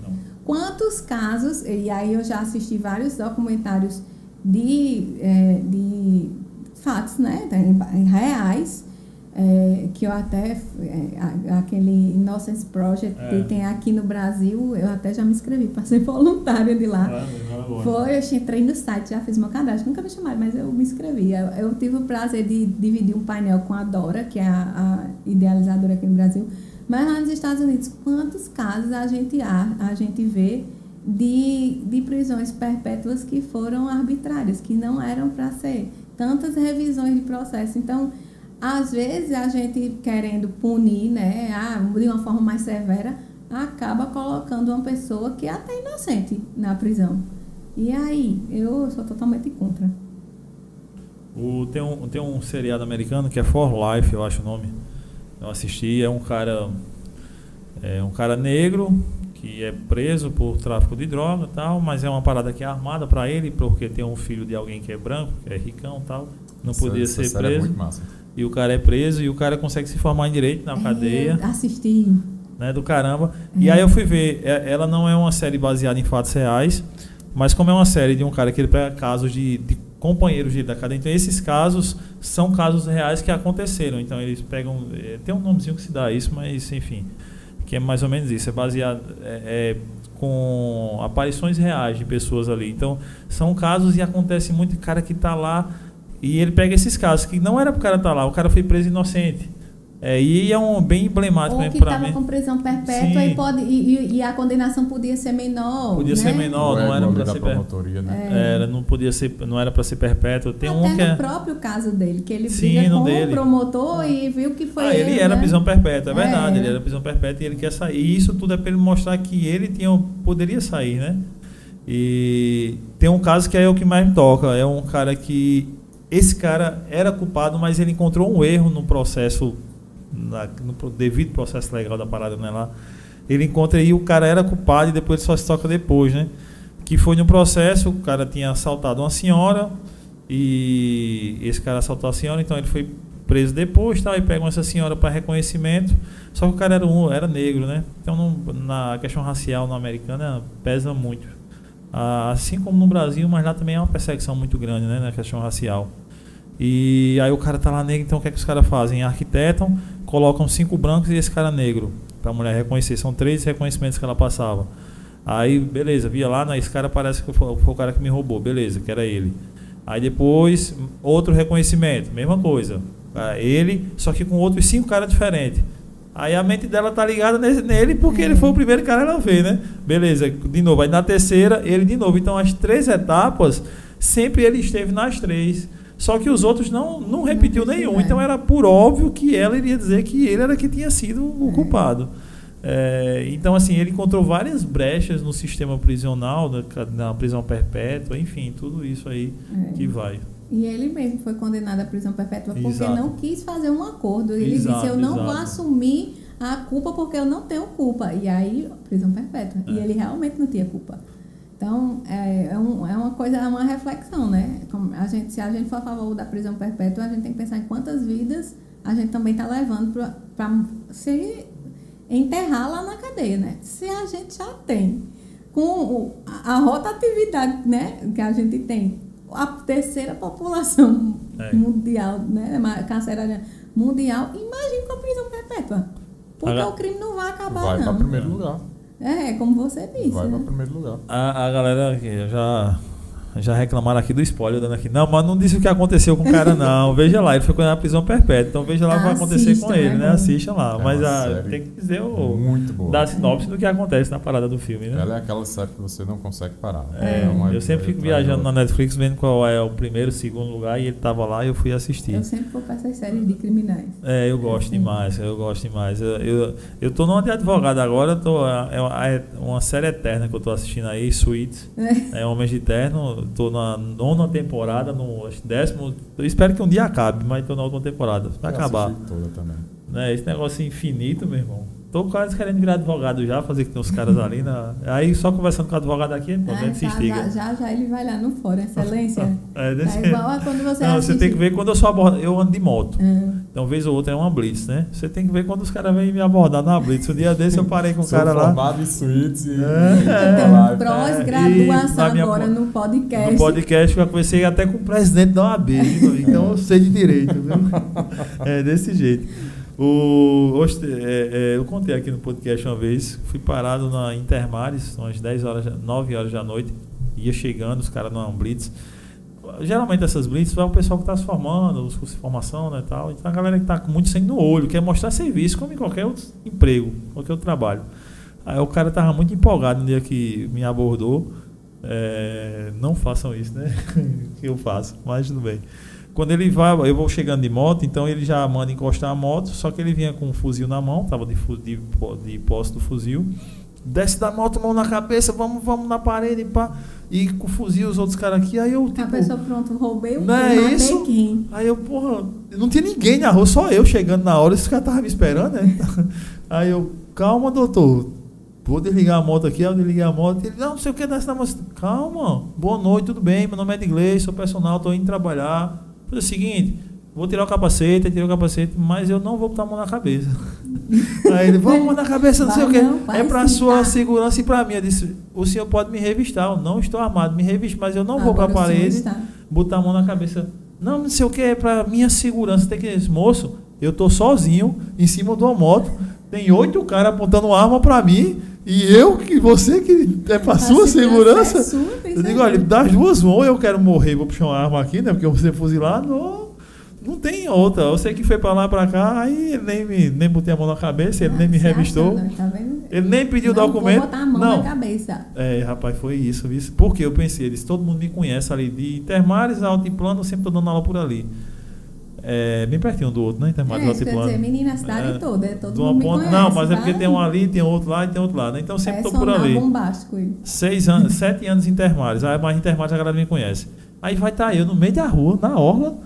[SPEAKER 2] Não.
[SPEAKER 3] Quantos casos, e aí eu já assisti vários documentários de, eh, de fatos, né, reais, eh, que eu até, a- aquele Innocence Project
[SPEAKER 2] É.
[SPEAKER 3] que tem aqui no Brasil, eu até já me inscrevi para ser [laughs] voluntária de lá. Foi, eu entrei no site, já fiz meu cadastro, nunca me chamaram, mas eu me inscrevi. Eu, eu tive o prazer de dividir um painel com a Dora, que é a, a idealizadora aqui no Brasil. Mas lá nos Estados Unidos, quantos casos a gente, há, a gente vê de, de prisões perpétuas que foram arbitrárias, que não eram para ser? Tantas revisões de processo. Então, às vezes, a gente querendo punir, né, de uma forma mais severa, acaba colocando uma pessoa que é até inocente na prisão. E aí, eu sou totalmente contra.
[SPEAKER 2] O, tem, um, tem um seriado americano que é For Life, eu acho o nome. Eu assisti, é um cara. É um cara negro que é preso por tráfico de droga e tal, mas é uma parada que é armada pra ele, porque tem um filho de alguém que é branco, que é ricão e tal. Não
[SPEAKER 1] Essa-
[SPEAKER 2] podia
[SPEAKER 1] essa
[SPEAKER 2] ser
[SPEAKER 1] série É
[SPEAKER 2] preso.
[SPEAKER 1] muito massa.
[SPEAKER 2] E o cara é preso e o cara consegue se formar em direito na cadeia.
[SPEAKER 3] É, assisti.
[SPEAKER 2] né, do caramba. E aí eu fui ver, é- ela não é uma série baseada em fatos reais, mas como é uma série de um cara que ele pega casos de, de companheiros dele da cadeia, então esses casos são casos reais que aconteceram. Então eles pegam, é, tem um nomezinho que se dá isso, mas enfim, que é mais ou menos isso, é baseado é, é, com aparições reais de pessoas ali. Então são casos e acontece muito cara que está lá e ele pega esses casos que não era pro cara estar lá, o cara foi preso inocente. É, e é um bem emblemático
[SPEAKER 3] Ou
[SPEAKER 2] mesmo
[SPEAKER 3] que estava com prisão perpétua e, pode, e, e- e a condenação podia ser menor.
[SPEAKER 2] Podia
[SPEAKER 3] né?
[SPEAKER 2] ser menor,
[SPEAKER 1] O
[SPEAKER 2] não
[SPEAKER 1] ego
[SPEAKER 2] era
[SPEAKER 1] ali
[SPEAKER 2] pra
[SPEAKER 1] da
[SPEAKER 2] ser per...
[SPEAKER 1] né?
[SPEAKER 3] É.
[SPEAKER 2] Era, não podia ser, não era para ser perpétuo. Tem
[SPEAKER 3] Até
[SPEAKER 2] um que
[SPEAKER 3] no
[SPEAKER 2] é
[SPEAKER 3] próprio caso dele, que ele
[SPEAKER 2] Sim,
[SPEAKER 3] briga com
[SPEAKER 2] dele.
[SPEAKER 3] o promotor e viu que foi
[SPEAKER 2] ah, ele
[SPEAKER 3] ele,
[SPEAKER 2] era
[SPEAKER 3] né?
[SPEAKER 2] prisão perpétua, é
[SPEAKER 3] É.
[SPEAKER 2] verdade, ele era prisão perpétua e ele quer sair. E isso tudo é para ele mostrar que ele tinha, poderia sair, né? E tem um caso que é o que mais me toca, é um cara que esse cara era culpado, mas ele encontrou um erro no processo na- no devido processo legal da parada, né, lá. Ele encontra aí o cara era culpado e depois só se toca depois, né? Que foi no processo, o cara tinha assaltado uma senhora e esse cara assaltou a senhora, então ele foi preso depois, tal, e pegam essa senhora para reconhecimento. Só que o cara era um, era negro, né? Então não- na questão racial no americana pesa muito. Ah, assim como no Brasil, mas lá também é uma perseguição muito grande, né, na questão racial. E aí o cara tá lá negro, então o que é que os caras fazem? Arquitetam, colocam cinco brancos e esse cara negro, pra mulher reconhecer. São três reconhecimentos que ela passava. Aí, beleza, via lá, né, esse cara parece que foi, foi o cara que me roubou, beleza, que era ele. Aí depois, outro reconhecimento, mesma coisa. Ah, Ele, só que com outros cinco caras diferentes. Aí a mente dela tá ligada nesse- nele porque ele foi o primeiro cara que ela vê, né? Beleza, de novo. Aí na terceira, ele de novo. Então as três etapas, sempre ele esteve nas três. Só que os outros não, não repetiu nenhum.
[SPEAKER 3] é.
[SPEAKER 2] Então era por óbvio que ela iria dizer que ele era que tinha sido o
[SPEAKER 3] É.
[SPEAKER 2] culpado. É, então, assim, ele encontrou várias brechas no sistema prisional, na, na prisão perpétua, enfim, tudo isso aí
[SPEAKER 3] É.
[SPEAKER 2] que vai.
[SPEAKER 3] E ele mesmo foi condenado à prisão perpétua porque
[SPEAKER 2] Exato.
[SPEAKER 3] não quis fazer um acordo. Ele
[SPEAKER 2] Exato,
[SPEAKER 3] disse: Eu não vou
[SPEAKER 2] exato.
[SPEAKER 3] assumir a culpa porque eu não tenho culpa. E aí, prisão perpétua. E
[SPEAKER 2] É.
[SPEAKER 3] ele realmente não tinha culpa. Então, é, é, um- é uma coisa, é uma reflexão, né? Como a gente, se a gente for a favor da prisão perpétua, a gente tem que pensar em quantas vidas a gente também está levando para se enterrar lá na cadeia, né? Se a gente já tem com o- a a rotatividade né, que a gente tem, a terceira população
[SPEAKER 2] É.
[SPEAKER 3] mundial, né, carcerária mundial, imagine com a prisão perpétua. Porque
[SPEAKER 2] Agora-
[SPEAKER 3] o crime não vai acabar,
[SPEAKER 1] Vai para
[SPEAKER 3] não.
[SPEAKER 1] primeiro lugar.
[SPEAKER 3] É, como você disse.
[SPEAKER 1] Vai
[SPEAKER 3] né?
[SPEAKER 1] para primeiro lugar.
[SPEAKER 2] A, a galera aqui já, já reclamaram aqui do spoiler, dando aqui. Não, mas não disse o que aconteceu com o cara, não. [laughs] Veja lá, ele foi condenado à prisão perpétua. Então veja lá o que vai acontecer com ele,
[SPEAKER 3] é
[SPEAKER 2] né?
[SPEAKER 3] bom.
[SPEAKER 2] Assistam lá.
[SPEAKER 1] É
[SPEAKER 2] mas a-
[SPEAKER 1] série
[SPEAKER 2] tem que dizer o.
[SPEAKER 1] Muito boa.
[SPEAKER 2] Dar sinopse do que acontece na parada do filme, né?
[SPEAKER 1] Ela é aquela série que você não consegue parar.
[SPEAKER 2] É,
[SPEAKER 1] uma-
[SPEAKER 2] eu sempre fico viajando na Netflix vendo qual é o primeiro, segundo lugar e ele tava lá e eu fui assistir.
[SPEAKER 3] Eu sempre vou para essas séries de criminais.
[SPEAKER 2] É, eu gosto demais, eu gosto demais. Eu, eu, eu tô numa de advogado agora, eu tô, é uma, é uma série eterna que eu tô assistindo aí, Suits, é Homens de Terno, tô na nona temporada, no décimo, eu espero que um dia acabe, mas tô na última temporada, vai acabar.
[SPEAKER 1] toda também.
[SPEAKER 2] Né, esse negócio infinito, meu irmão. Tô quase querendo virar advogado já, fazer que tem uns caras ali na... Aí só conversando com o advogado aqui, pô,
[SPEAKER 3] Ah,
[SPEAKER 2] se
[SPEAKER 3] já,
[SPEAKER 2] instiga.
[SPEAKER 3] já, já, já ele vai lá no fórum, excelência. [laughs]
[SPEAKER 2] É, desse-
[SPEAKER 3] Tá igual a quando você
[SPEAKER 2] Não, você tem que ver quando eu sou abordado, eu ando de moto.
[SPEAKER 3] Ah,
[SPEAKER 2] Então, vez ou outra é uma blitz, né? Você tem que ver quando os caras vêm me abordar numa blitz. Um dia desse eu parei com o cara lá
[SPEAKER 1] formado em suítes e...
[SPEAKER 2] É.
[SPEAKER 1] Lá,
[SPEAKER 3] pós-graduação
[SPEAKER 2] E na minha
[SPEAKER 3] agora no podcast.
[SPEAKER 2] no podcast. Eu conversei até com o presidente da OAB, viu? então eu sei de direito, viu? [laughs] É desse jeito. O, hoje, é, é, eu contei aqui no podcast uma vez, fui parado na Intermares, umas 10 horas, 9 horas da noite, ia chegando, os caras numa blitz. Geralmente essas blitz vai o pessoal que está se formando, os cursos de formação né, tal. Então a galera que está com muito sangue no olho, quer mostrar serviço, como em qualquer outro emprego, qualquer outro trabalho. Aí o cara tava muito empolgado no dia que me abordou. É, não façam isso, né? [laughs] que eu faço, mas tudo bem. Quando ele vai, eu vou chegando de moto, então ele já manda encostar a moto, só que ele vinha com um fuzil na mão, tava de, de, de posse do fuzil. Desce da moto, mão na cabeça, vamos, vamos na parede, pá. E com o fuzil, os outros caras aqui, aí eu
[SPEAKER 3] A
[SPEAKER 2] tipo.
[SPEAKER 3] pessoa, pronto, roubei o
[SPEAKER 2] Não é isso?
[SPEAKER 3] quem?
[SPEAKER 2] Aí eu, porra, não tinha ninguém na rua, só eu chegando na hora, esse cara tava me esperando, né? [laughs] Aí eu, calma, doutor, vou desligar a moto aqui, aí eu desliguei a moto, ele, não, não sei o que, desce na moto. Calma, boa noite, tudo bem, meu nome é Edgley, sou personal, tô indo trabalhar. Falei o seguinte, vou tirar o capacete, tirei o capacete, mas eu não vou botar a mão na cabeça. [laughs] Aí ele, vamos mão na cabeça, não sei o
[SPEAKER 3] Vai
[SPEAKER 2] que.
[SPEAKER 3] não, vai
[SPEAKER 2] É pra
[SPEAKER 3] sim,
[SPEAKER 2] sua segurança e pra mim. Eu disse, o senhor pode me revistar, eu não estou armado, me reviste, mas eu não vou pra
[SPEAKER 3] Agora o senhor
[SPEAKER 2] parede
[SPEAKER 3] está.
[SPEAKER 2] botar a mão na cabeça. Não, não sei o que, é pra minha segurança. Tem que dizer, moço, eu tô sozinho em cima de uma moto, tem oito caras apontando arma pra mim, e eu, que você que é pra
[SPEAKER 3] A
[SPEAKER 2] sua segurança.
[SPEAKER 3] é sua,
[SPEAKER 2] eu digo, olha, das duas vão, eu quero morrer, vou puxar uma arma aqui, né? Porque eu vou ser fuzilado, não, não tem outra. Eu sei que foi pra lá pra cá, aí ele nem, me, nem botei a mão na cabeça, ele nem me revistou.
[SPEAKER 3] achando, tá?
[SPEAKER 2] Ele nem pediu
[SPEAKER 3] não
[SPEAKER 2] documento.
[SPEAKER 3] Vou botar a mão
[SPEAKER 2] não.
[SPEAKER 3] na cabeça.
[SPEAKER 2] É, rapaz, foi isso, isso. Porque eu pensei, eles, todo mundo me conhece ali de Intermares, Altiplano, eu sempre tô dando aula por ali. É, bem pertinho um do outro, né? Intermares,
[SPEAKER 3] É, isso quer
[SPEAKER 2] Altiplano.
[SPEAKER 3] dizer, menina, a cidade
[SPEAKER 2] É,
[SPEAKER 3] toda, é todo mundo conhece.
[SPEAKER 2] não, mas é porque tem um ali, tem outro lá e tem outro lá, né? Então sempre
[SPEAKER 3] é
[SPEAKER 2] tô por ali.
[SPEAKER 3] bombástico ele.
[SPEAKER 2] Seis anos, [laughs] sete anos em Intermares. Aí mais Intermares a galera me conhece. Aí vai estar eu no meio da rua, na orla,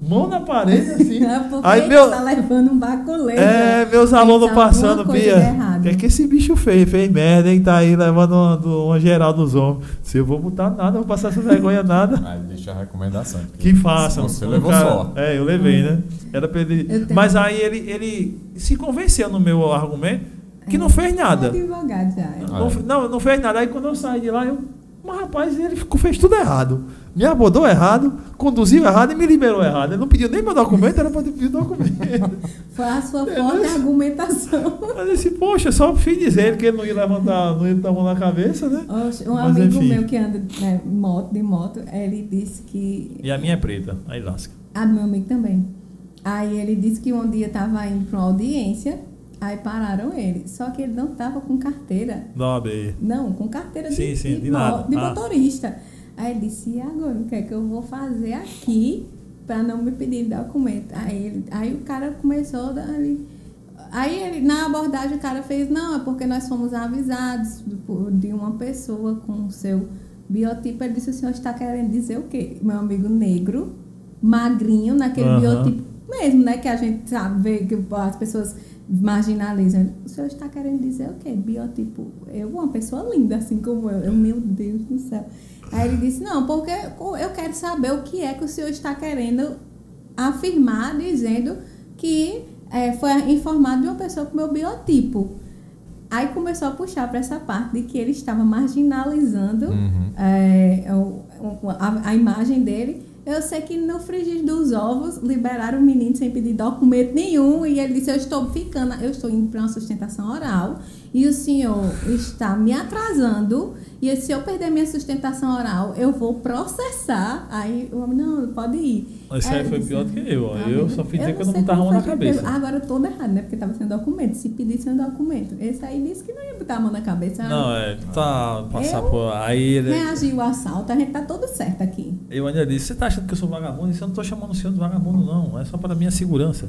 [SPEAKER 2] mão na parede, assim. [laughs]
[SPEAKER 3] É
[SPEAKER 2] Aí meu-
[SPEAKER 3] tá levando um baculeiro.
[SPEAKER 2] É, meus
[SPEAKER 3] Tem
[SPEAKER 2] alunos passando, Bia. O que é que esse bicho fez? Fez merda, hein? Tá aí levando uma, do- uma geral dos homens. Se eu vou botar nada, não vou passar essa vergonha nada. [laughs]
[SPEAKER 1] Aí deixa a recomendação.
[SPEAKER 2] Que façam.
[SPEAKER 1] Você levou
[SPEAKER 2] cara-
[SPEAKER 1] só.
[SPEAKER 2] É, eu levei, né? Era pra ele. Mas aí ele, ele se convenceu no meu argumento que não fez nada.
[SPEAKER 3] É advogado já. é.
[SPEAKER 2] Não,
[SPEAKER 1] é.
[SPEAKER 2] não, não fez nada. Aí quando eu saí de lá, eu. Mas rapaz, ele ficou- fez tudo errado. Me abordou errado, conduziu errado e me liberou errado. Ele não pediu nem meu documento, era pra ter pedido documento. [laughs]
[SPEAKER 3] Foi a sua forte argumentação.
[SPEAKER 2] Eu disse, poxa, só fiz dizer que ele não ia levantar, não ia botar a mão na cabeça, né?
[SPEAKER 3] Oxe, Um
[SPEAKER 2] Mas,
[SPEAKER 3] amigo
[SPEAKER 2] enfim.
[SPEAKER 3] meu que anda né, moto, de moto, ele disse que.
[SPEAKER 2] E a minha é preta, aí lasca.
[SPEAKER 3] Ah, meu amigo também. Aí ele disse que um dia estava indo para uma audiência Aí pararam ele. Só que ele não tava com carteira.
[SPEAKER 2] Da OAB.
[SPEAKER 3] Não, com carteira
[SPEAKER 2] Sim,
[SPEAKER 3] de,
[SPEAKER 2] sim, de
[SPEAKER 3] de,
[SPEAKER 2] nada.
[SPEAKER 3] de
[SPEAKER 2] Ah.
[SPEAKER 3] Aí ele disse, e agora, o que é que eu vou fazer aqui para não me pedir documento? Aí, ele, aí o cara começou ali. Aí ele, na abordagem o cara fez, não, é porque nós fomos avisados de uma pessoa com o seu biotipo. Ele disse, o senhor está querendo dizer o quê? Meu amigo negro, magrinho, naquele
[SPEAKER 2] Aham.
[SPEAKER 3] biotipo mesmo, né? Que a gente sabe, vê que as pessoas marginalizam. O senhor está querendo dizer o quê? Biotipo. Eu, uma pessoa linda, assim como eu. eu meu Deus do céu. Aí ele disse, não, porque eu quero saber o que é que o senhor está querendo afirmar, dizendo que é, foi informado de uma pessoa com meu biotipo. Aí começou a puxar para essa parte de que ele estava marginalizando
[SPEAKER 1] Uhum.
[SPEAKER 3] é, a, a imagem dele. Eu sei que no frigir dos ovos liberaram o menino sem pedir documento nenhum e ele disse: Eu estou ficando, eu estou indo para uma sustentação oral e o senhor está me atrasando. E se eu perder minha sustentação oral, eu vou processar. Aí o homem, não, pode ir.
[SPEAKER 2] Esse aí
[SPEAKER 3] eu
[SPEAKER 2] foi pior do que eu. ó.
[SPEAKER 3] "Tá
[SPEAKER 2] Eu só fiz dizer que eu
[SPEAKER 3] não
[SPEAKER 2] botava a mão na cabeça.
[SPEAKER 3] Agora eu tô errado, né? Porque tava sem documento. Se pedisse sem documento. Esse aí disse que não ia botar a mão na cabeça.
[SPEAKER 2] Não, é, tá, passar
[SPEAKER 3] Eu-
[SPEAKER 2] por. Aí ele.
[SPEAKER 3] Reagiu ao assalto, a gente tá todo certo aqui.
[SPEAKER 2] Eu ainda disse: Você tá achando que eu sou vagabundo? Eu disse, Eu não tô chamando o senhor de vagabundo, não. É só para minha segurança.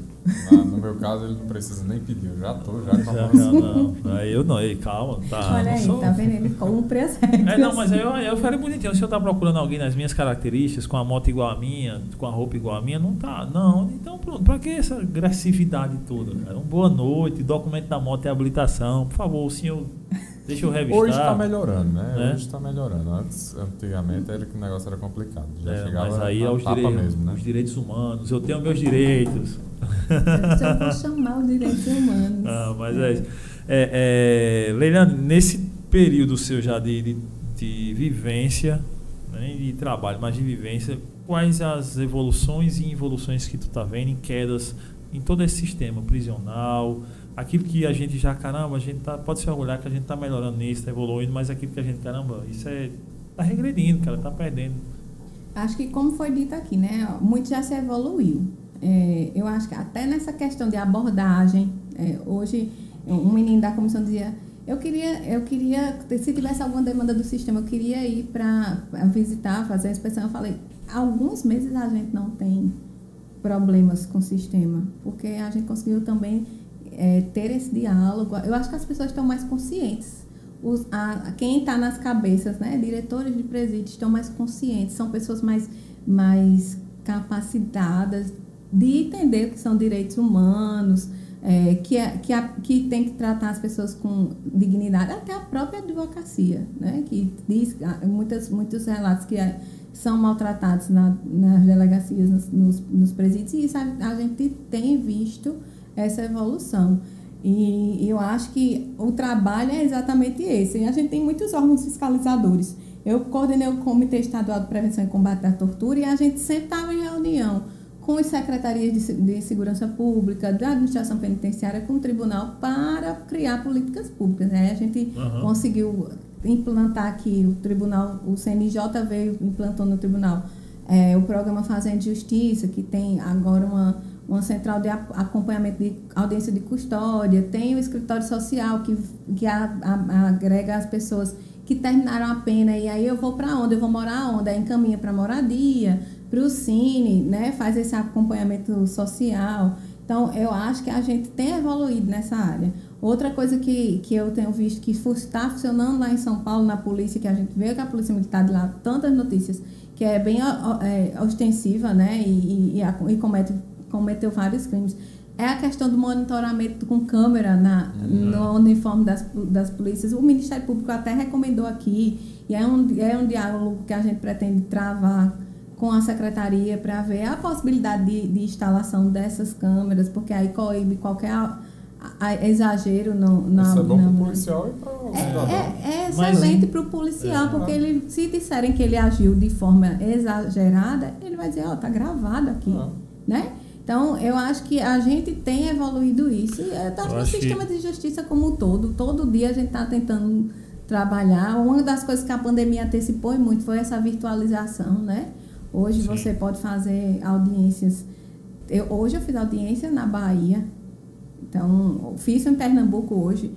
[SPEAKER 1] Ah, no meu caso, ele não precisa nem pedir. Eu já tô, já com a mão
[SPEAKER 2] não, não. Aí eu não, aí, calma, tá.
[SPEAKER 3] Olha
[SPEAKER 2] não
[SPEAKER 3] aí,
[SPEAKER 2] sou-
[SPEAKER 3] tá vendo? Ele cumpre as regras.
[SPEAKER 2] É, não, mas aí eu, eu falei bonitinho. Se eu tá procurando alguém nas minhas características, com a moto igual a minha, com a roupa igual a minha, não tá. Não, então pronto. Pra que essa agressividade toda, cara? Um boa noite, documento da moto e habilitação. Por favor, o senhor, deixa eu revistar.
[SPEAKER 1] Hoje está melhorando, né?
[SPEAKER 2] Né?
[SPEAKER 1] Hoje está melhorando. Antes, antigamente, era que o negócio era complicado. Já
[SPEAKER 2] É,
[SPEAKER 1] chegava
[SPEAKER 2] mas aí é os,
[SPEAKER 1] tapa
[SPEAKER 2] direi-
[SPEAKER 1] mesmo, né?
[SPEAKER 2] os direitos humanos. Eu tenho meus direitos.
[SPEAKER 3] Eu vou chamar os direitos humanos.
[SPEAKER 2] Ah, mas é isso. É, é, nesse período seu já de, de, de vivência, nem de trabalho, mas de vivência, quais as evoluções e involuções que tu tá vendo em quedas em todo esse sistema prisional, aquilo que a gente já, caramba, a gente tá, pode se orgulhar que a gente tá melhorando nisso, tá evoluindo, mas aquilo que a gente, caramba, isso é tá regredindo, cara, tá perdendo.
[SPEAKER 3] Acho que, como foi dito aqui, né? Muito já se evoluiu. É, eu acho que até nessa questão de abordagem, é, hoje um menino da comissão dizia, eu queria, eu queria, se tivesse alguma demanda do sistema, eu queria ir para visitar, fazer a inspeção. Eu falei, alguns meses a gente não tem problemas com o sistema, porque a gente conseguiu também é, ter esse diálogo. Eu acho que as pessoas estão mais conscientes. Os, a, quem está nas cabeças, né, diretores de presídios estão mais conscientes, são pessoas mais, mais capacitadas de entender que são direitos humanos, é, que, é, que, a, que tem que tratar as pessoas com dignidade, até a própria advocacia, né, que diz ah, muitas, muitos relatos que é, são maltratados na, nas delegacias, nos, nos, nos presídios, e isso a, a gente tem visto essa evolução. E eu acho que o trabalho é exatamente esse. E a gente tem muitos órgãos fiscalizadores. Eu coordenei o Comitê Estadual de Prevenção e Combate à Tortura e a gente sempre estava em reunião com as secretarias de, de segurança pública, da administração penitenciária, com o tribunal para criar políticas públicas. Né? A gente
[SPEAKER 2] Uhum.
[SPEAKER 3] conseguiu implantar aqui o tribunal, o CNJ veio implantou no tribunal é, o programa Fazenda Justiça, que tem agora uma, uma central de acompanhamento de audiência de custódia, tem o escritório social que, que a- a- agrega as pessoas que terminaram a pena e aí eu vou para onde? Eu vou morar onde? Aí encaminha para moradia, para o Cine, né? faz esse acompanhamento social. Então, eu acho que a gente tem evoluído nessa área. Outra coisa que, que eu tenho visto que está funcionando lá em São Paulo, na polícia, que a gente vê que a Polícia Militar de lá, tantas notícias, que é bem é, ostensiva, né? E, e, e, a- comete, cometeu vários crimes. É a questão do monitoramento com câmera na, no uniforme das, das polícias. O Ministério Público até recomendou aqui, e é um, é um diálogo que a gente pretende travar com a secretaria para ver a possibilidade de, de instalação dessas câmeras, porque aí coíbe qualquer exagero no, na.
[SPEAKER 1] Isso é bom
[SPEAKER 3] na-
[SPEAKER 1] para o policial e para o
[SPEAKER 3] é,
[SPEAKER 1] cidadão.
[SPEAKER 3] é, é
[SPEAKER 2] Mas
[SPEAKER 3] excelente para o policial,
[SPEAKER 2] É.
[SPEAKER 3] porque ele, se disserem que ele agiu de forma exagerada, ele vai dizer, ó, tá gravado aqui,
[SPEAKER 1] Ah.
[SPEAKER 3] né? Então, eu acho que a gente tem evoluído isso, e é, tá
[SPEAKER 2] Eu
[SPEAKER 3] no
[SPEAKER 2] acho que-
[SPEAKER 3] sistema de justiça como um todo. Todo dia a gente está tentando trabalhar. Uma das coisas que a pandemia antecipou muito foi essa virtualização, né? Hoje
[SPEAKER 2] Sim.
[SPEAKER 3] você pode fazer audiências. Eu, hoje eu fiz audiência na Bahia Então, fiz em Pernambuco hoje,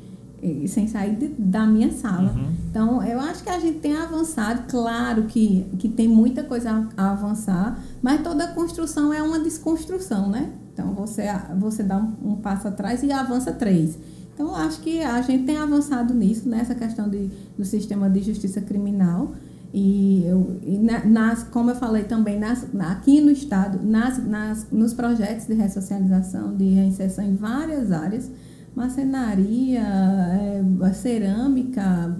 [SPEAKER 3] sem sair de, da minha sala. Uhum. Então, eu acho que a gente tem avançado, claro que, que tem muita coisa a, a avançar, mas toda construção é uma desconstrução, né? Então, você, você dá um, um passo atrás e avança três. Então, acho que a gente tem avançado nisso, nessa questão de, do sistema de justiça criminal. E, eu, e nas, como eu falei também, nas, aqui no Estado, nas, nas, nos projetos de ressocialização, de reinserção em várias áreas, marcenaria, é, cerâmica,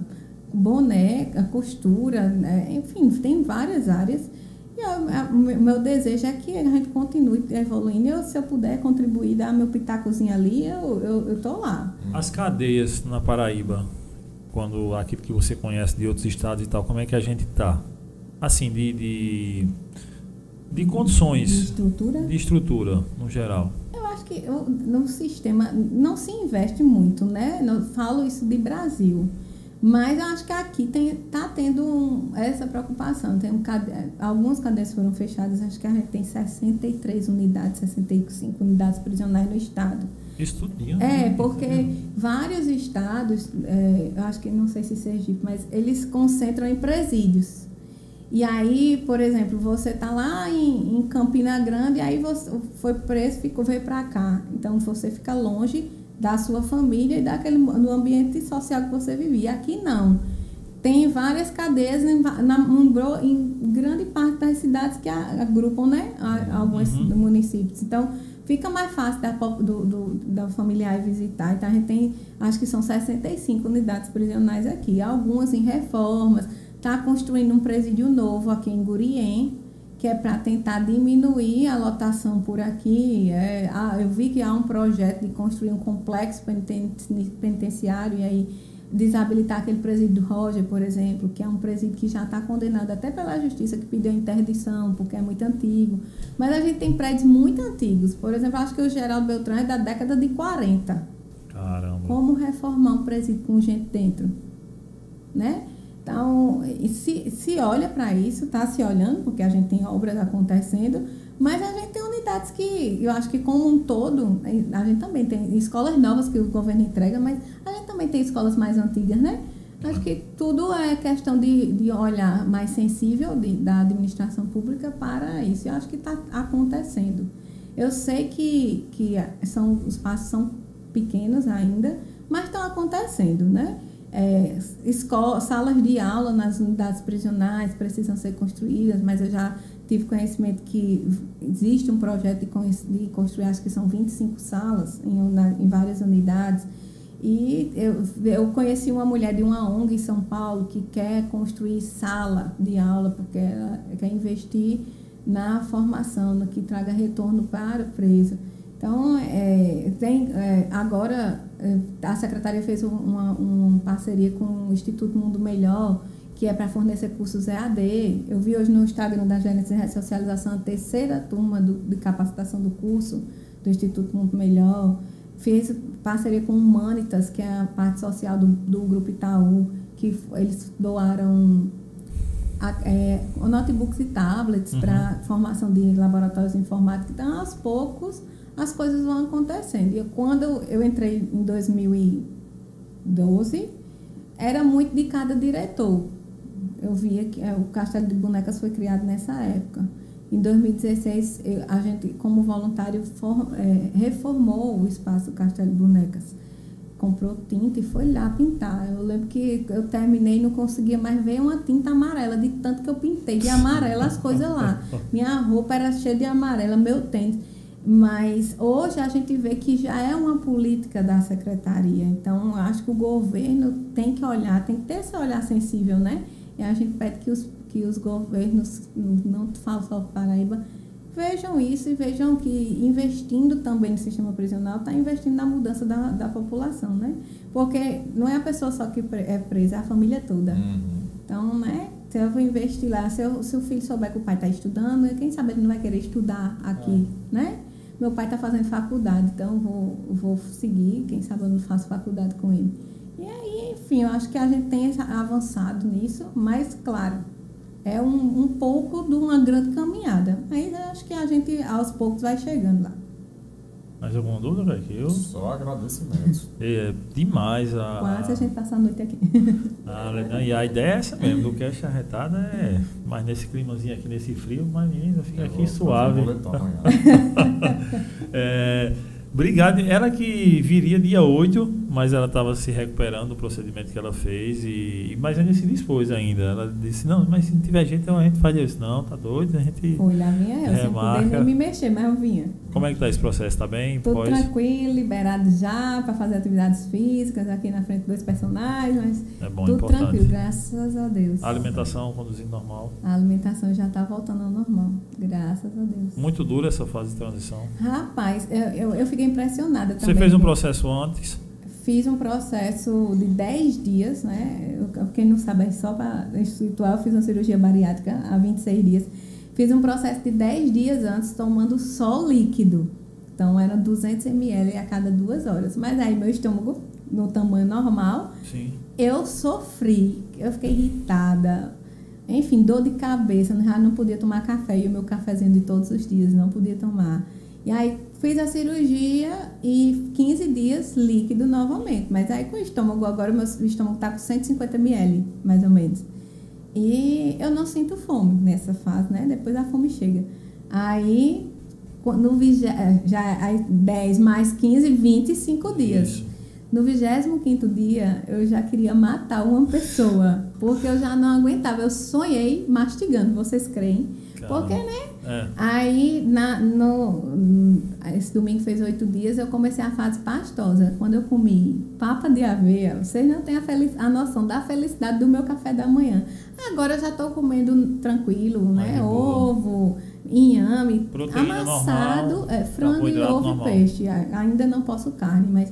[SPEAKER 3] boneca, costura, né? enfim, tem várias áreas. E o meu desejo é que a gente continue evoluindo. Eu, se eu puder contribuir, dar meu pitacozinho ali, eu, eu, eu tô lá.
[SPEAKER 2] As cadeias na Paraíba, quando aquilo que você conhece de outros estados e tal, como é que a gente está? Assim, de, de, de condições.
[SPEAKER 3] De estrutura?
[SPEAKER 2] De estrutura, no geral.
[SPEAKER 3] Eu acho que eu, no sistema não se investe muito, né? Eu falo isso de Brasil. Mas eu acho que aqui está tendo um, essa preocupação. Tem um algumas cadeias foram fechadas, acho que a gente tem 63 unidades, 65 unidades prisionais no estado.
[SPEAKER 2] Estudinho.
[SPEAKER 3] É, porque vários estados, é, eu acho que não sei se Sergipe, mas eles concentram em presídios. E aí, por exemplo, você está lá em, em, Campina Grande, aí você foi preso, ficou, veio para cá. Então você fica longe da sua família e daquele do ambiente social que você vivia. Aqui não. Tem várias cadeias em, na, em grande parte das cidades que agrupam né, alguns uhum. municípios. Então, fica mais fácil da, do, do, da familiar visitar. Então, a gente tem, acho que são 65 unidades prisionais aqui, algumas em reformas. Está construindo um presídio novo aqui em Gurien, que é para tentar diminuir a lotação por aqui. É, ah, eu vi que há um projeto de construir um complexo penitenciário e aí desabilitar aquele presídio do Roger, por exemplo, que é um presídio que já está condenado até pela justiça, que pediu interdição, porque é muito antigo. Mas a gente tem prédios muito antigos. Por exemplo, acho que o Geraldo Beltrão é da década de 40.
[SPEAKER 2] Caramba.
[SPEAKER 3] Como reformar um presídio com gente dentro? Né? Então, se, se olha para isso, está se olhando, porque a gente tem obras acontecendo, mas a gente tem unidades que, eu acho que como um todo, a gente também tem escolas novas que o governo entrega, mas a gente também tem escolas mais antigas, né? Acho que tudo é questão de, de olhar mais sensível de, da administração pública para isso. Eu acho que está acontecendo. Eu sei que, que são, os passos são pequenos ainda, mas estão acontecendo, né? É, escola, salas de aula nas unidades prisionais precisam ser construídas, mas eu já tive conhecimento que existe um projeto de, de construir, acho que são 25 salas em, na, em várias unidades. E eu, eu conheci uma mulher de uma ONG em São Paulo que quer construir sala de aula, porque ela quer investir na formação, no que traga retorno para o preso. Então, é, tem, é, agora é, a Secretaria fez uma, uma parceria com o Instituto Mundo Melhor, que é para fornecer cursos EAD. Eu vi hoje no Instagram da Gerência de Ressocialização a terceira turma do, de capacitação do curso do Instituto Mundo Melhor. Fez parceria com o Humanitas, que é a parte social do, do Grupo Itaú, que eles doaram é, notebooks e tablets uhum. para formação de laboratórios informáticos. Então, aos poucos, as coisas vão acontecendo. E quando eu entrei em 2012, era muito de cada diretor. Eu via que é, o Castelo de Bonecas foi criado nessa época. Em 2016, eu, a gente, como voluntário, for, é, reformou o espaço do Castelo de Bonecas. Comprou tinta e foi lá pintar. Eu lembro que eu terminei e não conseguia mais ver uma tinta amarela, de tanto que eu pintei de amarela as coisas lá. [laughs] Minha roupa era cheia de amarela, meu tênis. Mas hoje a gente vê que já é uma política da secretaria. Então, acho que o governo tem que olhar, tem que ter esse olhar sensível, né? E a gente pede que os, que os governos, não falo só Paraíba, vejam isso e vejam que investindo também no sistema prisional está investindo na mudança da, da população, né? Porque não é a pessoa só que é presa, é a família toda. Uhum. Então, né? Se eu vou investir lá, se, eu, se o filho souber que o pai está estudando, quem sabe ele não vai querer estudar aqui, é. né? Meu pai está fazendo faculdade, então vou, vou seguir, quem sabe eu não faço faculdade com ele. E aí, enfim, eu acho que a gente tem avançado nisso, mas claro, é um, um pouco de uma grande caminhada. Mas eu acho que a gente aos poucos vai chegando lá.
[SPEAKER 2] Mais alguma dúvida, velho? Eu...
[SPEAKER 1] Só agradecimentos.
[SPEAKER 2] É demais a.
[SPEAKER 3] Quase a gente passa a noite aqui. [laughs]
[SPEAKER 2] a, e a ideia é essa mesmo, do cast arretada é. Mas nesse climazinho aqui, nesse frio, mas menina, fica
[SPEAKER 1] Eu
[SPEAKER 2] aqui suave.
[SPEAKER 1] um boletom amanhã. [laughs] [laughs]
[SPEAKER 2] É, Obrigado. Ela que viria dia 8, mas ela estava se recuperando do procedimento que ela fez. E, mas ainda se dispôs ainda. Ela disse, não, mas se não tiver jeito, então a gente faz isso. Não, tá doido, a gente.
[SPEAKER 3] Foi, lá vinha eu, sem
[SPEAKER 2] Remarca.
[SPEAKER 3] nem me mexer, mas eu vinha.
[SPEAKER 2] Como é que tá esse processo? Tá bem?
[SPEAKER 3] Tudo
[SPEAKER 2] Pós?
[SPEAKER 3] tranquilo, liberado já para fazer atividades físicas aqui na frente dos personagens, mas
[SPEAKER 2] É bom,
[SPEAKER 3] tudo
[SPEAKER 2] importante.
[SPEAKER 3] tranquilo, graças a Deus.
[SPEAKER 2] A alimentação conduzindo normal.
[SPEAKER 3] A alimentação já está voltando ao normal, graças a Deus.
[SPEAKER 2] Muito dura essa fase de transição.
[SPEAKER 3] Rapaz, eu, eu, eu fiquei impressionada
[SPEAKER 2] Você
[SPEAKER 3] também.
[SPEAKER 2] fez um processo antes.
[SPEAKER 3] Fiz um processo de 10 dias, né? Quem não sabe, é só para instituir, eu fiz uma cirurgia bariátrica há 26 dias. Fiz um processo de 10 dias antes, tomando só líquido. Então, era 200 ml a cada duas horas. Mas aí, meu estômago, no tamanho normal,
[SPEAKER 2] Sim.
[SPEAKER 3] eu sofri, eu fiquei irritada. Enfim, dor de cabeça, já não podia tomar café. E o meu cafezinho de todos os dias, não podia tomar. E aí fiz a cirurgia e 15 dias líquido novamente. Mas aí com o estômago, agora o meu estômago tá com 150 ml, mais ou menos. E eu não sinto fome nessa fase, né? Depois a fome chega. Aí, no vigé- já aí 10 mais 15, 25 dias.
[SPEAKER 2] Isso.
[SPEAKER 3] No 25 dia, eu já queria matar uma pessoa, porque eu já não aguentava. Eu sonhei mastigando, vocês creem? Porque, né?
[SPEAKER 2] É.
[SPEAKER 3] Aí, na, no, esse domingo fez oito dias, eu comecei a fase pastosa. Quando eu comi papa de aveia, vocês não têm a, felic- a noção da felicidade do meu café da manhã. Agora eu já estou comendo tranquilo,
[SPEAKER 2] Mais
[SPEAKER 3] né?
[SPEAKER 2] boa.
[SPEAKER 3] Ovo, inhame,
[SPEAKER 2] Proteína
[SPEAKER 3] amassado,
[SPEAKER 2] normal,
[SPEAKER 3] é, frango e ovo
[SPEAKER 2] normal.
[SPEAKER 3] e peixe. Ainda não posso carne, mas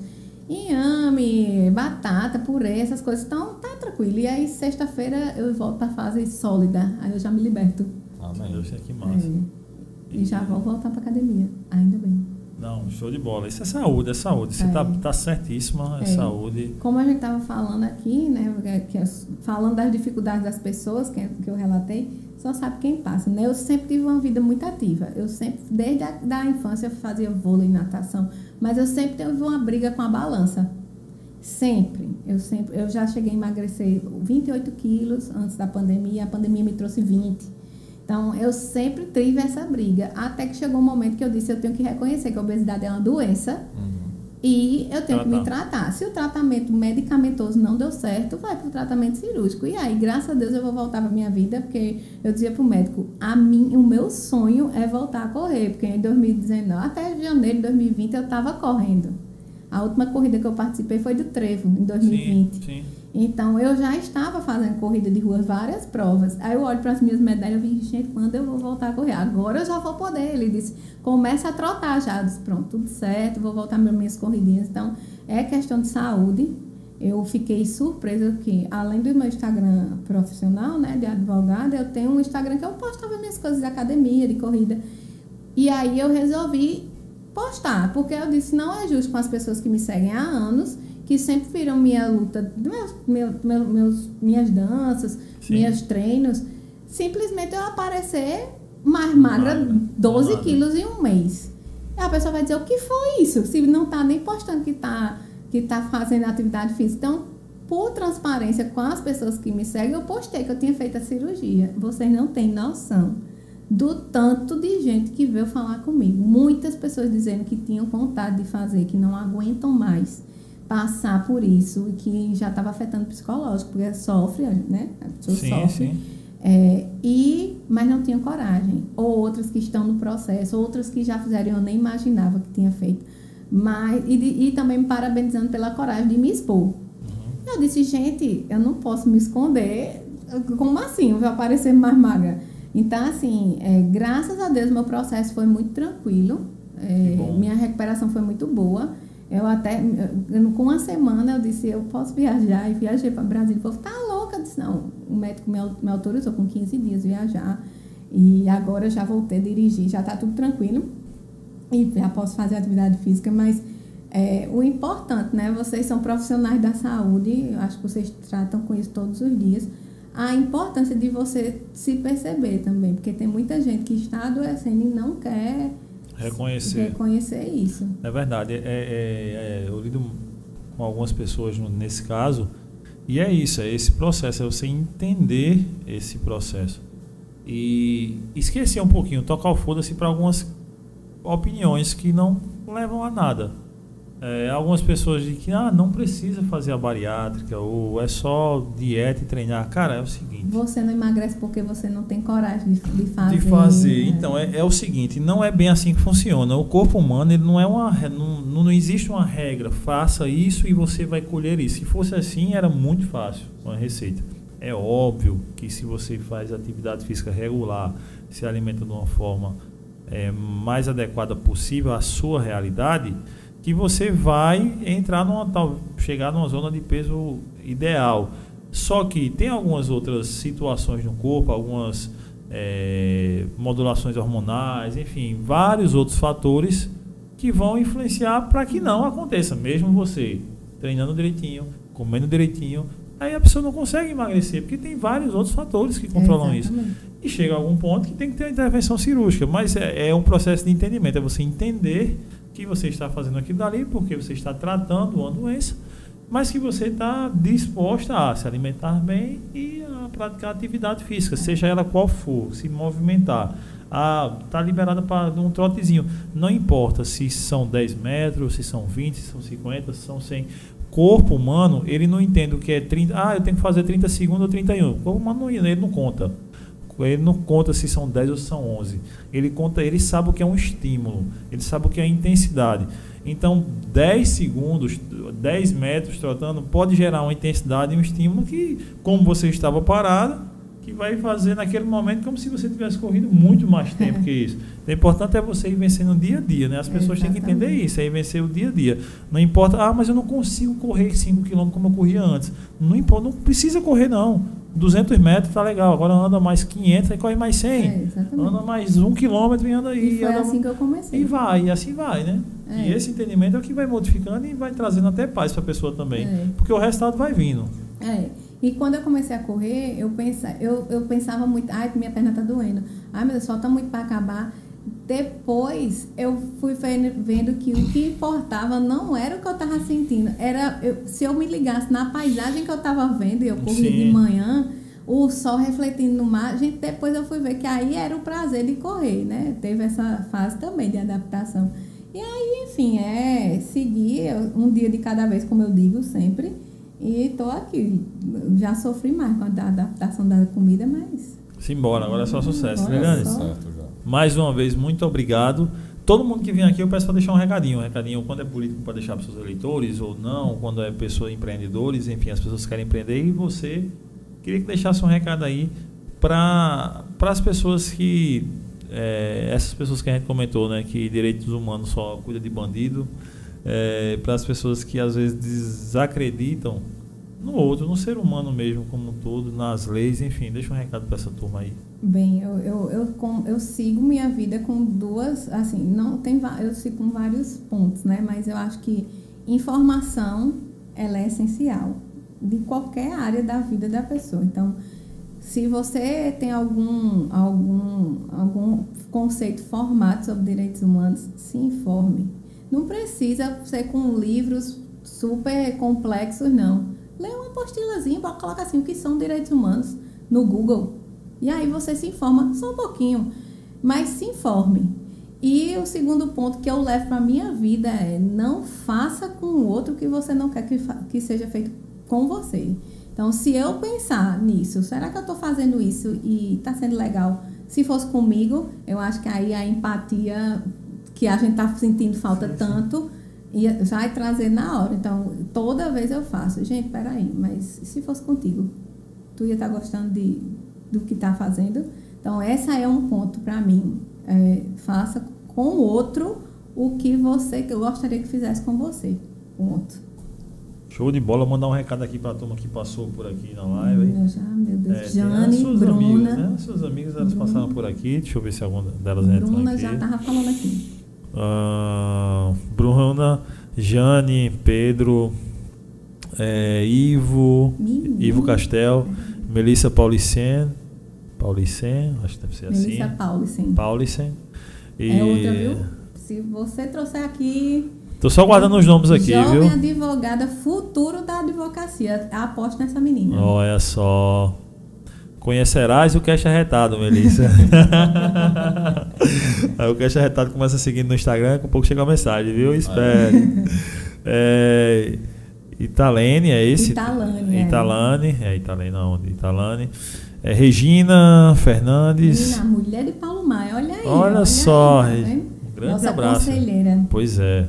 [SPEAKER 3] inhame, batata, purê, essas coisas. Então, tá tranquilo. E aí, sexta-feira, eu volto para a fase sólida. Aí eu já me liberto.
[SPEAKER 1] Amém.
[SPEAKER 2] Deus, que massa.
[SPEAKER 3] É. E já vou voltar para academia. Ainda bem.
[SPEAKER 2] Não, show de bola. Isso é saúde, é saúde. Você
[SPEAKER 3] É.
[SPEAKER 2] tá, tá certíssima, é,
[SPEAKER 3] É.
[SPEAKER 2] saúde.
[SPEAKER 3] Como a gente estava falando aqui, né, que é- falando das dificuldades das pessoas que, que eu relatei, só sabe quem passa, né? Eu sempre tive uma vida muito ativa. Eu sempre, desde a da infância, eu fazia vôlei, natação, mas eu sempre tive uma briga com a balança. Sempre. Eu sempre, eu já cheguei a emagrecer 28 quilos antes da pandemia, a pandemia me trouxe 20. Então, eu sempre tive essa briga, até que chegou um momento que eu disse, eu tenho que reconhecer que a obesidade é uma doença,
[SPEAKER 1] Uhum.
[SPEAKER 3] e eu tenho que me
[SPEAKER 2] Tratar.
[SPEAKER 3] tratar. Se o tratamento medicamentoso não deu certo, vai para o tratamento cirúrgico. E aí, graças a Deus, eu vou voltar para minha vida, porque eu dizia para o médico, a mim, o meu sonho é voltar a correr, porque em 2019, até janeiro de 2020, eu estava correndo. A última corrida que eu participei foi do Trevo, em 2020.
[SPEAKER 2] Sim, sim.
[SPEAKER 3] Então, eu já estava fazendo corrida de rua, várias provas. Aí eu olho para as minhas medalhas e digo, gente, quando eu vou voltar a correr? Agora eu já vou poder. Ele disse, comece a trotar já. Eu disse, pronto, tudo certo, vou voltar para minhas corridinhas. Então, é questão de saúde. Eu fiquei surpresa que, além do meu Instagram profissional, né, de advogada, eu tenho um Instagram que eu postava minhas coisas de academia, de corrida. E aí eu resolvi postar, porque eu disse, não é justo com as pessoas que me seguem há anos, que sempre viram minha luta, meus, meu, meu- meus, minhas danças,
[SPEAKER 2] Sim.
[SPEAKER 3] meus treinos, simplesmente eu aparecer mais magra,
[SPEAKER 2] Magra,
[SPEAKER 3] 12
[SPEAKER 2] magra.
[SPEAKER 3] quilos em um mês. E a pessoa vai dizer, o que foi isso? Se não tá nem postando que tá, que tá fazendo atividade física. Então, por transparência com as pessoas que me seguem, eu postei que eu tinha feito a cirurgia. Vocês não têm noção do tanto de gente que veio falar comigo. Muitas pessoas dizendo que tinham vontade de fazer, que não aguentam mais passar por isso e que já estava afetando o psicológico, porque sofre, né? A pessoa
[SPEAKER 2] Sim,
[SPEAKER 3] sofre.
[SPEAKER 2] sim.
[SPEAKER 3] É, e, mas não tinham coragem. Ou outras que estão no processo, outras que já fizeram eu nem imaginava que tinha feito. Mas, e, de- e também me parabenizando pela coragem de me expor.
[SPEAKER 2] Uhum.
[SPEAKER 3] Eu disse, gente, eu não posso me esconder. Como assim? Eu vou aparecer mais magra. Então, assim, é, graças a Deus, meu processo foi muito tranquilo. É, minha recuperação foi muito boa. Eu até, com uma semana, eu disse, eu posso viajar. E viajei para Brasília. O povo, tá louca? Eu disse, não. O médico me, au- me autorizou com 15 dias viajar. E agora já voltei a dirigir, já tá tudo tranquilo. E já posso fazer atividade física, mas é, o importante, né? Vocês são profissionais da saúde, eu acho que vocês tratam com isso todos os dias. A importância de você se perceber também, porque tem muita gente que está adoecendo e não quer
[SPEAKER 2] Reconhecer.
[SPEAKER 3] reconhecer isso.
[SPEAKER 2] É verdade. É, é, é, eu lido com algumas pessoas nesse caso. E é isso, é esse processo, é você entender esse processo. E esquecer um pouquinho, tocar o foda-se para algumas opiniões que não levam a nada. É, algumas pessoas dizem que ah, não precisa fazer a bariátrica, ou é só dieta e treinar. Cara, é o seguinte.
[SPEAKER 3] Você não emagrece porque você não tem coragem de, de fazer.
[SPEAKER 2] De fazer.
[SPEAKER 3] né?
[SPEAKER 2] Então, é, é o seguinte, não é bem assim que funciona. O corpo humano, ele não é uma não, não existe uma regra, faça isso e você vai colher isso. Se fosse assim, era muito fácil uma receita. É óbvio que se você faz atividade física regular, se alimenta de uma forma é, mais adequada possível à sua realidade, que você vai entrar numa tal, chegar numa zona de peso ideal. Só que tem algumas outras situações no corpo, algumas é, modulações hormonais, enfim, vários outros fatores que vão influenciar para que não aconteça, mesmo você treinando direitinho, comendo direitinho, aí a pessoa não consegue emagrecer, porque tem vários outros fatores que controlam isso.
[SPEAKER 3] Exatamente.
[SPEAKER 2] E chega a algum ponto que tem que ter uma intervenção cirúrgica, mas é, é um processo de entendimento, é você entender que você está fazendo aquilo dali, porque você está tratando uma doença, mas que você está disposta a se alimentar bem e a praticar atividade física, seja ela qual for, se movimentar. Ah, está liberada para um trotezinho. Não importa se são 10 metros, se são 20, se são 50, se são 100. Corpo humano, ele não entende o que é 30. Ah, eu tenho que fazer 30 segundos ou 31. O corpo humano não, ele não conta. Ele não conta se são 10 ou se são 11. Ele conta, ele sabe o que é um estímulo, ele sabe o que é intensidade. Então, 10 segundos, 10 metros trotando pode gerar uma intensidade e um estímulo que, como você estava parado, que vai fazer naquele momento como se você tivesse corrido muito mais [laughs] tempo que isso. O importante é você ir vencendo dia a dia, né? As pessoas têm que entender isso, é ir vencer o dia a dia. Não importa, ah, mas eu não consigo correr 5 km como eu corria antes. Não importa, não precisa correr não. 200 metros tá legal, agora anda mais 500 e corre mais 100.
[SPEAKER 3] É,
[SPEAKER 2] anda mais um quilômetro e anda
[SPEAKER 3] E foi
[SPEAKER 2] anda-
[SPEAKER 3] assim que eu comecei.
[SPEAKER 2] e vai, e assim vai, né?
[SPEAKER 3] É.
[SPEAKER 2] E esse entendimento é o que vai modificando e vai trazendo até paz para a pessoa também.
[SPEAKER 3] É.
[SPEAKER 2] Porque o resultado vai vindo.
[SPEAKER 3] É. E quando eu comecei a correr, eu, pensa, eu, eu pensava muito, ai, minha perna tá doendo. Ai, meu Deus, falta muito para acabar. Depois eu fui vendo, que o que importava não era o que eu tava sentindo. Era eu- se eu me ligasse na paisagem que eu tava vendo, e eu corria
[SPEAKER 2] Sim.
[SPEAKER 3] de manhã, o sol refletindo no mar, gente, depois eu fui ver que aí era o prazer de correr, né? Teve essa fase também de adaptação. E aí, enfim, é seguir um dia de cada vez, como eu digo sempre. E tô aqui. Já sofri mais com a da- adaptação da comida, mas.
[SPEAKER 2] Simbora, agora é só sucesso, né, Grande?
[SPEAKER 3] só.
[SPEAKER 1] Certo.
[SPEAKER 2] Mais uma vez, muito obrigado. Todo mundo que vem aqui, eu peço para deixar um recadinho. Um recadinho quando é político para deixar para seus eleitores ou não, quando é pessoa empreendedores, enfim, as pessoas querem empreender. E você, queria que deixasse um recado aí para as pessoas que. é, essas pessoas que a gente comentou, né? Que direitos humanos só cuida de bandido. para as pessoas que às vezes desacreditam no outro, no ser humano mesmo, como um todo, nas leis, enfim, deixa um recado para essa turma aí.
[SPEAKER 3] Bem, eu, eu, eu, com- eu sigo minha vida com duas, assim, não tem eu sigo com vários pontos, né? Mas eu acho que informação ela é essencial de qualquer área da vida da pessoa. Então, se você tem algum algum algum conceito formado sobre direitos humanos, se informe. Não precisa ser com livros super complexos, não. Lê uma apostilazinha, coloca assim, o que são direitos humanos no Google. E aí você se informa só um pouquinho, mas se informe. E o segundo ponto que eu levo para minha vida é não faça com o outro o que você não quer que, que seja feito com você. Então, se eu pensar nisso, será que eu estou fazendo isso e está sendo legal? Se fosse comigo, eu acho que aí a empatia que a gente está sentindo falta tanto ia, vai trazer na hora. Então, toda vez eu faço. Gente, peraí, mas se fosse contigo, tu ia estar gostando de, do que está fazendo? Então, essa é um ponto para mim. É, faça com o outro o que você que eu gostaria que fizesse com você. Ponto.
[SPEAKER 2] Show de bola, mandar um recado aqui para a turma que passou por aqui na live.
[SPEAKER 3] Eu já, meu Deus.
[SPEAKER 2] É,
[SPEAKER 3] Jane,
[SPEAKER 2] suas
[SPEAKER 3] Bruna.
[SPEAKER 2] Amigas, né? As suas amigas elas
[SPEAKER 3] Bruna.
[SPEAKER 2] passaram por aqui. Deixa eu ver se alguma delas entram
[SPEAKER 3] Bruna já tava falando aqui.
[SPEAKER 2] Ah, Bruna, Jane, Pedro, é, Ivo. Ivo Castel, Melissa Paulicen, Paulicen, acho que deve ser
[SPEAKER 3] Melissa
[SPEAKER 2] assim.
[SPEAKER 3] Pauli, sim.
[SPEAKER 2] Paulicen. E
[SPEAKER 3] É outra, viu? Se você trouxer aqui.
[SPEAKER 2] Tô só guardando os nomes aqui,
[SPEAKER 3] jovem
[SPEAKER 2] viu?
[SPEAKER 3] advogada, futuro da advocacia. Aposto nessa menina.
[SPEAKER 2] Olha só. Conhecerás o Cash Arretado, Melissa. [laughs] Aí o Cash Arretado começa seguindo no Instagram, com pouco chega a mensagem, viu? Espere. É, Italene, é esse?
[SPEAKER 3] Italane, é.
[SPEAKER 2] Italane, é Italene, não, Italane. É Regina Fernandes.
[SPEAKER 3] Menina, mulher de Paulo Maia, olha aí.
[SPEAKER 2] Olha só,
[SPEAKER 3] aí, tá
[SPEAKER 2] um grande
[SPEAKER 3] Nossa
[SPEAKER 2] abraço.
[SPEAKER 3] conselheira.
[SPEAKER 2] Pois é.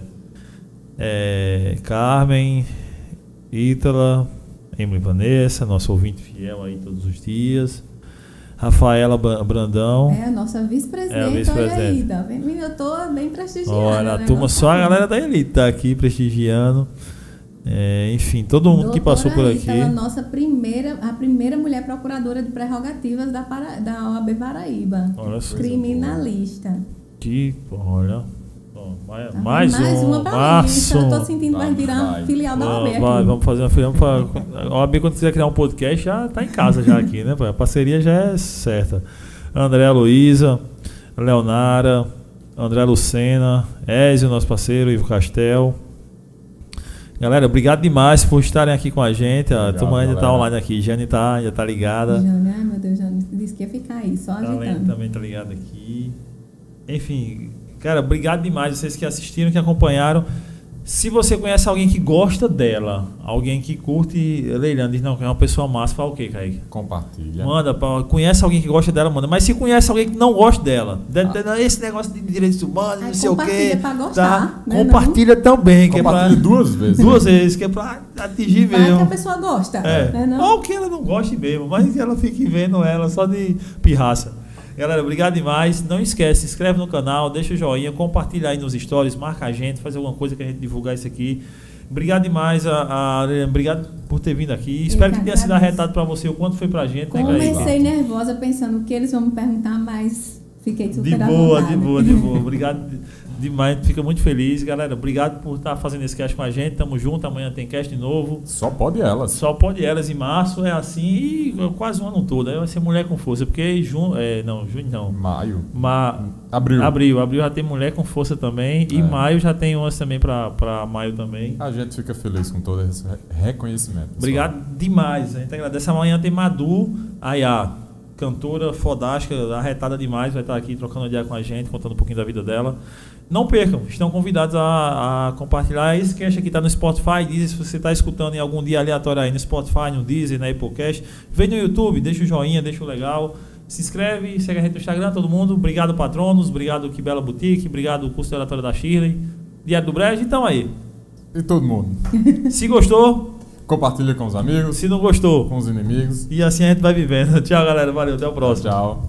[SPEAKER 2] É, Carmen, Ítala, Emily Vanessa, nosso ouvinte fiel aí todos os dias. Rafaela Brandão.
[SPEAKER 3] É a nossa vice-presidente,
[SPEAKER 2] É, a
[SPEAKER 3] olha aí, tá vendo? Eu tô bem prestigiada.
[SPEAKER 2] Olha, a
[SPEAKER 3] né?
[SPEAKER 2] turma, só a galera da Elite tá aqui prestigiando. É, enfim, todo mundo que
[SPEAKER 3] Doutora
[SPEAKER 2] passou por aqui.
[SPEAKER 3] Ítala, nossa primeira, a primeira mulher procuradora de prerrogativas da, Para, da OAB Paraíba.
[SPEAKER 2] Olha.
[SPEAKER 3] Criminalista.
[SPEAKER 2] Que, olha. Mais,
[SPEAKER 3] Tá
[SPEAKER 2] mais,
[SPEAKER 3] vendo?
[SPEAKER 2] um.
[SPEAKER 3] uma pra
[SPEAKER 2] mais
[SPEAKER 3] lista. Eu tô
[SPEAKER 2] um.
[SPEAKER 3] sentindo que vai virar
[SPEAKER 1] vai.
[SPEAKER 3] filial da OAB
[SPEAKER 2] Vai, vamos fazer uma filial. A OAB, quando quiser criar um podcast, já tá em casa já aqui, né? A parceria já é certa. André Luiza, Leonara, André Lucena, Ézio, nosso parceiro, Ivo Castel. Galera, obrigado demais por estarem aqui com a gente. A
[SPEAKER 1] Obrigado,
[SPEAKER 2] turma ainda tá
[SPEAKER 1] galera.
[SPEAKER 2] online aqui. Jane tá, já tá ligada.
[SPEAKER 3] Jane, ai meu Deus, Jane disse que ia ficar aí, só
[SPEAKER 2] Talene
[SPEAKER 3] agitando.
[SPEAKER 2] também tá ligado aqui. Enfim, cara, obrigado demais vocês que assistiram, que acompanharam. Se você conhece alguém que gosta dela, alguém que curte Leilani, diz não, que é uma pessoa massa, fala o quê, Kaique?
[SPEAKER 1] Compartilha.
[SPEAKER 2] Manda, pra, conhece alguém que gosta dela, manda. Mas se conhece alguém que não gosta dela, de- de- esse negócio de direitos humanos,
[SPEAKER 3] Aí
[SPEAKER 2] não sei o quê.
[SPEAKER 3] compartilha pra gostar, né,
[SPEAKER 2] compartilha também, que é pra,
[SPEAKER 1] Compartilha duas vezes.
[SPEAKER 2] duas vezes, que é pra atingir
[SPEAKER 3] Vai que a
[SPEAKER 2] mesmo.
[SPEAKER 3] pessoa gosta.
[SPEAKER 2] É.
[SPEAKER 3] Né, não?
[SPEAKER 2] Ou que ela não goste mesmo, mas que ela fique vendo ela só de pirraça. Galera, obrigado demais. Não esquece, se inscreve no canal, deixa o joinha, compartilha aí nos stories, marca a gente, faz alguma coisa que a gente divulgar isso aqui. Obrigado demais, a, a- obrigado por ter vindo aqui. Espero
[SPEAKER 3] que
[SPEAKER 2] tenha sido arretado pra você o quanto foi pra gente, né?
[SPEAKER 3] Comecei nervosa pensando o que eles vão me perguntar, mas fiquei super
[SPEAKER 2] De boa, de boa, de boa. Obrigado demais, fica muito feliz. Galera, obrigado por estar fazendo esse cast com a gente. Tamo junto, amanhã tem cast de novo.
[SPEAKER 1] Só pode elas.
[SPEAKER 2] Só pode elas em março, é assim, e quase um ano todo. Aí vai ser mulher com força, porque junho. É, não, junho não.
[SPEAKER 1] Maio.
[SPEAKER 2] Ma,
[SPEAKER 1] Abril.
[SPEAKER 2] abril. Abril já tem mulher com força também. E
[SPEAKER 1] É.
[SPEAKER 2] maio já tem umas também pra, pra maio também.
[SPEAKER 1] A gente fica feliz com todo esse re- reconhecimento. pessoal.
[SPEAKER 2] Obrigado demais. A gente agradece. Amanhã tem Madu Ayá, cantora fodástica, arretada demais, vai estar aqui trocando ideia com a gente, contando um pouquinho da vida dela. Não percam, estão convidados a, a compartilhar. Esse cast aqui está no Spotify, Deezer, se você está escutando em algum dia aleatório aí no Spotify, no Deezer, na Applecast, vem no YouTube, deixa o joinha, deixa o legal. Se inscreve, segue a gente no Instagram, todo mundo. Obrigado, patronos. Obrigado, Que Bela Boutique. Obrigado, curso de oratória da Shirley. Diário do Brejo. Então aí,
[SPEAKER 1] E todo mundo. [laughs]
[SPEAKER 2] se gostou,
[SPEAKER 1] Compartilha com os amigos,
[SPEAKER 2] se não gostou,
[SPEAKER 1] com os inimigos.
[SPEAKER 2] e assim a gente vai vivendo. [laughs] Tchau, galera. Valeu. Até o próximo.
[SPEAKER 1] Tchau.